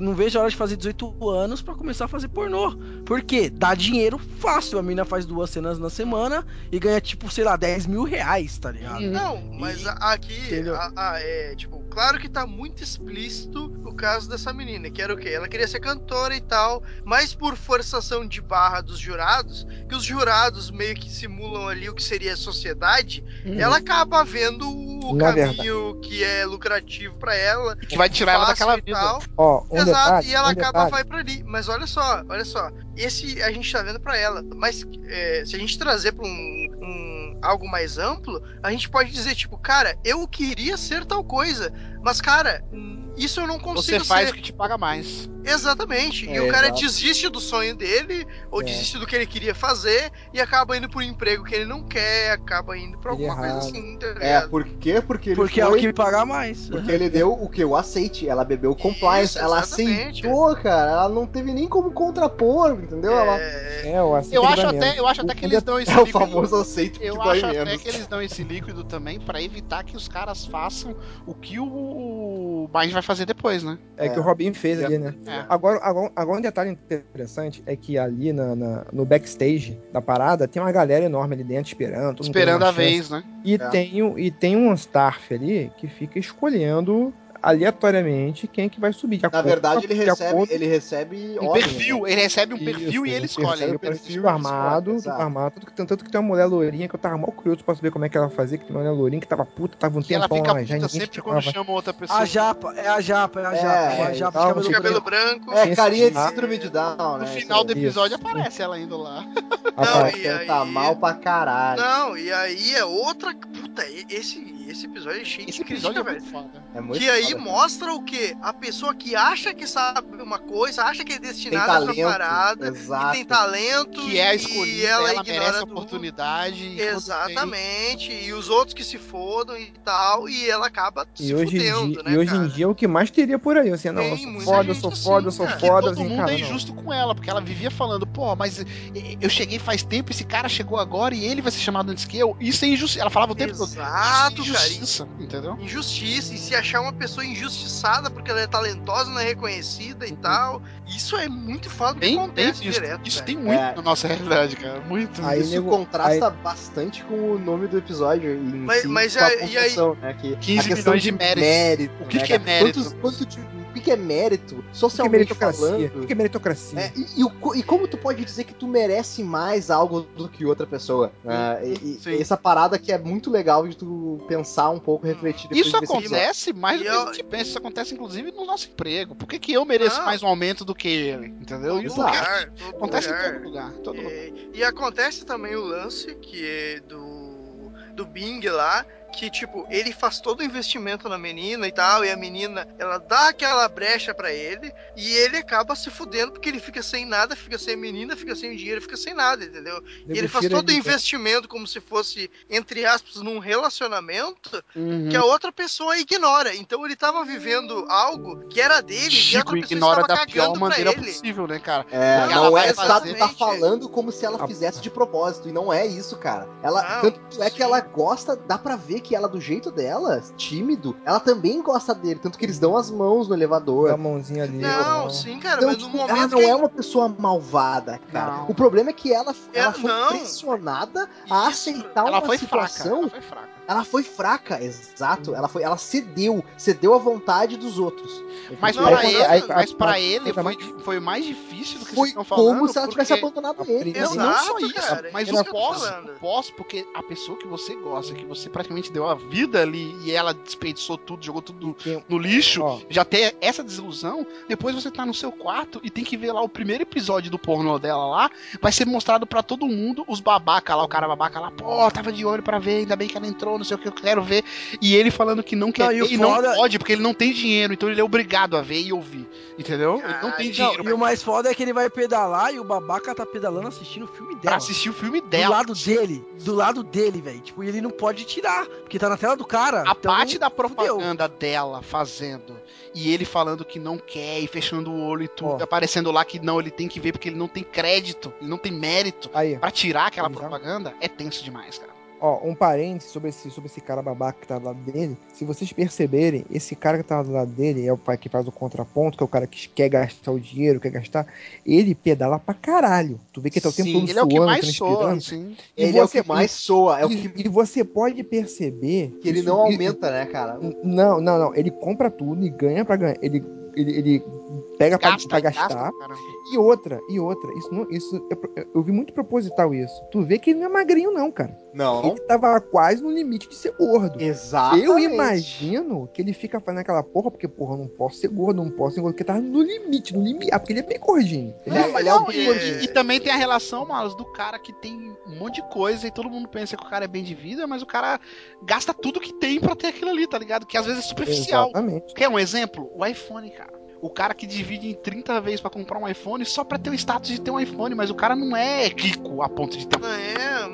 não vejo a hora de fazer 18 anos pra começar a fazer pornô. Por quê? Dá dinheiro fácil. A mina faz duas cenas na semana e ganha, tipo, sei lá, 10 mil reais, tá ligado? Uhum. Não, mas a- aqui, a- a- é, tipo, claro que tá muito explícito o caso dessa menina, que era o quê? Ela queria ser cantora e tal, mas por forçação de barra dos jurados, que os jurados meio que simulam ali o que seria a sociedade, Uhum. ela acaba vendo o Na caminho que é lucrativo pra ela, Que vai tirar ela daquela e vida. Ó, um Exato, detalhe, e ela um acaba detalhe. vai pra ali. Mas olha só, olha só. Esse a gente tá vendo pra ela. Mas é, se a gente trazer pra um, um- algo mais amplo, a gente pode dizer, tipo, cara, eu queria ser tal coisa. Mas, cara, isso eu não consigo Você faz ser. o que te paga mais. Exatamente. e É, o cara exato. desiste do sonho dele, ou É. desiste do que ele queria fazer, e acaba indo pro emprego que ele não quer, acaba indo pra alguma coisa errado. assim, tá É, por quê? Porque ele Porque é foi... o que paga mais. Porque ele deu o que? O aceite. Ela bebeu o compliance. Isso, ela aceitou, cara. Ela não teve nem como contrapor, entendeu? Ela É, É, eu, aceito Eu que acho até, eu acho até que Um eles dão esse é o líquido. famoso aceito que Eu acho até menos. que eles dão esse líquido também pra evitar que os caras façam o que o, o Bind vai fazer depois, né? É, que É. o Robin fez ali, né? É. Agora, agora, agora um detalhe interessante é que ali na, na- no backstage da parada tem uma galera enorme ali dentro esperando. Esperando a chance. vez, né? E, É. tem, e tem um staff ali que fica escolhendo aleatoriamente quem é que vai subir. de Na acordo verdade, ele recebe, acordo- ele recebe Um ordens, perfil, né? ele recebe um perfil Isso, e ele escolhe. perfil, Aí o perfil perfil ele armado, escolhe, tudo armado. Tanto que, tanto que tem uma mulher lourinha que eu tava mal curioso pra saber como é que ela fazia, que tem uma mulher lourinha que tava puta, tava um que ela tempão fica lá já, puta sempre quando chama outra pessoa. A japa, é a japa, é a É, japa. É, a é, japa calma, de cabelo cabelo branco. branco. É, carinha de síndrome de Down, No né? final do episódio Isso. aparece ela indo lá. Não, e aí- mal pra caralho. Não, e aí é outra. Puta, esse, esse episódio é cheio Esse de episódio crítica, é velho. É muito Que aí foda, cara. mostra o quê? A pessoa que acha que sabe uma coisa, acha que é destinada pra talento. parada, Exato. que tem talento, Que é a e escolhida, ela, ela, ignora merece a tudo. oportunidade. tem- Exatamente, e os outros que se fodam e tal, e ela acaba E se hoje, em fudendo, dia, né, e hoje cara? em dia é o que mais teria por aí. Assim, não, Tem eu sou muita foda, eu sou assim, foda, eu sou. Que foda. todo assim, mundo cara, é não. injusto com ela, porque ela vivia falando, pô, mas eu cheguei faz tempo, esse cara chegou agora e ele vai ser chamado antes que eu. Isso é injustiça. Ela falava o tempo todo. Exato, Isso é cara. injustiça, entendeu? Injustiça, e se achar uma pessoa injustiçada porque ela é talentosa, não é reconhecida e tal. Isso é muito foda bem acontece visto. direto. Isso velho. tem muito É. na nossa realidade, cara. Muito. Aí, Isso nego- contrasta bastante com o nome do episódio em Mas- si, mas com a aí- e aí- né? Que 15 a questão milhões de méritos. O que né, que é mérito? Quantos- quanto que que é mérito, O que é socialmente meritocracia? falando? O que é meritocracia? É, e, e e como tu pode dizer que tu merece mais algo do que outra pessoa? né? E- e- essa parada que é muito legal de tu pensar um pouco, refletir Isso acontece mais do que eu- a gente pensa. Isso acontece, inclusive, no nosso emprego. Por que, que eu mereço Não. mais um aumento do que ele? Entendeu? Todo Isso lugar, acontece lugar. em todo lugar. Todo lugar. E, e acontece também o lance que é do do Bing lá, que tipo, ele faz todo o investimento na menina e tal, e a menina, ela dá aquela brecha pra ele, e ele acaba se fudendo porque ele fica sem nada, fica sem menina, fica sem dinheiro, fica sem nada, entendeu? E ele faz todo o investimento como se fosse, entre aspas, num relacionamento Uhum. que a outra pessoa ignora. Então ele tava vivendo algo que era dele e a Chico outra pessoa ignora estava da pior maneira ele. possível, né, cara? É, Porque não ela é, vai tá, tá falando como se ela fizesse de propósito, e não é isso, cara. Ela, Não, tanto é que ela gosta, dá pra ver que ela, do jeito dela, tímido, ela também gosta dele, tanto que eles dão as mãos no elevador. a mãozinha ali. Não, ó. sim, cara, Então, mas no tipo, momento ela não é uma pessoa malvada, cara. Não. O problema é que ela, ela É, foi não. pressionada a Isso. aceitar Ela uma foi fraca. situação. Ela foi fraca. Ela foi fraca, exato. Ela foi, ela cedeu, cedeu à vontade dos outros. Mas aí ele, aí- mas pra ele foi, foi mais difícil do que Foi vocês estão falando. como se ela tivesse abandonado ele. primeira- Não, só Exato, isso, cara, mas o pós, o pós, porque a pessoa que você gosta, que você praticamente deu a vida ali e ela desperdiçou tudo, jogou tudo Tem- no lixo, Ó. já ter essa desilusão, depois você tá no seu quarto e tem que ver lá o primeiro episódio do pornô dela lá, vai ser mostrado pra todo mundo, os babaca lá, o cara babaca lá, pô, tava de olho pra ver, ainda bem que ela entrou, não sei o que eu quero ver, e ele falando que não quer Não, e ver e não pode, porque ele não tem dinheiro, então ele é obrigado a ver e ouvir, entendeu? Ele não tem Não, dinheiro e o mais foda é que ele vai pedalar e o babaca tá pedalando assistindo o filme pra dela. assistir o filme Do dela. lado dele, do lado dele, velho. Tipo, e ele não pode tirar, porque tá na tela do cara. A então, parte da fudeu. propaganda dela fazendo e ele falando que não quer e fechando o olho e tudo, Ó. aparecendo lá que não, ele tem que ver porque ele não tem crédito, ele não tem mérito Aí, Pra tirar aquela propaganda, é tenso demais, cara. Ó, um parênteses sobre esse, sobre esse cara babaca que tá do lado dele. Se vocês perceberem, esse cara que tá do lado dele é o pai que faz o contraponto, que é o cara que quer gastar o dinheiro, quer gastar. Ele pedala pra caralho. Tu vê que tá o tempo Sim, todo ele é o que suando, mais transpirando. soa, sim. E Ele é o você- que mais soa, é o e, que, e você pode perceber que ele não aumenta, né, cara? Não, não, não. Ele compra tudo e ganha pra ganhar. Ele, ele, ele pega pra, pra gastar. gasta. E outra, e outra. Isso não, isso é pro- eu vi muito proposital isso. Tu vê que ele não é magrinho, não, cara. Não. Ele tava quase no limite de ser gordo. Exatamente. Eu imagino que ele fica fazendo aquela porra, porque, porra, eu não posso ser gordo, não posso ser gordo, porque tava no limite, no limite. Ah, porque ele é bem gordinho. Ele É, é, ele é Não, bem e, gordinho. e- e também tem a relação, Malos, do cara que tem um monte de coisa e todo mundo pensa que o cara é bem de vida, mas o cara gasta tudo que tem pra ter aquilo ali, tá ligado? Que às vezes é superficial. Exatamente. Quer um exemplo? O iPhone, cara. O cara que divide em 30 vezes pra comprar um iPhone só pra ter o status de ter um iPhone, mas o cara não é rico a ponto de ter um É,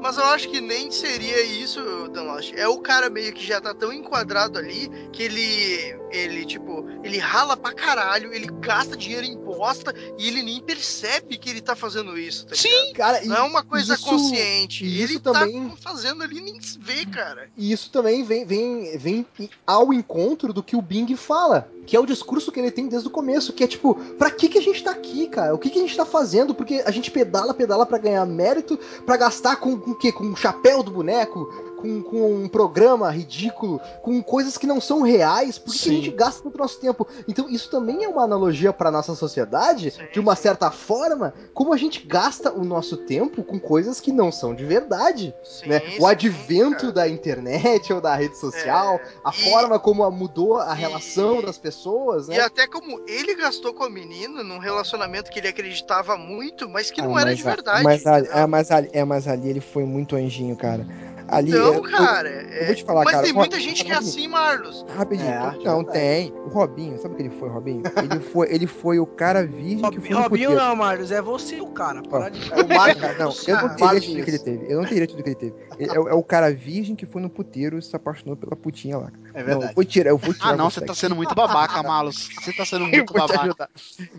mas, eu acho que nem seria isso, Dan Lost. É o cara meio que já tá tão enquadrado ali que ele, ele, tipo, ele rala pra caralho, ele gasta dinheiro em bosta e ele nem percebe que ele tá fazendo isso, tá ligado? Sim, Cara, e, Não é uma coisa isso- consciente. e ele isso também- tá fazendo ali nem se vê, cara. e isso também vem, vem, vem ao encontro do que o Bing fala. Que é o discurso que ele tem desde o começo, que é tipo, pra que, que a gente tá aqui, cara? O que, que a gente tá fazendo? Porque a gente pedala, pedala pra ganhar mérito, pra gastar com, com o quê? Com o chapéu do boneco, com, com um programa ridículo, com coisas que não são reais. Por que, que a Sim. gente gasta tanto nosso tempo? Então, isso também é uma analogia pra nossa sociedade, Sim, de uma sim. certa forma, como a gente gasta o nosso tempo com coisas que não são de verdade. Sim, né? sim, O advento cara. da internet ou da rede social, É, a e- forma como mudou a e- relação das pessoas, E né? até como ele gastou com a menina num relacionamento que ele acreditava muito, mas que não Ah, era mas de verdade. Mas ali, é, mas ali, é, mas ali ele foi muito anjinho, cara. Ali, Então, é, eu- cara, eu é- vou te falar, mas cara, tem o muita gente que é assim, Marlos. Rapidinho. É, não, tem. O Robinho, sabe o que ele foi, Robinho? Ele foi, ele foi o cara virgem que Robinho, foi no Robinho não, Marlos, é você o cara. Para de É o não, eu não teria tudo que ele teve. Eu não teria tudo que ele teve. Ele- É, o- é o cara virgem que foi no puteiro e se apaixonou pela putinha lá. É Não, verdade. eu vou tirar, eu vou tirar Ah, não, você daqui. tá sendo muito babaca, Malos. Você tá sendo Eu muito babaca.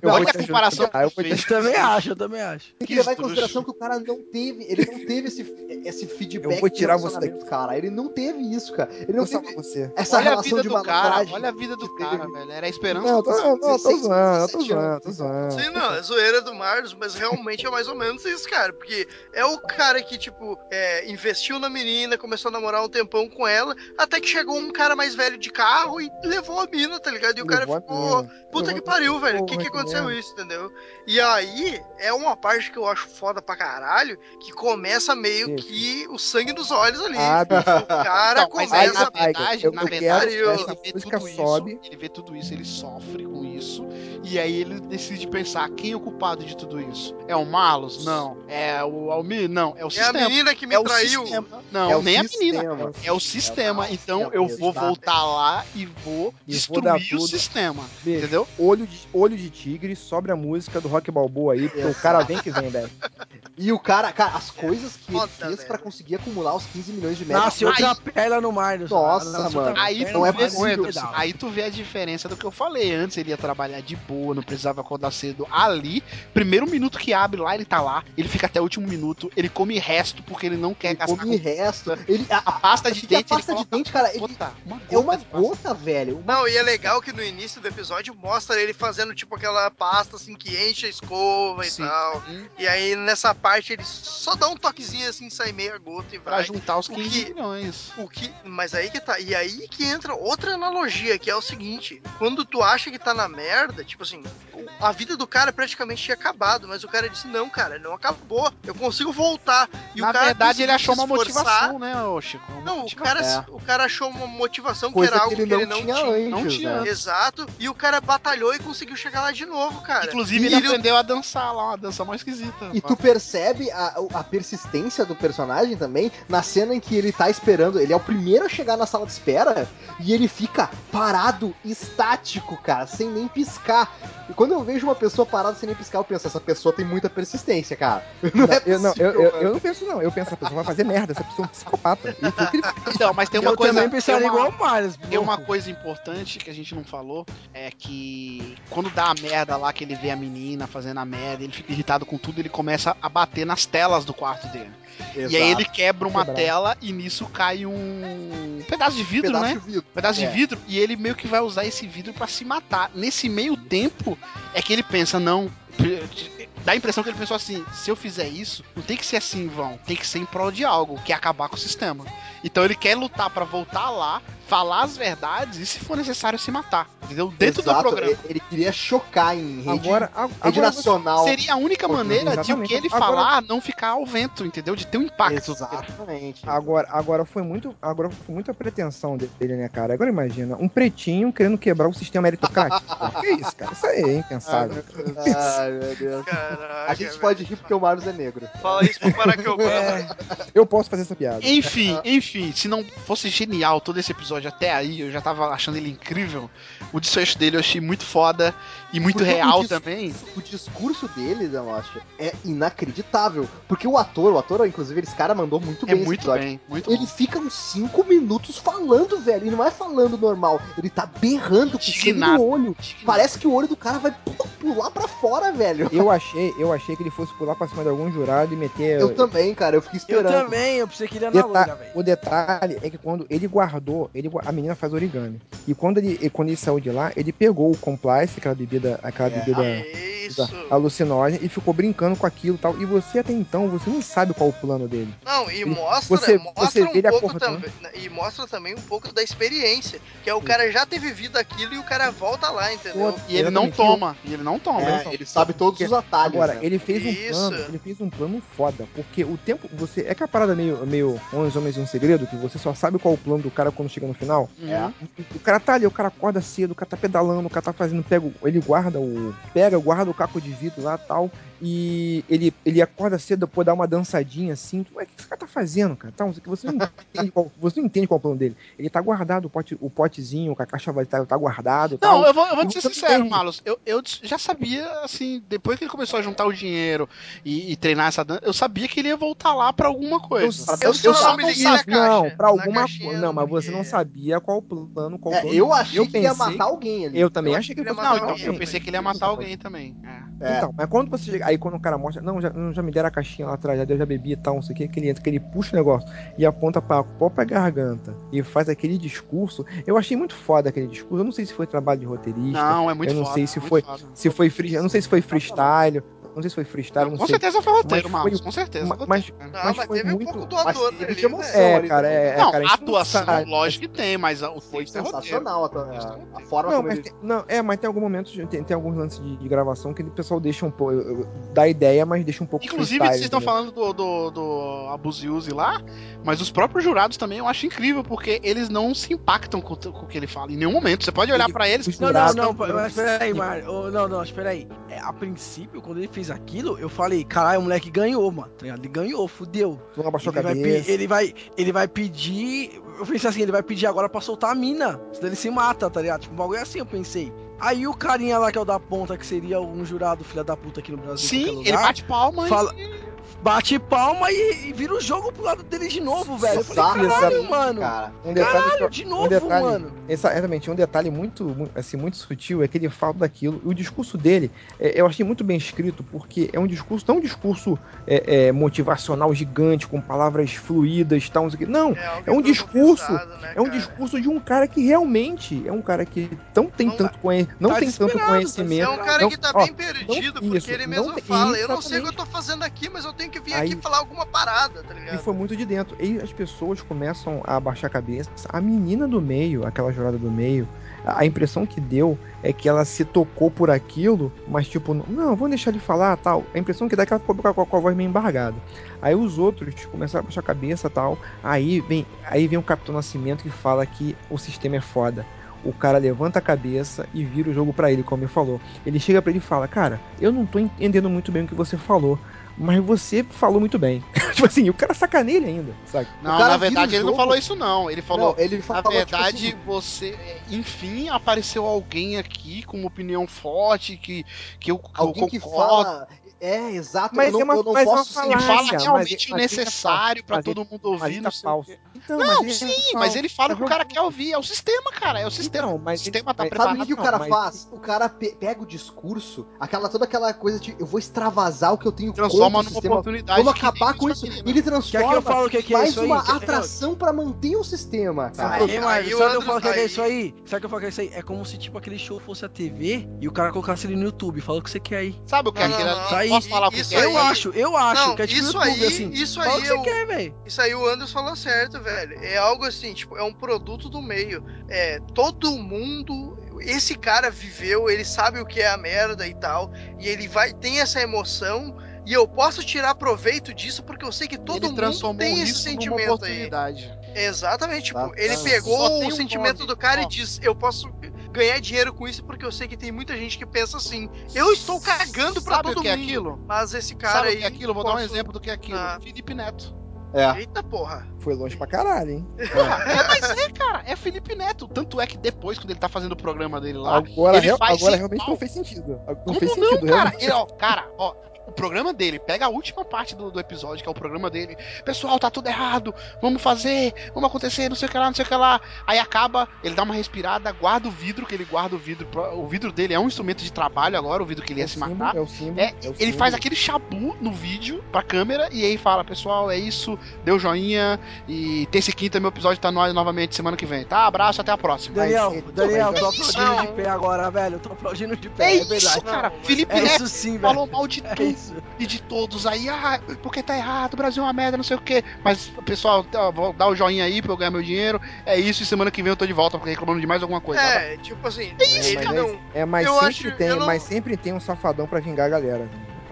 Eu Olha a comparação eu que. Eu também acho, eu também acho. Tem que levar em consideração que o cara não teve, ele não teve esse, esse feedback Eu vou tirar você relacionamento, cara. Ele não teve isso, cara. Ele não teve você. essa olha a relação vida de do cara, malandragem. olha a vida do cara, velho. Era a esperança. Não, eu tô, não, eu tô 16, zoando, eu tô 17 zoando, tô zoando. Sim, não, é zoeira do Marlos, mas realmente é mais ou menos isso, cara. Porque é o cara que, tipo, é, investiu na menina, começou a namorar um tempão com ela, até que chegou um cara mais velho de carro e levou a mina, tá ligado? E o cara ficou. Puta Levou que pariu, velho. O que, que aconteceu isso, entendeu? E aí é uma parte que eu acho foda pra caralho, que começa meio Isso. que o sangue nos olhos ali. Bicho. o cara Não, começa. na verdade, eu- na eu verdade, quero- ele essa vê música tudo isso, sobe. ele vê tudo isso, ele sofre com isso, e aí ele decide pensar, quem é o culpado de tudo isso? É o Marlos? Não. É o Almir? Não. É o É a sistema. menina que me É o traiu. sistema. Não, É o nem a sistema. menina. É o sistema. É o então sistema eu vou voltar lá e vou E vou dar destruir o sistema. Beijo. Entendeu? Olho de, olho de tigre, sobra a música do Rock Balboa aí, porque o cara vem que vem, velho. E o cara, cara, as coisas que Foda, ele fez velho. pra conseguir acumular os 15 milhões de metros. Nasce outra perna no Marlos. Nossa, outra mano. Aí não é possível. aí tu vê a diferença do que eu falei. Antes ele ia trabalhar de boa, não precisava acordar cedo. Ali, primeiro minuto que abre lá, ele tá lá. Ele fica até o último minuto. Ele come resto porque ele não quer Ele gastar come com resto. Ele, a, a pasta de a dente. ele pasta de dente, cara, ele- gota, uma é uma gota velho. Não, e é legal que no início do episódio mostra ele fazendo tipo aquela pasta assim que enche a escova Sim. e tal. E aí nessa parte parte ele só dá um toquezinho assim, sai meia gota e Pra vai. juntar os O 15 que- milhões. O que, mas aí que tá, e aí que entra outra analogia, que é o seguinte, quando tu acha que tá na merda, tipo assim, o- a vida do cara praticamente tinha acabado, mas o cara disse, não, cara, não acabou, eu consigo voltar. E Na o cara verdade, ele achou uma motivação, né, ô Chico? Uma Não, o cara, É. o cara achou uma motivação Coisa que era que algo ele que ele não não tinha tinha. antes, não tinha né? Exato, e o cara batalhou e conseguiu chegar lá de novo, cara. Inclusive, E ele ele- aprendeu a dançar lá, uma dança mais esquisita. E tu percebe a, a persistência do personagem também na cena em que ele tá esperando. Ele é o primeiro a chegar na sala de espera e ele fica parado, estático, cara, sem nem piscar. E quando eu vejo uma pessoa parada sem nem piscar, eu penso, essa pessoa tem muita persistência, cara. Não, é eu, não, eu, possível, eu, eu não penso, não. Eu penso, essa pessoa vai fazer merda, essa pessoa é um psicopata. E. Então, mas tem uma eu coisa. também uma- igual Marius. Tem uma coisa importante que a gente não falou, é que quando dá a merda lá, que ele vê a menina fazendo a merda, ele fica irritado com tudo, ele começa a bater nas telas do quarto dele. E aí ele Exato. quebra uma tela e nisso cai um pedaço de vidro, Pedaço né? de vidro. pedaço É. de vidro e ele meio que vai usar esse vidro pra se matar. Nesse meio tempo é que ele pensa, não, dá a impressão que ele pensou assim, se eu fizer isso, não tem que ser assim em vão, tem que ser em prol de algo, que é acabar com o sistema. Então ele quer lutar pra voltar lá, falar as verdades e se for necessário se matar, entendeu? Dentro Exato, do programa. Ele, ele queria chocar em rede, Agora, a- rede agora nacional. Seria a única maneira de o Exatamente. que ele Agora- falar não ficar ao vento, entendeu? De ter um impacto. Exatamente. Agora, agora foi muito, agora foi muita pretensão dele, né, cara? Agora imagina, um pretinho querendo quebrar o sistema meritocrático. Que isso, cara? Isso aí é impensável. Ai, meu Deus. Caraca, A gente velho. pode rir porque o Marius é negro. Fala isso pro Paraqueogão. É, Eu posso fazer essa piada. Enfim, enfim, se não fosse genial todo esse episódio até aí, eu já tava achando ele incrível. O desfecho dele eu achei muito foda e muito Porque real o também. O discurso dele, Democha, é inacreditável. Porque o ator, o ator, inclusive, esse cara mandou muito É bem muito episódio. bem, muito Ele bom. fica uns 5 minutos falando, velho. E não é falando normal. Ele tá berrando com sangue Indignado. no olho. Parece que o olho do cara vai pu- pular pra fora, velho. Eu achei, eu achei que ele fosse pular pra cima de algum jurado e meter. Eu também, cara. Eu fiquei eu esperando. também, eu pensei que ele ia na Deta- velho. o detalhe é que quando ele guardou, ele, a menina faz origami. E quando ele, e quando ele saiu de lá, ele pegou o complice, aquela bebida, aquela É. bebida Isso. alucinógena, e ficou brincando com aquilo e tal. E você até então, você não sabe qual o plano dele. Não, e Ele- mostra, você- mostra você um pouco também. E mostra também um pouco da experiência. Que é o cara já ter vivido aquilo e o cara volta lá, entendeu? E ele não toma, e ele não toma. É, ele sabe todos os atalhos. Agora, né? ele fez um Isso. plano, ele fez um plano foda, porque o tempo, você, é que a parada meio, meio 11 homens e um segredo, que você só sabe qual o plano do cara quando chega no final. Uhum. O cara tá ali, o cara acorda cedo, o cara tá pedalando, o cara tá fazendo, pega, ele guarda o, pega, guarda o caco de vidro lá, tal, e ele, ele acorda cedo, depois dá uma dançadinha assim, ué, o que esse cara tá fazendo, cara? Tá, você não entende qual, você não entende qual é o plano dele. Ele tá guardado, o, pote, o potezinho, com a caixa vai estar tá guardado, Não, tal. eu vou, eu vou te Eu ser sincero, Malus. Eu, eu já sabia, assim, depois que ele começou a juntar o dinheiro e, e treinar essa dança, eu sabia que ele ia voltar lá pra alguma coisa. Eu só não me liguei na sabia- Não, caixa. pra alguma coisa. eu Não, mas não você não sabia qual o plano, qual o É, plano. eu achei Eu que ia pensei- matar alguém ali. Eu também Eu achei que ele ia Não, matar então, alguém. eu pensei que ele ia matar alguém também. É. É. Então, mas quando você chega. Aí quando o cara mostra. Não, já, já me deram a caixinha lá atrás, já, deu, já bebi e tal, não sei o que, que ele entra, que ele puxa o negócio e aponta pra própria garganta e faz aquele discurso. Eu achei muito foda aquele discurso. Eu não sei se foi trabalho de roteirista. Não, é muito eu não foda, sei se foi- foda. Se foi free, eu não sei se foi freestyle. Não sei se foi freestyle, não, Com sei. certeza foi roteiro, Mas Malus, foi- com certeza. Ma- roteiro, mas- né? Não, Mas mas, foi teve muito- um pouco do mas ator ali, de né? emoção. É, ali cara, também. é, não, cara, a a atuação, sabe. lógico que tem, mas o Foi texto é roteiro. sensacional a, a- a forma Não, como mas ele. tem, não, é, mas tem alguns momentos, tem, tem alguns lances de, de gravação que o pessoal deixa um pouco. Dá ideia, mas deixa um pouco. Inclusive, freestyle, vocês estão falando do, do, do Abuse Use lá, mas os próprios jurados também eu acho incrível, porque eles não se impactam com, o- com o que ele fala em nenhum momento. Você pode olhar pra eles. Não, não, não, mas peraí, Mário. Não, não, espera aí. É, a princípio, quando ele fez aquilo, eu falei, caralho, o moleque ganhou, mano. tá? Ele ganhou, fudeu. Não abaixou Ele a vai, cabeça. ele, vai, ele vai pedir. Eu pensei assim, ele vai pedir agora pra soltar a mina. Senão ele se mata, tá ligado? Tipo, um bagulho assim, eu pensei. Aí o carinha lá que é o da ponta, que seria um jurado filha da puta aqui no Brasil. Sim, ele lugar, bate palma fala- e. bate palma e, e vira o jogo pro lado dele de novo, velho. Eu falei, Exatamente, caralho, mano. cara. Um detalhe, Caralho, de novo, detalhe- mano. Exatamente, um detalhe muito, mu- assim, muito sutil é que ele fala daquilo. E o discurso dele, é, eu achei muito bem escrito, porque é um discurso, não um discurso é, é, motivacional gigante, com palavras fluídas tal, não sei o quê. Não, algo é um discurso, né, é um cara? discurso de um cara que realmente é um cara que não tem Não- tanto, conhe... não tá tem tanto tá conhecimento. É um cara não- que tá ó, bem perdido, não- porque isso, ele mesmo fala, eu não sei o que eu tô fazendo aqui, mas eu tenho que vir Aí- aqui falar alguma parada, tá E ligado? foi muito de dentro. E as pessoas começam a abaixar a cabeça. A menina do meio, aquela jurada do meio, a impressão que deu é que ela se tocou por aquilo, mas tipo, não, vamos deixar ele falar tal. A impressão que dá é que ela ficou com a, com a voz meio embargada. Aí os outros começaram a abaixar a cabeça tal. Aí vem, aí vem o Capitão Nascimento que fala que o sistema é foda. O cara levanta a cabeça e vira o jogo pra ele, como ele falou. Ele chega pra ele e fala: Cara, eu não tô entendendo muito bem o que você falou, mas você falou muito bem. tipo assim, o cara sacaneia ele ainda, sabe? Não, na verdade ele não falou isso não. Ele falou, Não, ele na falou, tipo verdade, assim, você, enfim, apareceu alguém aqui com uma opinião forte que que eu, que eu alguém que concordo. fala. É, exato. Mas eu não, é uma- eu não mas é posso falácia. fala mas realmente ele- o mas ele tá necessário ele- todo mundo ouvir, ele não tá sei o falso. Então, Não, mas ele sim, é mas ele fala Tá o que o cara quer ouvir. É o sistema, cara. É o sistema. Então, mas o sistema ele- tá mas- preparado. Sabe o que, o não, cara mas- faz? O cara pe- pega o discurso, aquela toda aquela coisa de eu vou extravasar o que eu tenho Transforma contra o numa sistema. oportunidade. Vamos acabar com isso. E ele Quer transforma que eu falo o que, que é mais isso aí? uma Quer- atração pra manter o sistema. Aí- mas o sabe o que eu falo que é isso aí? Sabe o que eu falo que é isso aí? É como se tipo aquele show fosse a TV e o cara colocasse ele no YouTube. Fala o que você quer aí. Sabe o que é Não, aquilo não, não. Tá aí. Posso falar que Isso é? Eu aí- acho, eu acho Não, que é tipo isso YouTube, aí- assim. isso aí eu- quer. Isso aí o Anderson falou certo, velho. É algo assim, tipo, é um produto do meio. É, todo mundo. Esse cara viveu, ele sabe o que é a merda e tal. E ele vai, tem essa emoção. E eu posso tirar proveito disso porque eu sei que todo ele mundo tem esse sentimento aí. Exatamente, tipo, Tá, ele tá. pegou Só tem o um sentimento nome, do cara ó. e disse: Eu posso ganhar dinheiro com isso porque eu sei que tem muita gente que pensa assim. Eu estou cagando pra Sabe todo o que é mundo. aquilo? Mas esse cara Sabe aí. o que é aquilo? Vou dar um posso- exemplo do que é aquilo. Ah. Felipe Neto. É. Eita porra. Foi longe pra caralho, hein? Porra, é, mas é, cara, é Felipe Neto. Tanto é que depois, quando ele tá fazendo o programa dele lá, Agora, ele real- faz agora realmente não fez sentido. Não Como fez não, sentido, cara? Ele, ó, cara, ó, o programa dele, pega a última parte do, do episódio, que é o programa dele. Pessoal, tá tudo errado. Vamos fazer, vamos acontecer, não sei o que lá, não sei o que lá. Aí acaba, ele dá uma respirada, guarda o vidro, que ele guarda o vidro. O vidro dele é um instrumento de trabalho agora, o vidro que ele É ia o se símbolo, matar. é o símbolo, É, é o ele símbolo. faz aquele chabu no vídeo pra câmera e aí fala, pessoal, é isso, deu joinha e terça e quinta meu episódio tá no ar novamente semana que vem, tá? Abraço, até a próxima. Daniel, Daniel, tô é aplaudindo de pé agora, velho. Eu tô aplaudindo de pé, É, é, isso, verdade. cara. Felipe É Neto sim, falou mal de É tudo isso. e de todos aí, ah, porque tá errado, o Brasil é uma merda, não sei o que. Mas, pessoal, tá, vou dar o joinha aí pra eu ganhar meu dinheiro. É isso, e semana que vem eu tô de volta porque reclamando de mais alguma coisa. É, tipo assim, É, ele mas, não. é, é, mas eu sempre acho- tem, eu não- mas sempre tem um safadão pra vingar a galera. né?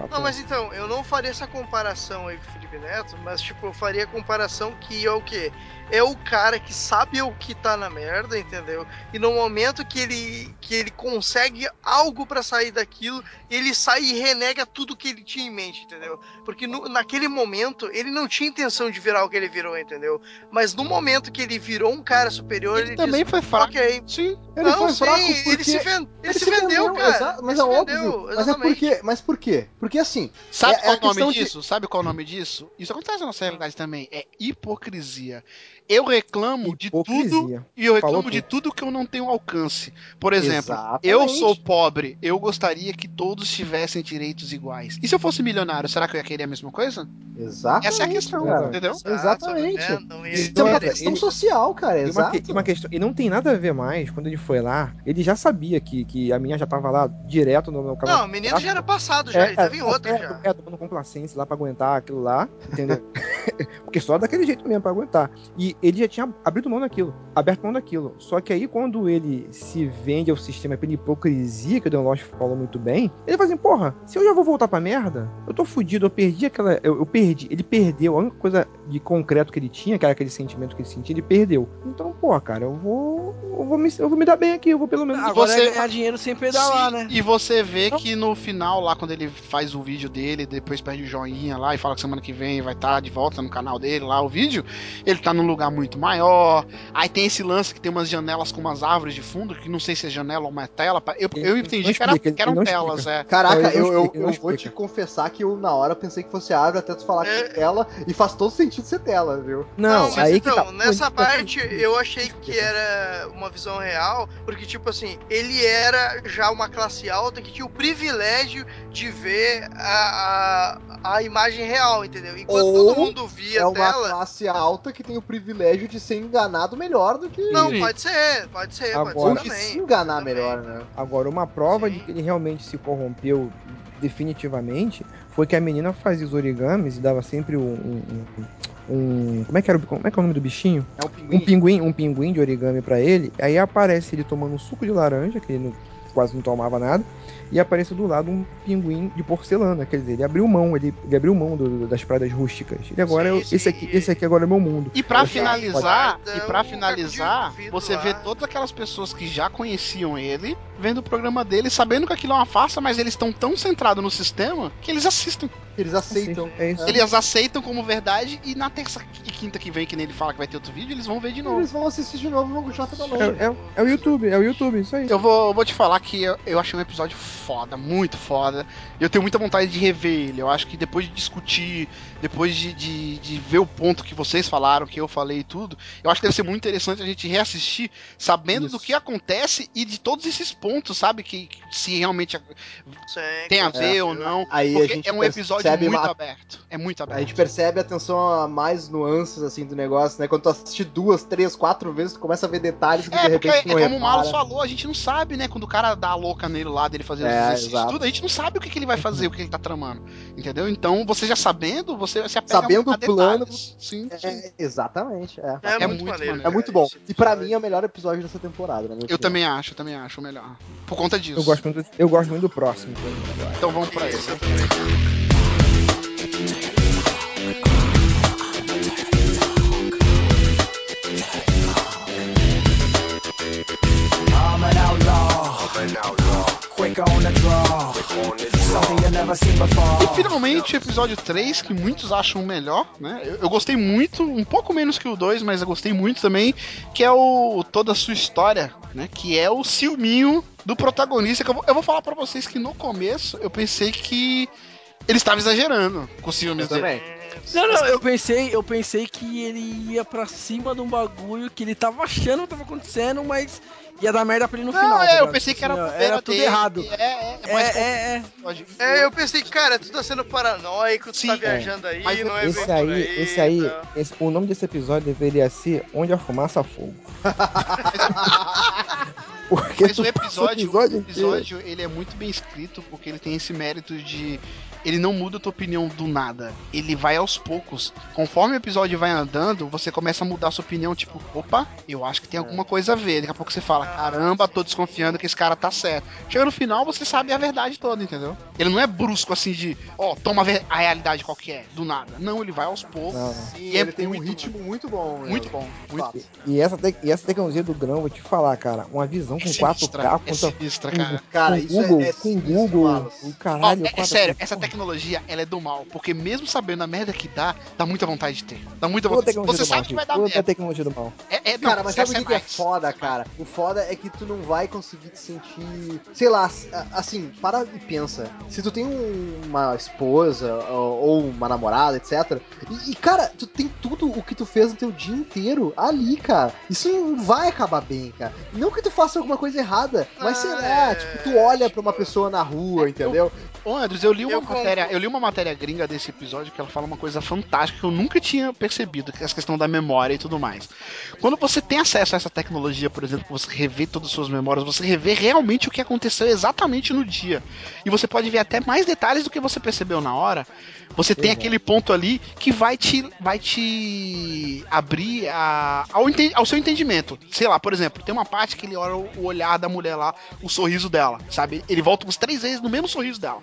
Não, é. mas então, eu não faria essa comparação aí com o Felipe Neto, mas tipo, eu faria a comparação que é o quê? É o cara que sabe o que tá na merda, entendeu? E no momento que ele que ele consegue algo pra sair daquilo, ele sai e renega tudo que ele tinha em mente, entendeu? Porque no- naquele momento ele não tinha intenção de virar o que ele virou, entendeu? Mas no momento que ele virou um cara superior, Ele ele, também disse, foi fraco. Ok. Sim. Ele não, foi sim, fraco ele porque se, ven- ele se vendeu, cara. exa- mas ele é se óbvio. vendeu, mas é porque, mas por quê? Porque assim, Sabe É- é qual é o nome questão de- disso? Sabe qual o nome disso? Isso acontece na nossa realidade também. É hipocrisia. Eu reclamo de tudo Hipocrisia. e eu reclamo Falou de tudo. tudo que eu não tenho alcance. Por exemplo, Exatamente. eu sou pobre, eu gostaria que todos tivessem direitos iguais. E se eu fosse milionário, será que eu ia querer a mesma coisa? Exatamente. Essa é a questão, cara. entendeu? Exatamente. Exato? Não ia Isso é uma questão ele- social, cara. E uma, Exato. que- e uma questão, e não tem nada a ver mais, quando ele foi lá, ele já sabia que, que a minha já tava lá direto no, no. Não, o menino já era passado, já, ele tava em outra é, já. É, tomando complacência lá pra aguentar aquilo lá, entendeu? Porque só daquele jeito mesmo pra aguentar. E ele já tinha abrido mão daquilo, aberto mão daquilo. Só que aí quando ele se vende ao sistema pela hipocrisia, que o Dan Lost falou muito bem, ele fala assim, porra, se eu já vou voltar pra merda, eu tô fudido, eu perdi aquela. Eu, eu perdi, ele perdeu, a única coisa de concreto que ele tinha, que era aquele sentimento que ele sentia, ele perdeu. Então, porra, cara, eu vou. Eu vou me, eu vou me dar bem aqui, eu vou pelo menos. Agora você- é ganhar dinheiro sem pedalar, Sim, né? E você vê que no final, lá quando ele faz o vídeo dele, depois perde o joinha lá e fala que semana que vem vai estar de volta no canal dele lá o vídeo, ele tá num lugar muito maior. Aí tem esse lance que tem umas janelas com umas árvores de fundo, que não sei se é janela ou uma tela. Eu, eu não entendi que, era, explica, que eram não telas, é. Caraca, Não, não eu, eu, explica, não eu vou te explica. confessar que eu, na hora, pensei que fosse árvore até tu falar que É. é tela, e faz todo sentido ser tela, viu? Não, mas aí então, que tá. nessa parte eu achei que era uma visão real, porque, tipo assim, ele era já uma classe alta que tinha o privilégio de ver a, a, a imagem real, entendeu? Enquanto Ou todo mundo via é uma tela. classe alta que tem o privilégio de ser enganado melhor do que. Não, Isso. pode ser, pode ser, pode Agora- Ou ser de também. se enganar também. melhor, né? Agora, uma prova Sim. de que ele realmente se corrompeu definitivamente foi que a menina fazia os origamis e dava sempre um. um- um- como, é que era, o- como é que é o nome do bichinho? É um Um pinguim. pinguim, um pinguim de origami pra ele. Aí aparece ele tomando um suco de laranja, que ele não- quase não tomava nada. E aparece do lado um pinguim de porcelana. Quer dizer, ele abriu mão, ele, ele abriu mão do- das pradas rústicas. Ele agora é, Sim, esse aqui, sim. esse aqui agora é meu mundo. E pra Pode- finalizar, pode- e pra um finalizar, você lá. vê todas aquelas pessoas que já conheciam ele, vendo o programa dele, sabendo que aquilo é uma farsa, mas eles estão tão centrados no sistema que eles assistem. Eles aceitam. É isso. Eles aceitam como verdade e na terça e quinta que vem, que nem ele fala que vai ter outro vídeo, eles vão ver de novo. Eles vão assistir de novo e vão continuar falando. É, é- é o YouTube, é o YouTube, isso aí. Eu vou, eu vou te falar que eu, eu achei um episódio foda, muito foda. E eu tenho muita vontade de rever ele. Eu acho que depois de discutir, depois de, de, de ver o ponto que vocês falaram, que eu falei e tudo, eu acho que deve ser muito interessante a gente reassistir, sabendo Isso. do que acontece e de todos esses pontos, sabe? Que, que se realmente tem a ver certeza. ou não. Aí a Porque gente é um episódio muito uma- aberto. É muito A aberto. gente percebe atenção a mais nuances assim do negócio, né? Quando tu assiste duas, três, quatro vezes, tu começa a ver detalhes que É, de porque repente é não como o Malus repara. falou, a gente não sabe, né? Quando o cara dá a louca nele lá, dele fazer É, tudo, a gente não sabe o que, que ele vai fazer, o que ele tá tramando. Entendeu? Então, você já sabendo, você se apega Sabendo a o plano. Sim, sim. É, exatamente, é. É, É muito, muito maneiro. maneiro. É muito bom. esse E pra mim é o melhor episódio dessa temporada, minha Eu opinião. também acho, eu também acho o melhor. Por conta disso. Eu gosto muito, eu gosto muito do próximo. Então vamos pra Isso, ele. eu também. I'm an outlaw. E finalmente, episódio 3, que muitos acham melhor, né? Eu, eu gostei muito, um pouco menos que o 2, mas eu gostei muito também, que é o Toda a Sua História, né? Que é o ciúminho do protagonista. Que eu, vou, eu vou falar pra vocês que no começo eu pensei que ele estava exagerando com o ciúmes Eu dele. também. Não, não, eu pensei, eu pensei que ele ia pra cima de um bagulho que ele tava achando que tava acontecendo, mas ia dar merda pra ele no Não, final. tá é, eu pensei que era, Assim, era tudo dele, errado. É, é, É, mas é, é. pode- É, eu pensei, cara, tu tá sendo paranoico, tu Sim, tá é. viajando aí, Mas não é Esse aí, aí, esse aí, tá? esse- o nome desse episódio deveria ser Onde a Fumaça Fogo. Porque Mas o episódio, o episódio episódio, ele é muito bem escrito porque ele tem esse mérito de ele não muda a tua opinião do nada. Ele vai aos poucos. Conforme o episódio vai andando, você começa a mudar a sua opinião, tipo, opa, eu acho que tem alguma coisa a ver. Daqui a pouco você fala, caramba, tô desconfiando que esse cara tá certo. Chega no final, você sabe a verdade toda, entendeu? Ele não é brusco assim de, ó, toma a realidade qual que é, do nada. Não, ele vai aos poucos. Não, não. E é ele tem um ritmo muito bom. né? Muito bom, muito Fato. E essa, te- e essa tecnologia do grão, vou te falar, cara, uma visão com É 4K, sinistra, com, é sinistra, cara. Cara, com isso Google, é, é com Google, o caralho. é, é 4K. sério, essa tecnologia, ela é do mal, porque mesmo sabendo a merda que dá, dá muita vontade de ter. Dá muita vontade. tecnologia Você do mal, sabe que vai dar merda. tecnologia do mal. É, é, não, Cara, mas sabe o que, que é foda, cara? O foda é que tu não vai conseguir te sentir. Sei lá, assim, para e pensa. Se tu tem um- uma esposa ou uma namorada, etc. E, e, cara, tu tem tudo o que tu fez no teu dia inteiro ali, cara. Isso não vai acabar bem, cara. Não que tu faça alguma coisa errada, mas sei Ah, lá, é, tipo, tu olha pra uma pessoa na rua, entendeu? Ô, Andres, eu li uma Eu matéria, concordo. eu li uma matéria gringa desse episódio que ela fala uma coisa fantástica que eu nunca tinha percebido, que é essa questão da memória e tudo mais. Quando você tem acesso a essa tecnologia, por exemplo, você revê todas as suas memórias, você revê realmente o que aconteceu exatamente no dia. E você pode ver até mais detalhes do que você percebeu na hora. Você tem Exato. aquele ponto ali que vai te, vai te abrir a, ao, ao seu entendimento. Sei lá, por exemplo, tem uma parte que ele olha o o olhar da mulher lá, o sorriso dela, sabe? Ele volta umas três vezes no mesmo sorriso dela.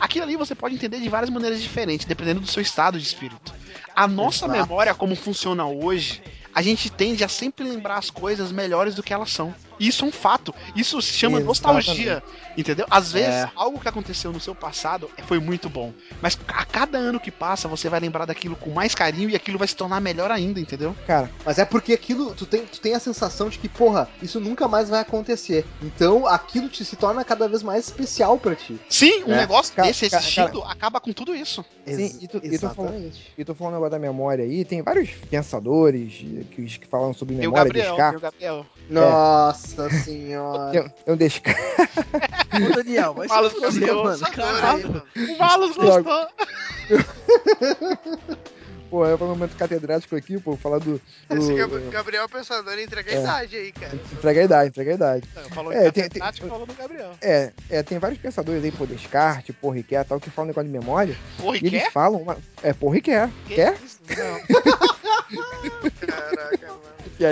Aquilo ali você pode entender de várias maneiras diferentes, dependendo do seu estado de espírito. A nossa Exato. memória, como funciona hoje, a gente tende a sempre lembrar as coisas melhores do que elas são. Isso é um fato. Isso se chama Exatamente. nostalgia. Entendeu? Às vezes, É. algo que aconteceu no seu passado foi muito bom. Mas a cada ano que passa, você vai lembrar daquilo com mais carinho e aquilo vai se tornar melhor ainda, entendeu? Cara, Mas é porque aquilo, tu tem, tu tem a sensação de que, porra, isso nunca mais vai acontecer. Então aquilo te se torna cada vez mais especial pra ti. Sim, um É. negócio Cara, desse cara, existindo acaba com tudo isso. Sim, e tu- e tu falou- Exatamente. eu tô falando agora da memória aí, tem vários pensadores que, que falam sobre Tem o memória, Gabriel, tem Descartes. o Gabriel. Nossa senhora. Tem, tem o Descartes. Ô, Daniel, do fuder, Gabriel, mano. Caralho. mano. O Malus gostou. Pô, é um momento catedrático aqui, pô, falar do. Esse do Gab- Gabriel Pensador entrega a É. idade aí, cara. entrega a idade, entrega a idade. Falou É, em tem- catedrático, falou do Gabriel. É, é, tem vários pensadores aí, pô, Descartes, pô, Riquet, tal, que falam um negócio de memória. Porra, E eles falam. Uma... É, pô, Riquet. Quer? Não. Caraca, mano. Que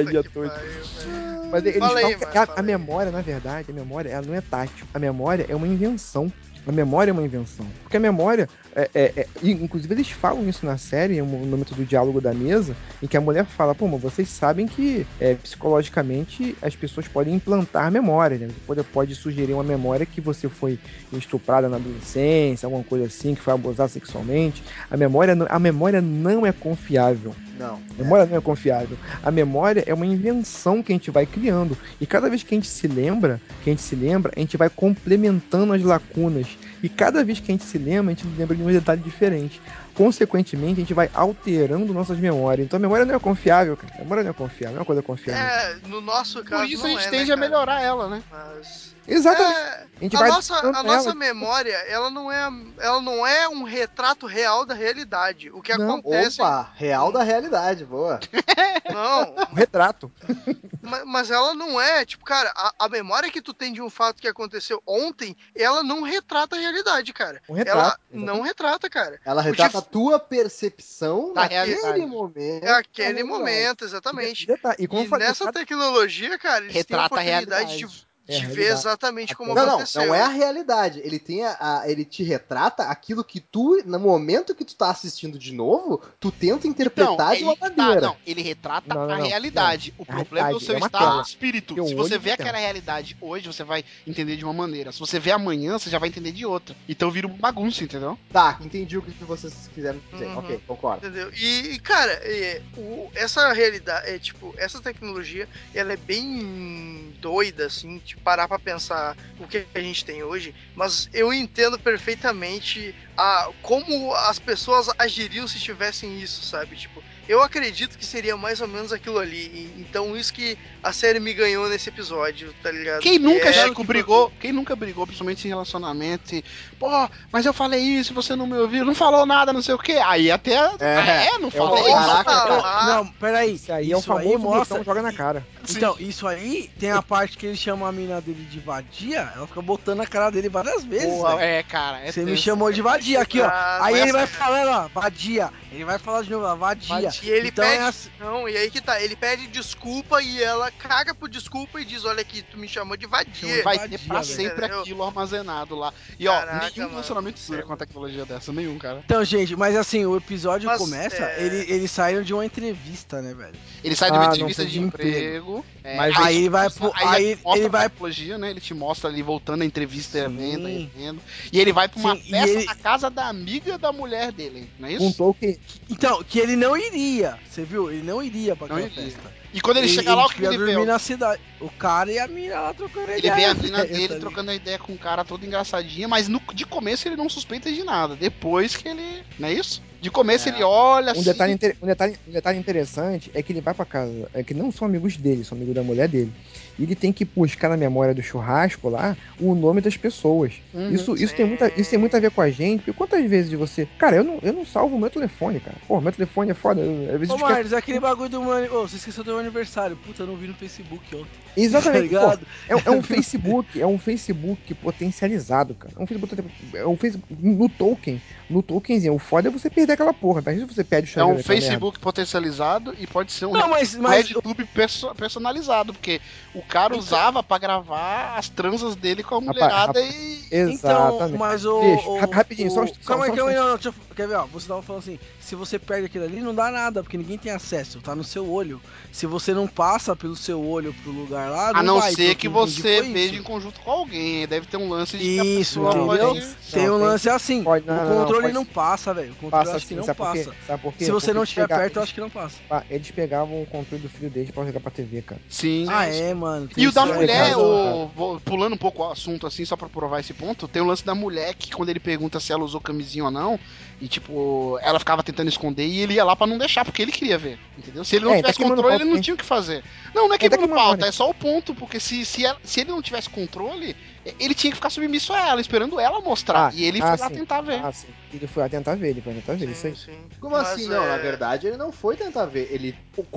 pariu, velho. Mas eles Fala aí, falam que mano, a, a aí. memória, na verdade, a memória ela não é tátil. A memória é uma invenção. A memória é uma invenção. Porque a memória, é, é- é- inclusive eles falam isso na série, no momento do diálogo da mesa, em que a mulher fala, pô, mas vocês sabem que é, psicologicamente as pessoas podem implantar memória, né? Você pode, pode sugerir uma memória que você foi estuprada na adolescência, alguma coisa assim, que foi abusada sexualmente. A memória, a memória não é confiável. Não. A memória não é confiável. A memória é uma invenção que a gente vai criando. E cada vez que a gente se lembra, que a gente se lembra, a gente vai complementando as lacunas. E cada vez que a gente se lembra, a gente lembra de um detalhe diferente. Consequentemente, a gente vai alterando nossas memórias. Então a memória não é confiável, cara. A memória não é confiável, não é uma coisa confiável. É, no nosso caso. Por isso não a gente é, tende né, a melhorar ela, né? Mas. Exatamente. É, A gente a vai nossa, a nossa memória, ela não, é, ela não é um retrato real da realidade. O que Não. acontece. Opa, real da realidade, boa. Não, Um retrato. ma- mas ela não é. Tipo, cara, a, a memória que tu tem de um fato que aconteceu ontem, ela não retrata a realidade, cara. Um ela retrato. não retrata, cara. Ela retrata a tua percepção Da naquele realidade. momento. É aquele da realidade. momento, exatamente. E E falei, nessa retrato tecnologia, cara, eles Retrata a têm a oportunidade realidade. de, é ver realidade. exatamente como Não, não, aconteceu. não é a realidade. Ele tem a, a- ele te retrata aquilo que tu, no momento que tu tá assistindo de novo, tu tenta interpretar de uma ele, tá, maneira. não, ele retrata Não, não, a não. realidade. O problema é o realidade seu é estado tela. de espírito. Se você vê é aquela realidade hoje, você vai entender de uma maneira. Se você vê amanhã, você já vai entender de outra. Então vira uma bagunça, entendeu? Tá, entendi o que vocês quiseram dizer. Uhum. Ok, concordo. Entendeu? E, cara, é, o- essa realidade, é tipo, essa tecnologia, ela é bem doida, assim, parar pra pensar o que a gente tem hoje, mas eu entendo perfeitamente a, como as pessoas agiriam se tivessem isso, sabe? Tipo, eu acredito que seria mais ou menos aquilo ali. Então, isso que a série me ganhou nesse episódio, tá ligado? Quem nunca, é, Chico, brigou? Quem nunca brigou, principalmente em relacionamento? E, Pô, mas eu falei isso, você não me ouviu, não falou nada, não sei o quê. Aí até. É. É, não É o- falei. Caraca, Ah, cara. Não, peraí. Isso aí é o Isso aí famoso mostra- botão joga na cara. Então, isso aí tem a parte que ele chama a mina dele de vadia, ela fica botando a cara dele várias vezes. Velho. é, cara. é Você me tenso. chamou de vadia aqui, ó. Ah, Aí ele vai falando, ó, vadia. Ele vai falar de novo, ó, vadia. E ele então pede. é assim- Não, e aí que tá, ele pede desculpa e ela caga por desculpa e diz: Olha aqui, tu me chamou de vadia. Vai vadia, ter pra velho. sempre Entendeu? aquilo armazenado lá. E ó, Caraca, nenhum mano. relacionamento dura com uma tecnologia dessa, nenhum, cara. Então, gente, mas assim, o episódio Mas, começa, é- ele, eles saíram de uma entrevista, né, velho? Ele sai de uma Ah, entrevista de de emprego. é, Mas aí ele vai pro- aí mostra ele a vai- tecnologia, né? Ele te mostra ali voltando a entrevista, Sim. vendo, e vendo. E ele vai pra uma Sim, festa ele- na casa da amiga da mulher dele, não é isso? Um Tolkien. Então, que ele não iria, você viu? Ele não iria pra Não aquela iria. E quando ele, chega lá, o que ele vê? na cidade. O cara e a mina lá trocando Ele ideia. vê a mina dele tá trocando a ideia com um cara todo engraçadinho, mas no- de começo ele não suspeita de nada. Depois que ele. Não é isso? De começo É. ele olha Um assim. detalhe, inter- um, detalhe, um detalhe interessante é que ele vai pra casa, é que não são amigos dele, são amigos da mulher dele. E ele tem que buscar na memória do churrasco lá o nome das pessoas. Uhum. isso, isso, tem muita, isso tem muito a ver com a gente. Porque quantas vezes você. Cara, eu não, eu não salvo o meu telefone, cara. Pô, meu telefone é foda. eu- Às vezes Ô, esqueço- Marlos, aquele bagulho do Ô, você esqueceu do meu aniversário. Puta, eu não vi no Facebook ontem. Tá Exatamente. pô, ligado? é, é um Facebook, é um Facebook potencializado, cara. É um Facebook, é um Facebook no Tolkien, no Tolkienzinho. O foda é você perder aquela porra. Mas se você perde o É um daquela merda. Facebook potencializado e pode ser um Não, mas. mas RedTube perso- personalizado, porque o cara usava pra gravar as transas dele com a mulherada e. Então, Exatamente. mas o. Bicho, o- ra- rapidinho, só- o- só- Calma aí, só- calma aí, não, não, deixa eu- Quer ver, ó? Você tava falando assim: se você perde aquilo ali, não dá nada, porque ninguém tem acesso, tá no seu olho. Se você não passa pelo seu olho pro lugar lá, não A não vai, ser pelo que você veja em conjunto com alguém. Deve ter um lance de Isso, entendeu? pode- Tem Não, um lance assim. pode- não, o não, não, controle pode- não passa, velho. O controle eu Passa acho que sim, não sabe por quê? passa. Sabe por quê? Se você Porque não estiver pega- perto, eu acho que não passa. Ah, Eles pegavam o controle do filho deles pra jogar pra TV, cara. Sim. Ah, é, mano. E o da mulher, o, vou- pulando um pouco o assunto assim, só pra provar esse ponto, tem o lance da mulher que quando ele pergunta se ela usou camisinha ou não, e tipo, ela ficava tentando esconder e ele ia lá pra não deixar, porque ele queria ver, entendeu? Se ele não É, tá tivesse queimando controle, ele não tinha o que fazer. Não, não é É, tá queimando queimando pauta, pauta. é só o ponto, porque se, se, ela- se ele não tivesse controle, ele tinha que ficar submisso a ela, esperando ela mostrar. Ah, e ele ah, foi lá sim. tentar ver. Ah, sim. Ele foi lá tentar ver, ele foi lá tentar ver, isso aí. Sim, sim. Como Mas, assim? Não, é, na verdade ele não foi tentar ver. Ele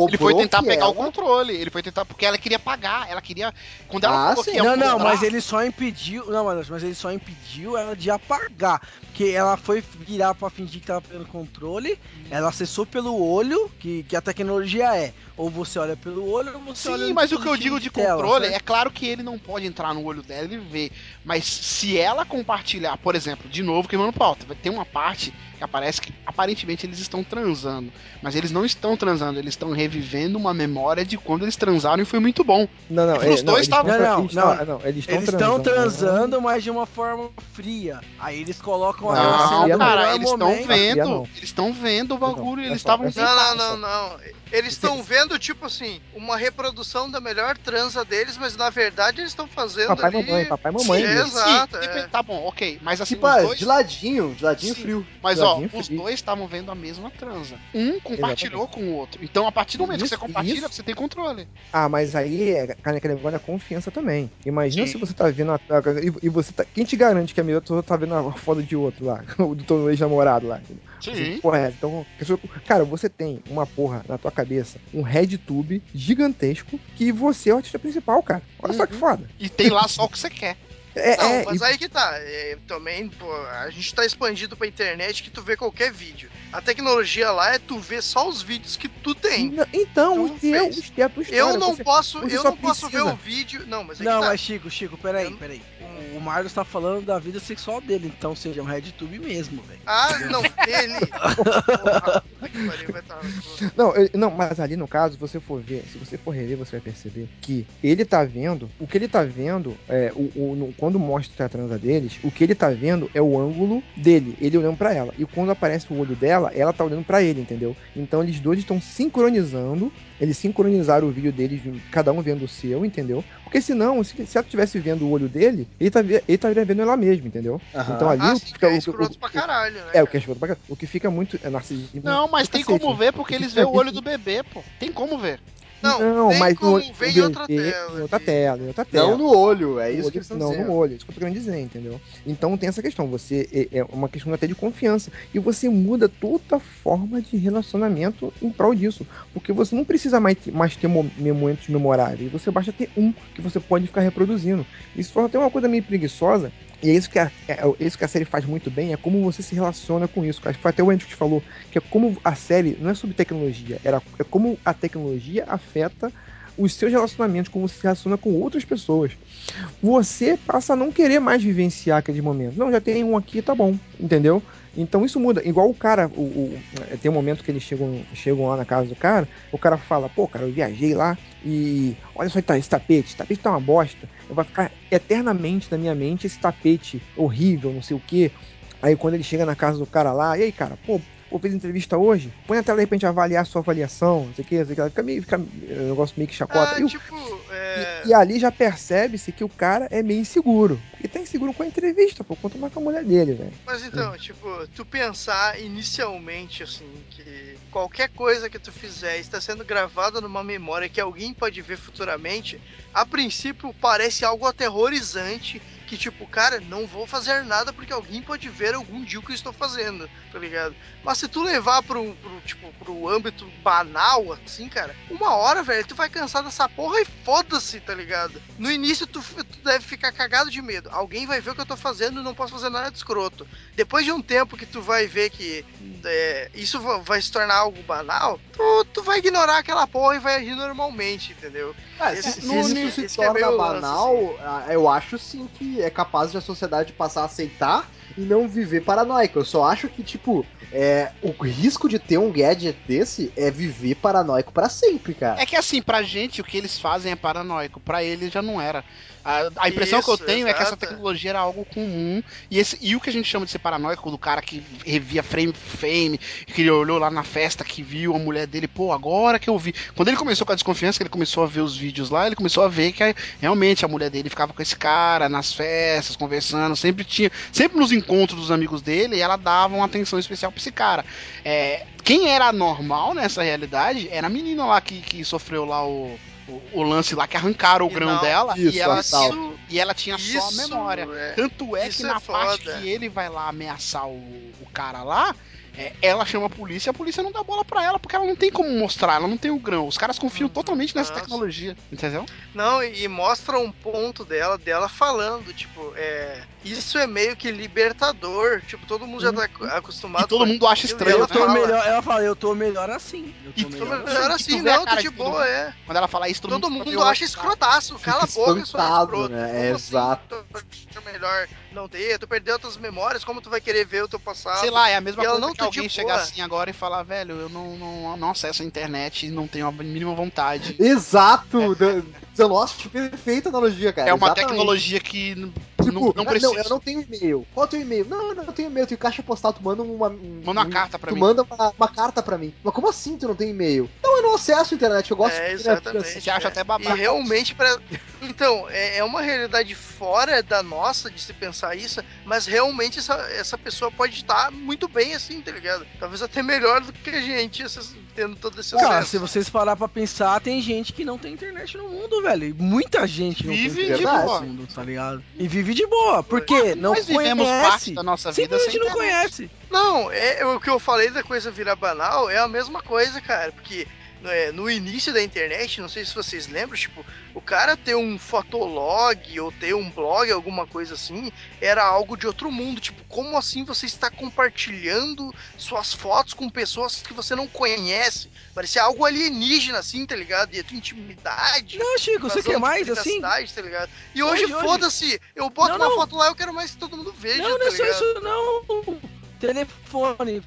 Ele foi tentar pegar ela... o controle, ele foi tentar, porque ela queria pagar, ela queria. Quando ela Ah, sim. Não, não, mas ele só impediu. Não, mas, mas ele só impediu ela de apagar. Porque ela foi virar pra fingir que tava pegando controle. Ela acessou pelo olho, que, que a tecnologia é. Ou você olha pelo olho, ou você olha Sim, mas o que eu digo de tela, controle certo? é claro que ele não pode entrar no olho dela e ver. Mas se ela compartilhar, por exemplo, de novo queimando pauta, vai ter uma parte que aparece que aparentemente eles estão transando. Mas eles não estão transando, eles estão revivendo uma memória de quando eles transaram e foi muito bom. Não, não, É, é, os não, dois eles estavam- Não, não, não. não, eles estão Eles estão transando. transando, mas de uma forma fria. Aí eles colocam Não, a não, cara, eles estão vendo, eles estão vendo o bagulho, eles é estavam é Não, não, não, não. Eles estão vendo, tipo assim, uma reprodução da melhor transa deles, mas na verdade eles estão fazendo Papai e ali... mamãe, papai e mamãe. Sim, exato, Sim, é. Tá bom, ok. Mas assim, Tipo, os ah, dois. de ladinho, de ladinho Sim. frio. Mas ó, os dois estavam vendo a mesma transa. Um compartilhou com o outro. Então, a partir do momento que Isso, você compartilha, isso. você tem controle. Ah, mas aí é cara, aquele negócio da confiança também. Imagina Sim. se você tá vendo a, e, e você tá. Quem te garante que a minha tá vendo a foto de outro lá? O do teu ex-namorado lá. Assim, porra, é, então. Cara, você tem uma porra na tua cabeça, um RedTube gigantesco, que você é o artista principal, cara. Olha só que foda. E tem lá só o que você quer. É, Não, é, mas e- aí que tá. é, também, pô, a gente tá expandido pra internet que tu vê qualquer vídeo. A tecnologia lá é tu ver só os vídeos que tu tem. N- Então, Tu fez. os teus, a tua história. Eu não você- posso, você eu não posso ver precisa. o vídeo. Não, mas aí Não, que tá. mas Chico, Chico, peraí, Eu- peraí. O, o Marlos tá falando da vida sexual dele, então seja um RedTube mesmo, velho. Ah, não, dele. Porra, estar. Não, eu- não, mas ali no caso, se você for ver, se você for rever, você vai perceber que ele tá vendo, o que ele tá vendo, é, o, o- no- quando mostra a transa deles, o que ele tá vendo é o ângulo dele, ele olhando pra ela. E quando aparece o olho dela, ela tá olhando pra ele, entendeu? Então eles dois estão sincronizando, eles sincronizaram o vídeo deles, cada um vendo o seu, entendeu? Porque senão, se, se ela estivesse vendo o olho dele, ele tá, ele estaria vendo ela mesma, entendeu? Aham. Então ali Ah, o sim, que que fica. é o- o- escroto o- pra caralho, né? é, o que é escroto pra caralho. O que fica muito. É narcisismo. Não, mas tem cacete, como ver porque eles vê o olho do bebê, pô. Tem como ver. Não, tem mas como no- ver em outra tela, Em outra tela, em outra tela. Não no olho, é No isso olho- que eles estão Não, dizendo. no olho, isso que eu tô querendo dizer, entendeu? Então tem essa questão, você é, é uma questão até de confiança. E você muda toda a forma de relacionamento em prol disso. Porque você não precisa mais, ter- mais ter mo- momentos memoráveis, você basta ter um que você pode ficar reproduzindo. Isso foi até uma coisa meio preguiçosa. E é isso que a, é, é isso que a série faz muito bem, é como você se relaciona com isso. Acho que foi até o Andrew que falou, que é como a série não é sobre tecnologia, era, é como a tecnologia afeta os seus relacionamentos, como você se relaciona com outras pessoas. Você passa a não querer mais vivenciar aquele momento. Não, já tem um aqui, tá bom, entendeu? Então isso muda. Igual o cara, o, o- tem um momento que eles chegam, chegam lá na casa do cara, o cara fala, pô, cara, eu viajei lá e olha só esse tapete, esse tapete tá uma bosta. Vou ficar eternamente na minha mente esse tapete horrível, não sei o quê. Aí quando ele chega na casa do cara lá, e aí, cara, pô, pô, fez entrevista hoje? Põe na tela aí pra gente avaliar a sua avaliação, não sei o quê, não sei o que. Fica meio, fica um negócio meio que chacota. Ah, E o- tipo, é... e, e ali já percebe-se que o cara é meio inseguro. E tá inseguro com a entrevista, pô. Quanto mais com a mulher dele, velho. Mas então, tipo, tu pensar inicialmente, assim, que qualquer coisa que tu fizer está sendo gravada numa memória que alguém pode ver futuramente, a princípio parece algo aterrorizante, que tipo, cara, não vou fazer nada porque alguém pode ver algum dia o que eu estou fazendo, tá ligado? Mas se tu levar pro, pro tipo, pro âmbito banal, assim, cara, uma hora, velho, tu vai cansar dessa porra e foda-se, tá ligado? No início tu, tu deve ficar cagado de medo. Alguém vai ver o que eu tô fazendo e não posso fazer nada de escroto. Depois de um tempo que tu vai ver que é, isso va- vai se tornar algo banal, tu, tu vai ignorar aquela porra e vai agir normalmente, entendeu? Ah, Esse- se, esse- se esse- isso se é torna lance, banal, ah, eu acho sim que é capaz de a sociedade passar a aceitar e não viver paranoico. Eu só acho que, tipo, é, o risco de ter um gadget desse é viver paranoico pra sempre, cara. É que assim, pra gente o que eles fazem é paranoico, pra eles já não era. A, a impressão que eu Isso, tenho é que essa tecnologia era algo comum. E, esse, e o que a gente chama de ser paranoico, do cara que revia frame frame, que ele olhou lá na festa, que viu a mulher dele, pô, agora que eu vi. Quando ele começou com a desconfiança, que ele começou a ver os vídeos lá, ele começou a ver que realmente a mulher dele ficava com esse cara nas festas. festas, conversando, sempre tinha. Sempre nos encontros dos amigos dele, ela dava uma atenção especial pra esse cara. É, quem era normal nessa realidade era a menina lá que, que sofreu lá o, o, o lance lá, que arrancaram o E grão não, dela isso, e, ela tinha, e ela tinha só a Isso, memória. é. Tanto é Isso que é na parte foda. que ele vai lá ameaçar o, o cara lá, é, ela chama a polícia e a polícia não dá bola pra ela, porque ela não tem como mostrar, ela não tem o grão. Os caras confiam Uhum, totalmente nessa nossa. tecnologia, entendeu? Não, e e mostra um ponto dela, dela falando, tipo, é. Isso é meio que libertador. Tipo, todo mundo já tá ac- acostumado E todo mundo acha estranho, Eu ela né? tô fala, melhor, ela fala, eu tô melhor assim. Eu tô Tô melhor assim. melhor assim, vê a não, tô de boa, é. Quando ela fala isso, todo, Todo mundo, mundo acha escrotaço. Cala a boca, escroto. né? É, assim? exato. Tu- melhor não ter, tu perdeu tuas memórias, como tu vai querer ver o teu passado? Sei lá, é a mesma E coisa não que alguém de chegar boa. assim agora e falar, velho, eu não, não, não acesso a internet e não tenho a mínima vontade. Exato! Nossa, tipo, perfeita analogia, cara. é uma exatamente. tecnologia que Tipo, não, não ah, precisa. eu não tenho e-mail. Qual é o teu e-mail? Não, não, eu tenho e-mail, eu tenho caixa postal, tu manda uma. um- Manda uma um- carta pra tu mim. manda uma, uma carta pra mim. Mas como assim tu não tem e-mail? Não, eu não acesso a internet, eu gosto É, de internet, exatamente. Você acha é. até E babaca. realmente, pra... então, é, é uma realidade fora da nossa de se pensar isso, mas realmente essa, essa pessoa pode estar muito bem assim, tá ligado? Talvez até melhor do que a gente, esses- tendo todo esse Cara, acesso. se vocês parar pra pensar, tem gente que não tem internet no mundo, velho. E Muita gente não Vive tem de internet boa. no mundo, tá ligado? E vive de boa. Porque não Nós vivemos parte da nossa vida sem Simplesmente não internet. conhece. Não, é, o que eu falei da coisa virar banal é a mesma coisa, cara, porque no início da internet, não sei se vocês lembram, tipo, o cara ter um fotolog ou ter um blog, alguma coisa assim, era algo de outro mundo. Tipo, como assim você está compartilhando suas fotos com pessoas que você não conhece? Parecia algo alienígena, assim, tá ligado? E a tua intimidade. Não, Chico, você quer mais assim? tá ligado? E hoje, Hoje, hoje. foda-se, eu boto Não, uma não. foto lá, eu quero mais que todo mundo veja, Não, não tá é só isso, não. Telefone.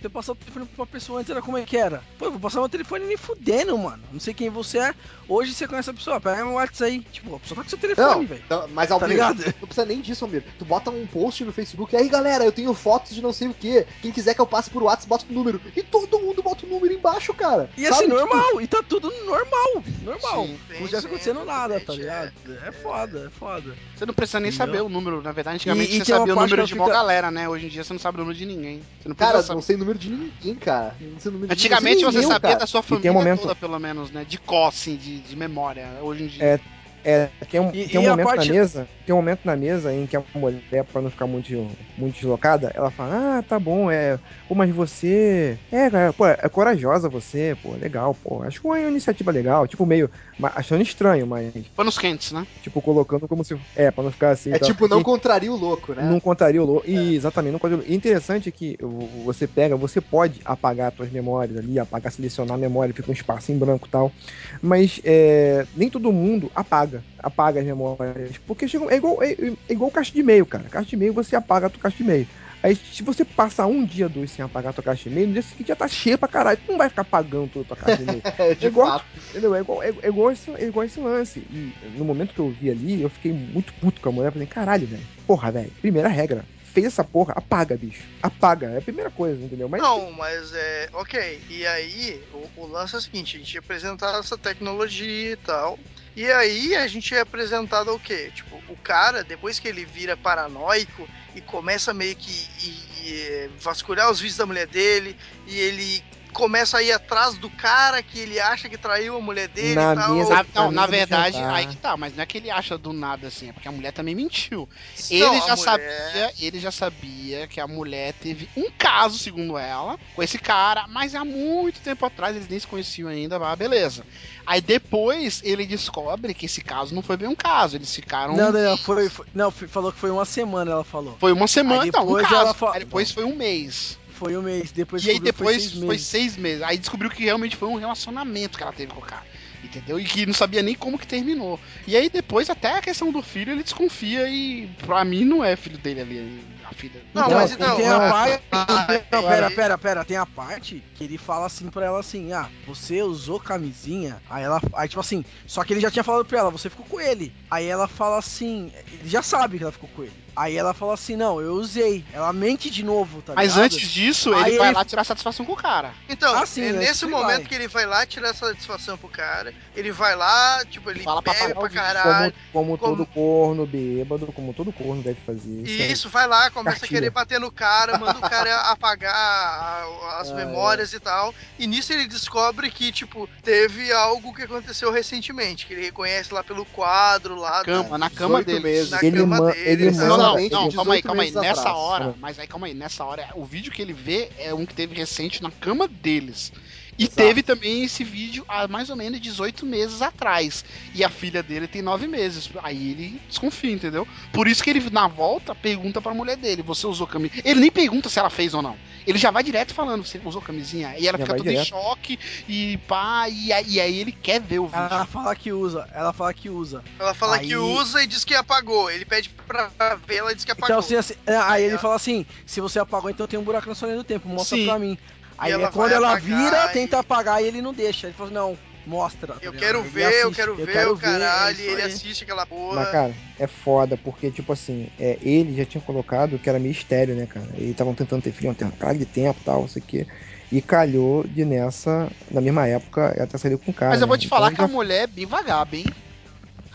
Você passar o telefone pra uma pessoa antes era como é que era? Pô, eu vou passar meu telefone nem fudendo, mano. Não sei quem você é. Hoje você conhece a pessoa, pega meu WhatsApp aí. Tipo, a pessoa tá com seu telefone, Não, velho. não, mas Tá Almir, ligado? não precisa nem disso, Almir. Tu bota um post no Facebook, e aí galera, eu tenho fotos de não sei o que. Quem quiser que eu passe por WhatsApp, bota o número. E todo mundo bota o número embaixo, cara. E assim, Sabe? normal, e tá tudo normal, normal. Sim, se sim, tivesse acontecendo nada, tá ligado? É, foda, é foda. Você não precisa nem Entendeu? saber o número. Na verdade, antigamente E- e você sabia o número de eu uma fico- galera, né? Hoje em dia você não sabe o número de ninguém. Você não precisa Cara, saber. não sei o número de ninguém, cara. Sei número de Antigamente ninguém, você sabia cara. da sua tem um família momento- toda, pelo menos, né? De có, assim, de, de memória. Hoje em dia. É, É, tem um, E- tem um momento parte- na mesa, tem um momento na mesa em que a mulher, pra não ficar muito, muito deslocada, ela fala, ah, tá bom, é, pô, mas você, é, cara, pô, é corajosa você, pô, legal, pô, acho uma iniciativa legal, tipo, meio, achando estranho, mas, Panos quentes, né? tipo, colocando como se, é, pra não ficar assim. É tal. tipo, não E- contraria o louco, né? não contaria o louco. E, exatamente, não contaria o louco. E interessante que você pega, você pode apagar suas memórias ali, apagar, selecionar a memória, fica um espaço em branco e tal. Mas é, nem todo mundo apaga, apaga as memórias. Porque chega, é, igual, é, é igual caixa de e-mail, cara. Caixa de e-mail, você apaga a tua caixa de e-mail. Aí, se você passar um dia, dois sem apagar a tua caixa de e-mail, no dia seguinte já tá cheia pra caralho. Tu não vai ficar apagando toda a tua caixa de e-mail. É, É igual-. Entendeu? É igual, é, é igual esse, é igual esse lance. E no momento que eu vi ali, eu fiquei muito puto com a mulher. Falei, caralho, velho. Porra, velho. Primeira regra. Fez essa porra, apaga, bicho. Apaga. É a primeira coisa, entendeu? Mas Não, mas é. Ok. E aí, o, o lance é o seguinte: a gente ia apresentar essa tecnologia e tal. E aí a gente é apresentado o quê? Tipo, o cara, depois que ele vira paranoico e começa meio que e- e, vasculhar os vídeos da mulher dele, e ele começa a ir atrás do cara que ele acha que traiu a mulher dele Na e tal. Na- não, mim na verdade, adiantar. aí que tá, mas não é que ele acha do nada assim, é porque a mulher também mentiu. Não, Ele já mulher- sabia, ele já sabia que a mulher teve um caso, segundo ela, com esse cara, mas há muito tempo atrás eles nem se conheciam ainda, mas beleza. Aí depois ele descobre que esse caso não foi bem um caso, eles ficaram Não, não, não, foi, foi- não, falou que foi uma semana, ela falou. foi uma semana, Aí então, um depois caso. ela fa- Aí depois foi um mês. Foi um mês, depois e aí depois foi seis foi meses. seis meses. Aí descobriu que realmente foi um relacionamento que ela teve com o cara. Entendeu? E que não sabia nem como que terminou. E aí depois, até a questão do filho, ele desconfia e pra mim não é filho dele ali, a filha. Não, Não, mas e então. tem a ah, parte. ah, Não, pera, pera, pera. Tem a parte que ele fala assim pra ela assim: Ah, você usou camisinha. Aí ela. Aí, tipo assim, só que ele já tinha falado pra ela, você ficou com ele. Aí ela fala assim: Ele já sabe que ela ficou com ele. Aí ela fala assim, não, eu usei. Ela mente de novo, tá Mas ligado? antes disso, Aí ele vai ele- lá tirar satisfação com o cara. Então, Ah, sim, é eu nesse que momento vai. que ele vai lá tirar satisfação pro cara, ele vai lá, tipo, ele Fala pra bebe pra vídeo, caralho. Como, como, como- todo corno bêbado, como todo corno deve fazer. E é- isso, vai lá, começa Cartilha. a querer bater no cara, manda o cara apagar a- as Ah, memórias e tal. E nisso ele descobre que, tipo, teve algo que aconteceu recentemente, que ele reconhece lá pelo quadro lá. Cama, na 18 cama dele. meses. Na Ele cama ma- dele. ele? Não, não, não, calma aí, 18 calma aí. Nessa atrás. hora, mas aí calma aí, nessa hora, o vídeo que ele vê é um que teve recente na cama deles. E Exato. teve também esse vídeo há mais ou menos 18 meses atrás. E a filha dele tem 9 meses. Aí ele desconfia, entendeu? Por isso que ele, na volta, pergunta pra mulher dele: Você usou camisinha? Ele nem pergunta se ela fez ou não. Ele já vai direto falando: Você usou camisinha? E ela Já fica toda em direto. choque. E pá, e, aí- e aí ele quer ver o vídeo. Ela fala que usa, ela fala que usa. Ela fala Aí- que usa e diz que apagou. Ele pede pra ver, ela diz que apagou. Então, assim, assim, aí ele fala assim: se você apagou, então tem um buraco na sua linha do tempo, mostra Sim. pra mim. Aí ela é quando ela apagar vira, e- tenta apagar e ele não deixa. Ele fala: não, mostra. tá eu quero ver, eu assiste, quero ver, quero o caralho. é e ele assiste aquela porra. Mas, cara, é foda, porque, tipo assim, é, ele já tinha colocado que era meio estéreo, né, cara? Eles estavam tentando ter filho há um tempo, caralho de tempo e tal, não sei o quê. E calhou de nessa, na mesma época, ela tá saindo com o cara. Mas eu vou né? te falar Então que a já- mulher é bem vagaba, hein?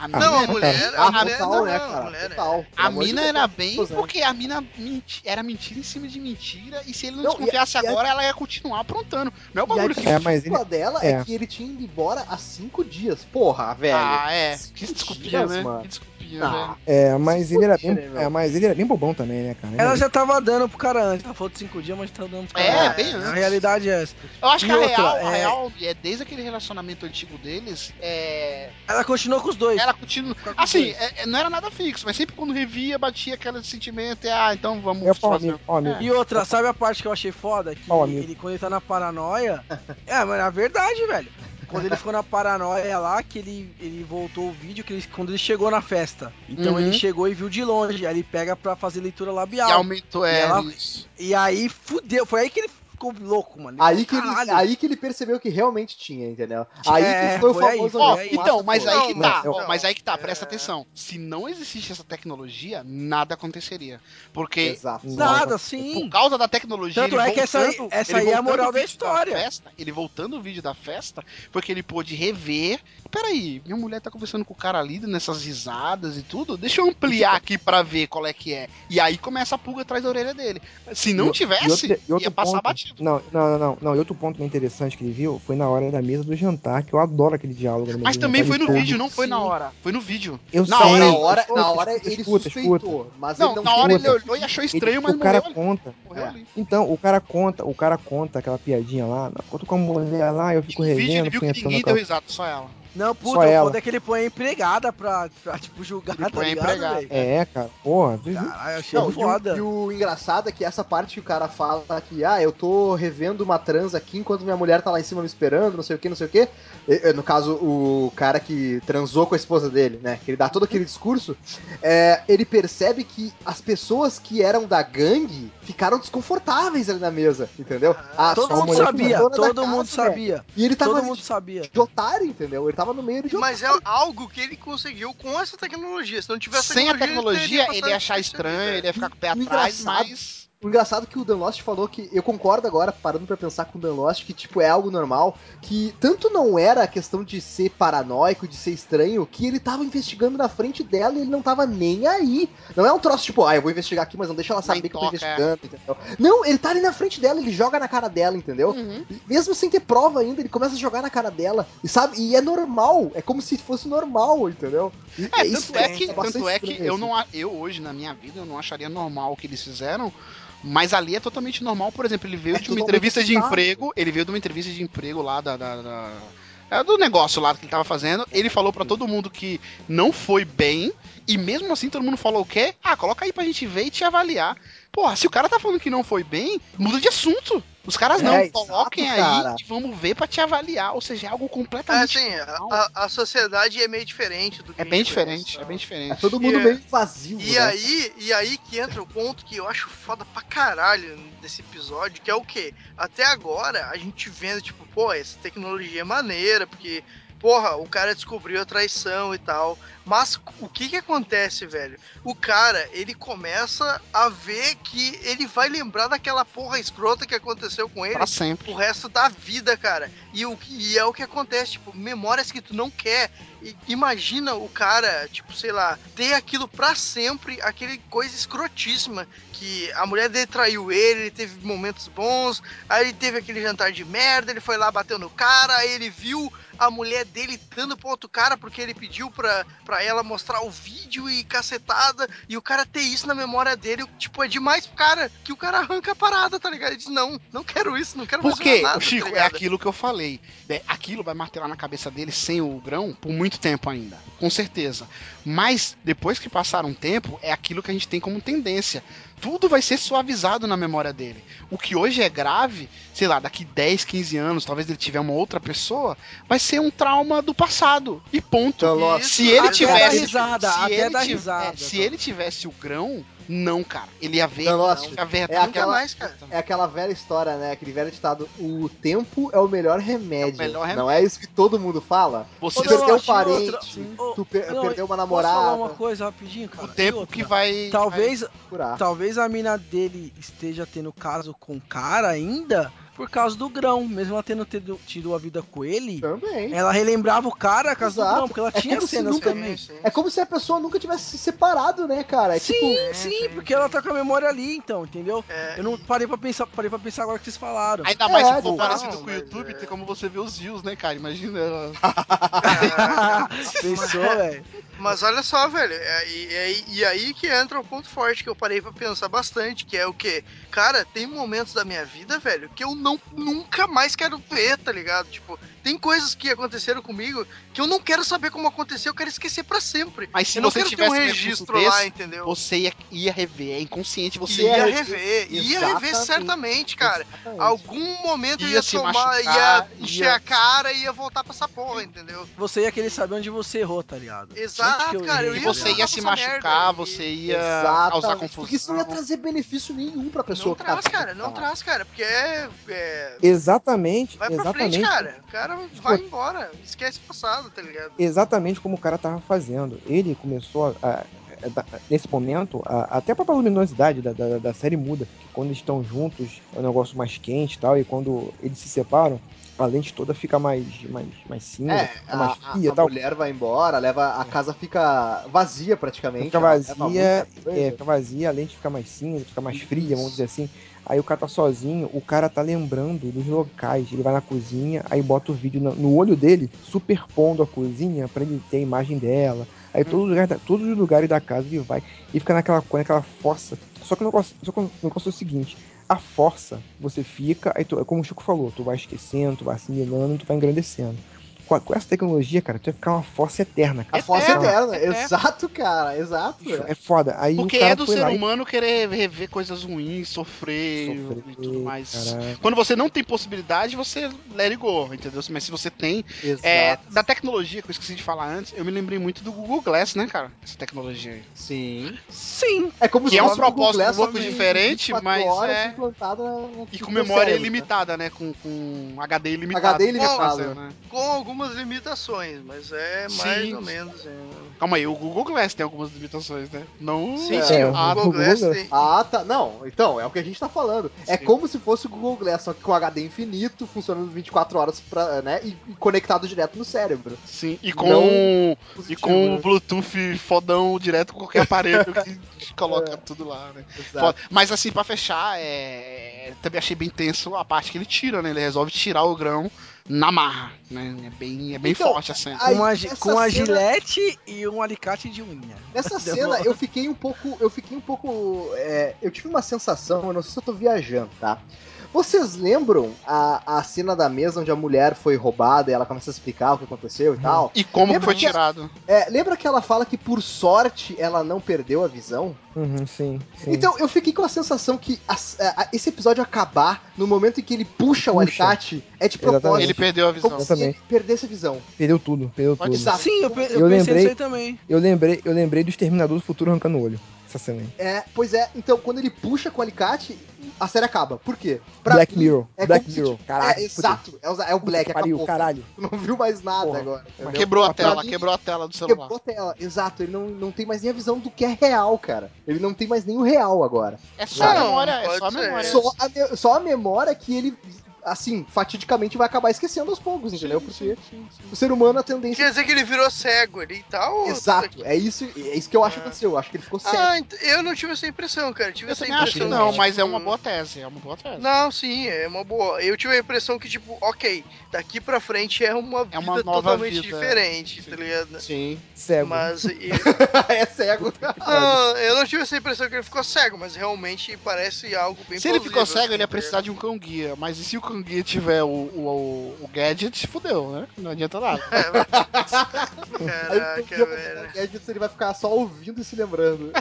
A mina, Não, a mulher, a mulher total, não, né, a cara? mulher é- Total. a mina era bem porque a mina menti- era mentira em cima de mentira e se ele não, Não, desconfiasse agora, ela ia continuar aprontando. Não é o a bagulho que. É, mas ele, desculpa dela é. é. que ele tinha ido embora há cinco dias. Porra, velho. Ah, é. Que desculpinha, né? mano. Que desculpinha, Ah, é, mas ele era bem, Né, é, mas ele era bem bobão também, né, cara? Ela já tava dando pro cara antes. Ela falou de cinco dias, mas tá dando pro cara É, antes. bem A antes. realidade é essa. Eu acho que E a outra, real, a é- real é desde aquele relacionamento antigo deles, é. Ela continuou com os dois. Ela continua. Assim, é- é- não era nada fixo, mas sempre quando revia, batia aquele sentimento e, ah, então vamos É fazer. amigo. E outra, sabe a parte que eu achei foda? Que Ó, ele, quando ele tá na paranoia. é, mas é verdade, velho. Quando ele ficou na paranoia lá, que ele, ele voltou o vídeo, que ele, quando ele chegou na festa. Então Uhum. ele chegou e viu de longe. Aí ele pega pra fazer leitura E labial. aumentou, é. E ela- isso. E aí fudeu. Foi aí que ele ficou louco, mano. Aí que, ele, aí que ele percebeu que realmente tinha, entendeu? Aí É, que foi o foi aí, famoso foi Ó, aí. então, mas aí que Não, tá, não, ó, não, mas aí que tá, é. presta atenção. Se não existisse essa tecnologia, nada aconteceria. Porque Exato. Nada, por sim. causa da tecnologia, Tanto ele é que essa aí- voltando- essa ele aí é a moral o da história. festa, ele voltando o vídeo da festa, porque ele pôde rever. Peraí, minha mulher tá conversando com o cara ali nessas risadas e tudo. Deixa eu ampliar aqui pra ver qual é que é. E aí começa a pulga atrás da orelha dele. Se não o- tivesse, e outro- e outro ia passar ponto- batido. Não, não, não, não. E outro ponto bem interessante que ele viu foi na hora da mesa do jantar, que eu adoro aquele diálogo. Mas também foi no tudo. vídeo, não foi na Sim. hora. Foi no vídeo. Eu Na sei. hora na ele- hora, escuta, na hora escuta, ele escuta, suspeitou, mas Não, ele não na hora ele escuta. olhou e achou Ele- estranho, mas o cara morreu conta. Morreu É. Então, o cara conta, o cara conta aquela piadinha lá, conta com a mulher lá, eu fico No vídeo ele revendo, viu que ninguém aquela- deu risada, só ela. Não, Só puta, o ela. foda é que ele põe a empregada pra, pra tipo, julgar, Ele tá põe a ligado, empregada. velho? É, cara, porra? Caralho, eu achei Não, e o- foda. E o, engraçado é que essa parte que o cara fala que, ah, eu tô revendo uma trans aqui enquanto minha mulher tá lá em cima me esperando, não sei o que, não sei o que. No caso, o cara que transou com a esposa dele, né? Que ele dá todo aquele discurso. é, ele percebe que as pessoas que eram da gangue ficaram desconfortáveis ali na mesa, entendeu? Ah, todo só a mundo sabia, todo casa, mundo velho. sabia. E ele tava Todo mundo sabia. de otário, entendeu? Ele tava no meio de Mas é algo que ele conseguiu com essa tecnologia. Se não tivesse Sem a tecnologia, passado ele ia achar estranho, ele ia ficar com o pé atrás, mas. O engraçado é que o Dan Lost falou que, eu concordo agora, parando pra pensar com o Dan Lost, que tipo, é algo normal, que tanto não era a questão de ser paranoico, de ser estranho, que ele tava investigando na frente dela e ele não tava nem aí. Não é um troço tipo, ah, eu vou investigar aqui, mas não deixa ela saber que eu tô é. investigando, entendeu? Não, ele tá ali na frente dela, ele joga na cara dela, entendeu? Uhum. Mesmo sem ter prova ainda, ele começa a jogar na cara dela. E sabe, e é normal, é como se fosse normal, entendeu? E- É, isso tanto é que, bastante tanto é que eu, não, eu hoje, na minha vida, eu não acharia normal o que eles fizeram. Mas ali é totalmente normal, por exemplo, ele veio É de uma entrevista de emprego. Ele veio de uma entrevista de emprego lá da. da- da- é, do negócio lá que ele tava fazendo. Ele falou pra todo mundo que não foi bem. E mesmo assim todo mundo falou o quê? Ah, coloca aí pra gente ver e te avaliar. Porra, se o cara tá falando que não foi bem, muda de assunto. Os caras É, não, exato, coloquem cara. aí e vamos ver pra te avaliar. Ou seja, é algo É completamente. assim, normal. a, a sociedade é meio diferente do que É a bem gente diferente, conhece, é bem diferente. É todo mundo E é- meio vazio, E né? aí, e aí que entra o ponto que eu acho foda pra caralho desse episódio, que é o quê? Até agora, a gente vendo, tipo, pô, essa tecnologia é maneira, porque porra, o cara descobriu a traição e tal. Mas o que que acontece, velho? O cara, ele começa a ver que ele vai lembrar daquela porra escrota que aconteceu com ele Pra sempre. o resto da vida, cara. E, o, que- e é o que acontece, tipo, memórias que tu não quer. E imagina o cara, tipo, sei lá, ter aquilo pra sempre, aquele coisa escrotíssima. Que a mulher dele traiu ele, ele teve momentos bons, aí ele teve aquele jantar de merda, ele foi lá, bateu no cara, aí ele viu a mulher dele dando pro outro cara porque ele pediu pra, pra ela mostrar o vídeo e cacetada, e o cara ter isso na memória dele, tipo, é demais pro cara, que o cara arranca a parada, tá ligado? Ele diz, não, não quero isso, não quero mais Porque, ver nada, Chico, tá é aquilo que eu falei. É, aquilo vai martelar na cabeça dele sem o grão por muito tempo ainda. Com certeza. Mas, depois que passar um tempo, é aquilo que a gente tem como tendência. Tudo vai ser suavizado na memória dele. O que hoje é grave, sei lá, daqui 10, 15 anos, talvez ele tiver uma outra pessoa, vai ser um trauma do passado. E ponto. Então, se ele até tivesse. risada, se ele dar tiv- risada. é, se ele tivesse o grão, não, cara. Ele ia ver. Então, Lost, ia ver é nunca aquela- mais, cara. É aquela velha história, né? Aquele velho ditado: o tempo é o melhor remédio. É o melhor remédio. Não é isso que todo mundo fala? Você Tu perdeu um outra- parente, Ô, tu per- não, perdeu uma Posso falar uma namorada. coisa rapidinho, cara? o tempo outra? que vai. Talvez, Curar. talvez a mina dele esteja tendo caso com o cara ainda por causa do grão. Mesmo ela tendo tido, tido a vida com ele, Também. ela relembrava o cara por causa do Exato. grão, porque ela É tinha cenas nunca- também. Sim, sim. É como se a pessoa nunca tivesse se separado, né, cara? É Sim, tipo. sim, sim, porque sim. ela tá com a memória ali, então, entendeu? É, Eu não parei pra pensar, parei pra pensar agora que vocês falaram. Ainda mais É, se for parecido com o YouTube, é- tem como você ver os views, né, cara? Imagina. ela- Pensou, velho? Mas olha só, velho, é- e, e- e aí que entra o ponto forte que eu parei pra pensar bastante, que é o que, cara, tem momentos da minha vida, velho, que eu não nunca mais quero ver, tá ligado? Tipo, tem coisas que aconteceram comigo que eu não quero saber como aconteceu, eu quero esquecer pra sempre. Mas se eu não você quero ter um tivesse um registro recurso lá, desse, entendeu? Você ia, ia rever, é inconsciente, você ia ia rever, ia rever certamente, cara. Exatamente. Algum momento eu Ia ia se tomar, machucar, ia encher ia- a cara e ia voltar pra essa porra, entendeu? Você ia querer saber onde você errou, tá ligado? Exato, Não que eu cara, eu E ia você ia se merda, machucar, e- você ia Exatamente. causar confusão. Porque isso não ia trazer benefício nenhum pra pessoa Não traz, tá cara, não traz, cara, porque é. é- Exatamente, vai pra exatamente. frente, cara. O cara vai embora, esquece o passado, tá ligado? exatamente como o cara tava fazendo. Ele começou a, a- a- nesse momento, a- até a própria luminosidade da, da, da série muda. Que quando eles estão juntos é um negócio mais quente e tal, e quando eles se separam, a lente toda fica mais, mais, mais cinza, É, a, mais a- fria a tal. mulher vai embora, leva a casa fica vazia praticamente. Fica vazia, é, fica vazia, a lente fica mais cinza, fica mais fria, vamos dizer assim. Aí o cara tá sozinho, o cara tá lembrando dos locais. Ele vai na cozinha, aí bota o vídeo no, no olho dele, superpondo a cozinha pra ele ter a imagem dela. Aí todos os lugares, da- todos os lugares da casa ele vai e fica naquela naquela força. Só que o negócio, só que o negócio é o seguinte: a força, você fica, aí tu, é como o Chico falou, tu vai esquecendo, tu vai assimilando, tu vai engrandecendo. Com, a- com essa tecnologia, cara, tu vai ficar uma força eterna, A cara. força Eterna, eterna, eterna. exato, cara, exato. É foda. Aí Porque o cara é do foi ser lá e humano querer rever coisas ruins, sofrer, Sofrer, e tudo mais. caraca. Quando você não tem possibilidade, você let it go, entendeu? Mas se você tem. Exato. É, da tecnologia que eu esqueci de falar antes, eu me lembrei muito do Google Glass, né, cara? Essa tecnologia aí. Sim. Sim. É como Que é um propósito Glass, um pouco diferente, 24 mas é- E com memória cérebro, ilimitada, né? Com, com HD ilimitado. HD ilimitado. Né? Com algumas limitações, mas é mais Sim. ou menos. é. Calma aí, o Google Glass tem algumas limitações, né? Não. Sim, É, sim, o ah, Google Glass Google- tem. Ah, tá. Não, então, é o que a gente tá falando. É Sim. como se fosse o Google Glass, só que com HD infinito, funcionando 24 horas, pra, né? E, e conectado direto no cérebro. Sim, e com, Não e com o né? Bluetooth fodão direto com qualquer aparelho que coloca tudo lá, né? Exato. Mas assim, pra fechar, é... também achei bem tenso a parte que ele tira, né? Ele resolve tirar o grão na marra, né? É bem, é bem Então, forte a cena. Aí, com a, com a cena- gilete e um alicate de unha. Nessa Deu cena bom. eu fiquei um pouco. Eu fiquei um pouco. é, eu tive uma sensação, eu não sei se eu tô viajando, tá? Vocês lembram a, a cena da mesa onde a mulher foi roubada e ela começa a explicar o que aconteceu e tal? E como que Lembra foi que tirado? É, lembra que ela fala que por sorte ela não perdeu a visão? Uhum, sim, sim. Então eu fiquei com a sensação que a- a- esse episódio acabar no momento em que ele puxa, o Puxa. alicate é de Exatamente. propósito. Ele perdeu a visão. Como se ele perdesse a visão. Perdeu tudo, perdeu Pode tudo. Sim, eu, pe- eu Eu pensei lembrei- nisso aí também. Eu lembrei, eu lembrei do Exterminador do Futuro arrancando o olho. Essa cena aí. É, pois é, então quando ele puxa com o alicate, a série acaba. Por quê? Pra Black mim, Mirror. É Black se Mirror. tivesse- Caralho. É, exato. É o, é o Black, pariu, acabou. caralho. Tu não viu mais nada Porra. agora. entendeu? Quebrou a tela, mim, quebrou a tela do celular. Quebrou a tela, exato. Ele não, não tem mais nem a visão do que é real, cara. Ele não tem mais nem o real agora. É só a memória, é só a memória. Só a, me- só a memória que ele, assim, fatidicamente vai acabar esquecendo aos poucos, entendeu? Porque o ser humano, a tendência. Quer dizer que ele virou cego ali e tal? Exato, é isso, é isso que eu acho que aconteceu. Eu acho que ele ficou cego. Ah, ent- eu não tive essa impressão, cara. Eu tive Eu essa também acho que impressão. não, de, mas é tipo, uma boa tese, é uma boa tese. Não, sim, é uma boa. Eu tive a impressão que, tipo, ok, daqui pra frente é uma vida É uma nova totalmente vida. diferente, tá ligado? Sim. Cego. Mas é cego. não, eu não tive essa impressão que ele ficou cego, mas realmente parece algo bem Se ele ficou plausível, cego, ele ia assim, precisar de um cão guia. Mas e se o guia tiver o, o, o gadget, fudeu, né? Não adianta nada. Aí Caraca, o velho. Gadgets ele vai ficar só ouvindo e se lembrando.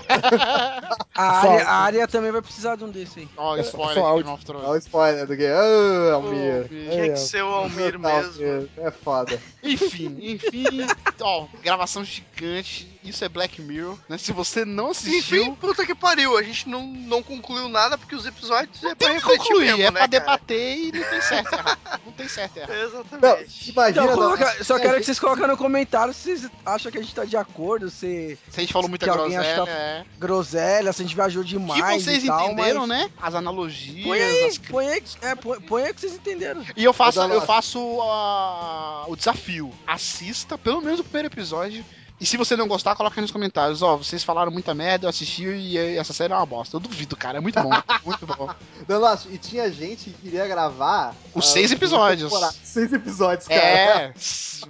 A área, a área também vai precisar de um desse aí. Ó, spoiler só de. Game of Thrones. O spoiler do game. Ah, Almir. Tinha que ser o Almir mesmo. Almir, É foda. Enfim, enfim. ó, gravação gigante. Isso é Black Mirror, né? Se você não assistiu. Enfim, puta que pariu. A gente não, não concluiu nada porque os episódios é pra tem que refletir concluir, mesmo, é né, pra cara? debater e não tem certo errado. Não tem certo e errado. Não, Exatamente. imagina. Então, não, coloca- só é, quero que vocês coloquem no comentário se vocês acham que a gente tá de acordo, se Se a gente falou muita Que alguém groselha, acha- é. groselha, se a gente viajou Que demais vocês e tal, entenderam, mas... né? As analogias. Põe aí, as- põe aí, é, põe, põe aí que vocês entenderam. E eu faço, eu faço ah, o desafio. Assista pelo menos o primeiro episódio. E se você não gostar, coloca aí nos comentários. Ó, vocês falaram muita merda, eu assisti e essa série é uma bosta. Eu duvido, cara. É muito bom. muito bom. E tinha gente que queria gravar. Os ah, seis episódios. Seis episódios, cara. É.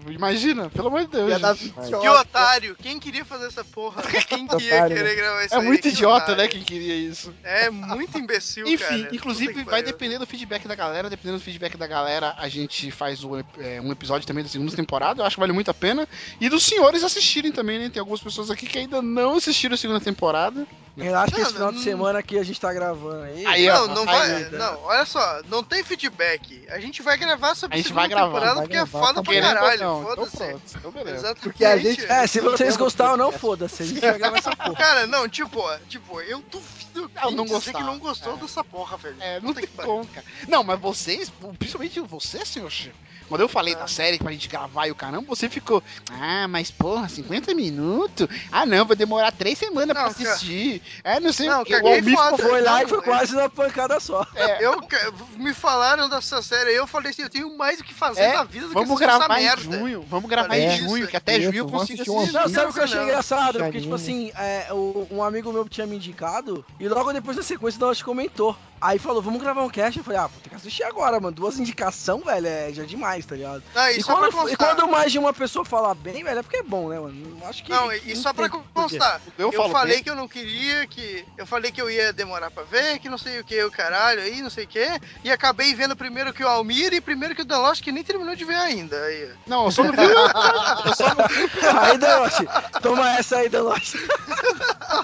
Imagina, pelo amor de Deus. Ia dar gente. 20 Que otário! Quem queria fazer essa porra? Quem ia Otário, querer né? gravar isso É aí? muito Que idiota, otário. né, quem queria isso. É muito imbecil, Enfim, cara. Puta inclusive vai depender do feedback da galera. Dependendo do feedback da galera, a gente faz um, é, um episódio também da segunda temporada. Eu acho que vale muito a pena. E dos senhores assistirem também, né? Tem algumas pessoas aqui que ainda não assistiram a segunda temporada. Relaxa que esse final não- de semana que a gente tá gravando aí. Aí, Não, não aí, vai. Não, olha só, não tem feedback. A gente vai gravar sobre A gente segunda vai gravar, temporada vai porque é gravar, foda tá pra caralho. então Foda-se. pronto. Então beleza. Exatamente. Porque a gente- É, se vocês gostaram não, foda-se. A gente vai gravar essa porra. Cara, não, tipo, tipo, eu duvido eu não dizer que não gostou É. dessa porra, velho. É, não Puta tem como, cara. Não, mas vocês, principalmente você, senhor Chico, quando eu falei da série pra gente gravar e o caramba, você ficou, ah, mas porra, 50 minutos? Ah, não, vai demorar três semanas pra Não, cara. assistir. É, não sei Não, o que. O foda. Foi lá e foi eu- quase uma pancada só. Eu, ca- me falaram dessa série, eu falei assim, eu tenho mais o que fazer É, na vida do Vamos que gravar essa em merda. junho. Vamos gravar Falei em junho, que até junho eu consigo assistir. Não, sabe o que eu achei não. engraçado? Porque, tipo assim, é, um amigo meu tinha me indicado, e logo depois da sequência nós comentou. Aí falou, vamos gravar um cast. Eu falei, ah, vou ter que assistir agora, mano. Duas indicações, velho, é já demais, tá ligado? Ah, e, E quando, e quando mais de uma pessoa falar bem, velho, é porque é bom, né, mano? Acho que. Não, e só pra constar, Eu, eu, falei bem. que eu não queria, que. Eu falei que eu ia demorar pra ver, que não sei o que, o caralho aí, não sei o que. E acabei vendo primeiro que o Almir e primeiro que o Deloche, que nem terminou de ver ainda. Aí. Não, eu só não vi. eu, só não, Aí, Deloche, toma essa aí, Deloche.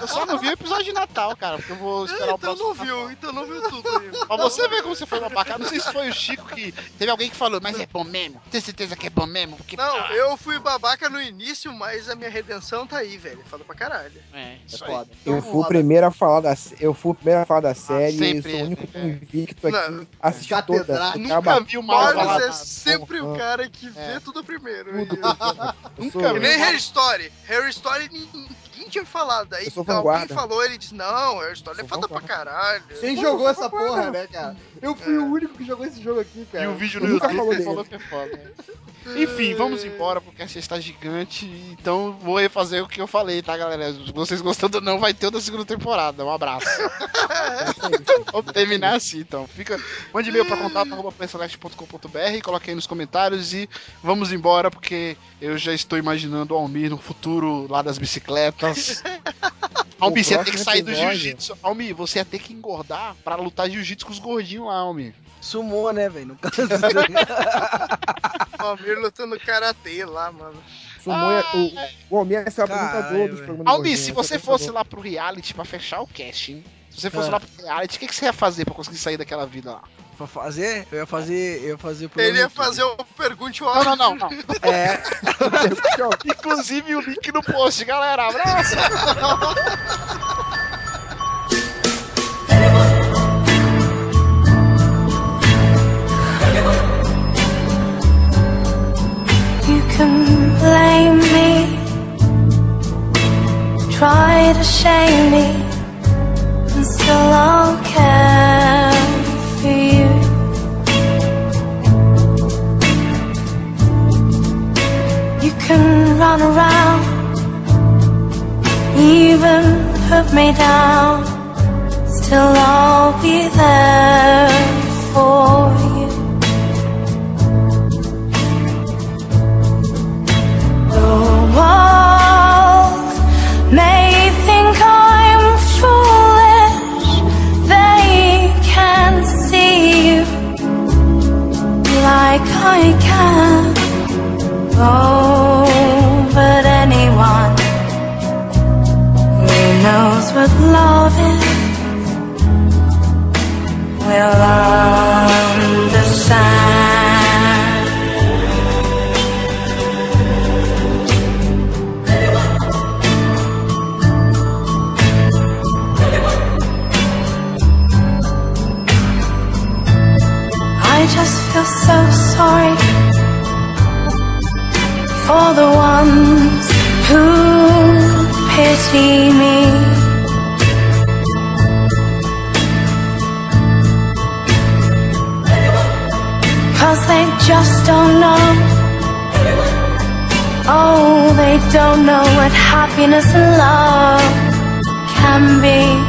eu só não vi o episódio de Natal, cara, porque eu vou esperar o então próximo. não viu, Natal. então não viu tudo aí. Pra você ver como você foi babaca. Não sei se foi o Chico que. Teve alguém que falou, mas é bom mesmo? Tem certeza que é bom mesmo? Porque, Não, ah, eu fui babaca no início, mas a minha redenção tá aí, velho. Fala pra caralho. É, É isso aí. foda. Eu Então, fui o primeiro a falar da eu fui o primeiro a falar da série, eu sempre sou o único é. convicto aqui. Não, Assisti toda. Nunca vi o mal Marlos é sempre o cara que vê É. tudo primeiro. Tudo. Eu Nunca Que nem Harry Story. Harry Story ninguém tinha falado. Aí alguém falou, ele disse, não, Harry Story é foda pra caralho. Quem jogou essa porra, né, cara? Eu fui o único que jogou esse jogo aqui, cara. E o vídeo no YouTube falou falou que é foda. Enfim, vamos embora, porque a está gigante. Então vou refazer o que eu falei, tá, galera? Se vocês gostando ou não, vai ter outra segunda temporada. Um abraço. Vamos terminar assim, então. Fica, mande e-mail pra contato.com.br, coloque aí nos comentários e vamos embora, porque eu já estou imaginando o Almir no futuro lá das bicicletas. Almir, você ia ter que sair do jiu-jitsu. Almir, você ia ter que engordar pra lutar jiu-jitsu com os gordinhos lá, Almir. Sumou, né, velho? No caso. O Almir lutando karatê lá, mano. Sumou Ah, o, o Almir é seu apresentador dos programas. Gordinhos, se é você fosse lá pro reality pra fechar o casting, se você fosse Ah. lá pro reality, o que, que você ia fazer pra conseguir sair daquela vida lá? Pra fazer? Eu ia fazer. Eu ia fazer o Ele ia fazer o Pergunte ao Não, não, não. É. Inclusive o link no post, galera. Abraço! You can blame me, try to shame me, and still I'll care. Can run around, even put me down, still I'll be there for you. The world may think I'm foolish. They can't see you like I can. Oh, knows what love is will understand. I just feel so sorry for the who pity me. Cause they just don't know. Oh, they don't know what happiness and love can be.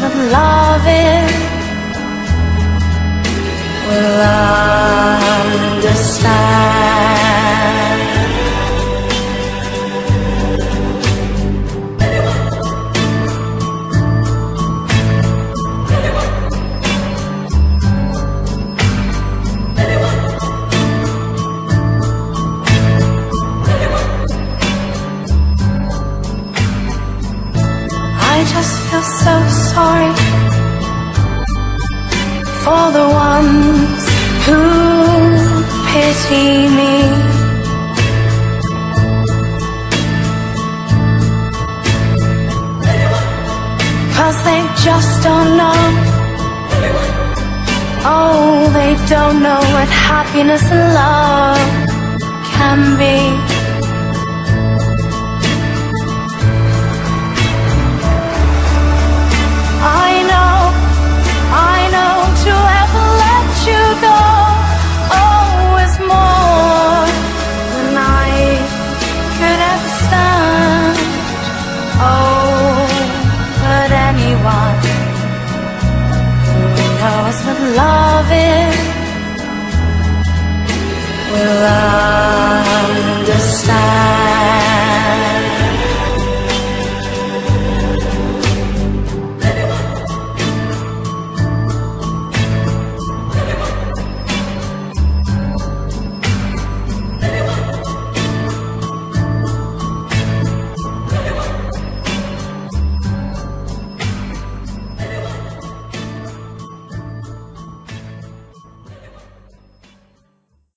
of loving will understand. I just feel so for the ones who pity me. Cause they just don't know. Oh, they don't know what happiness and love can be. of loving will understand.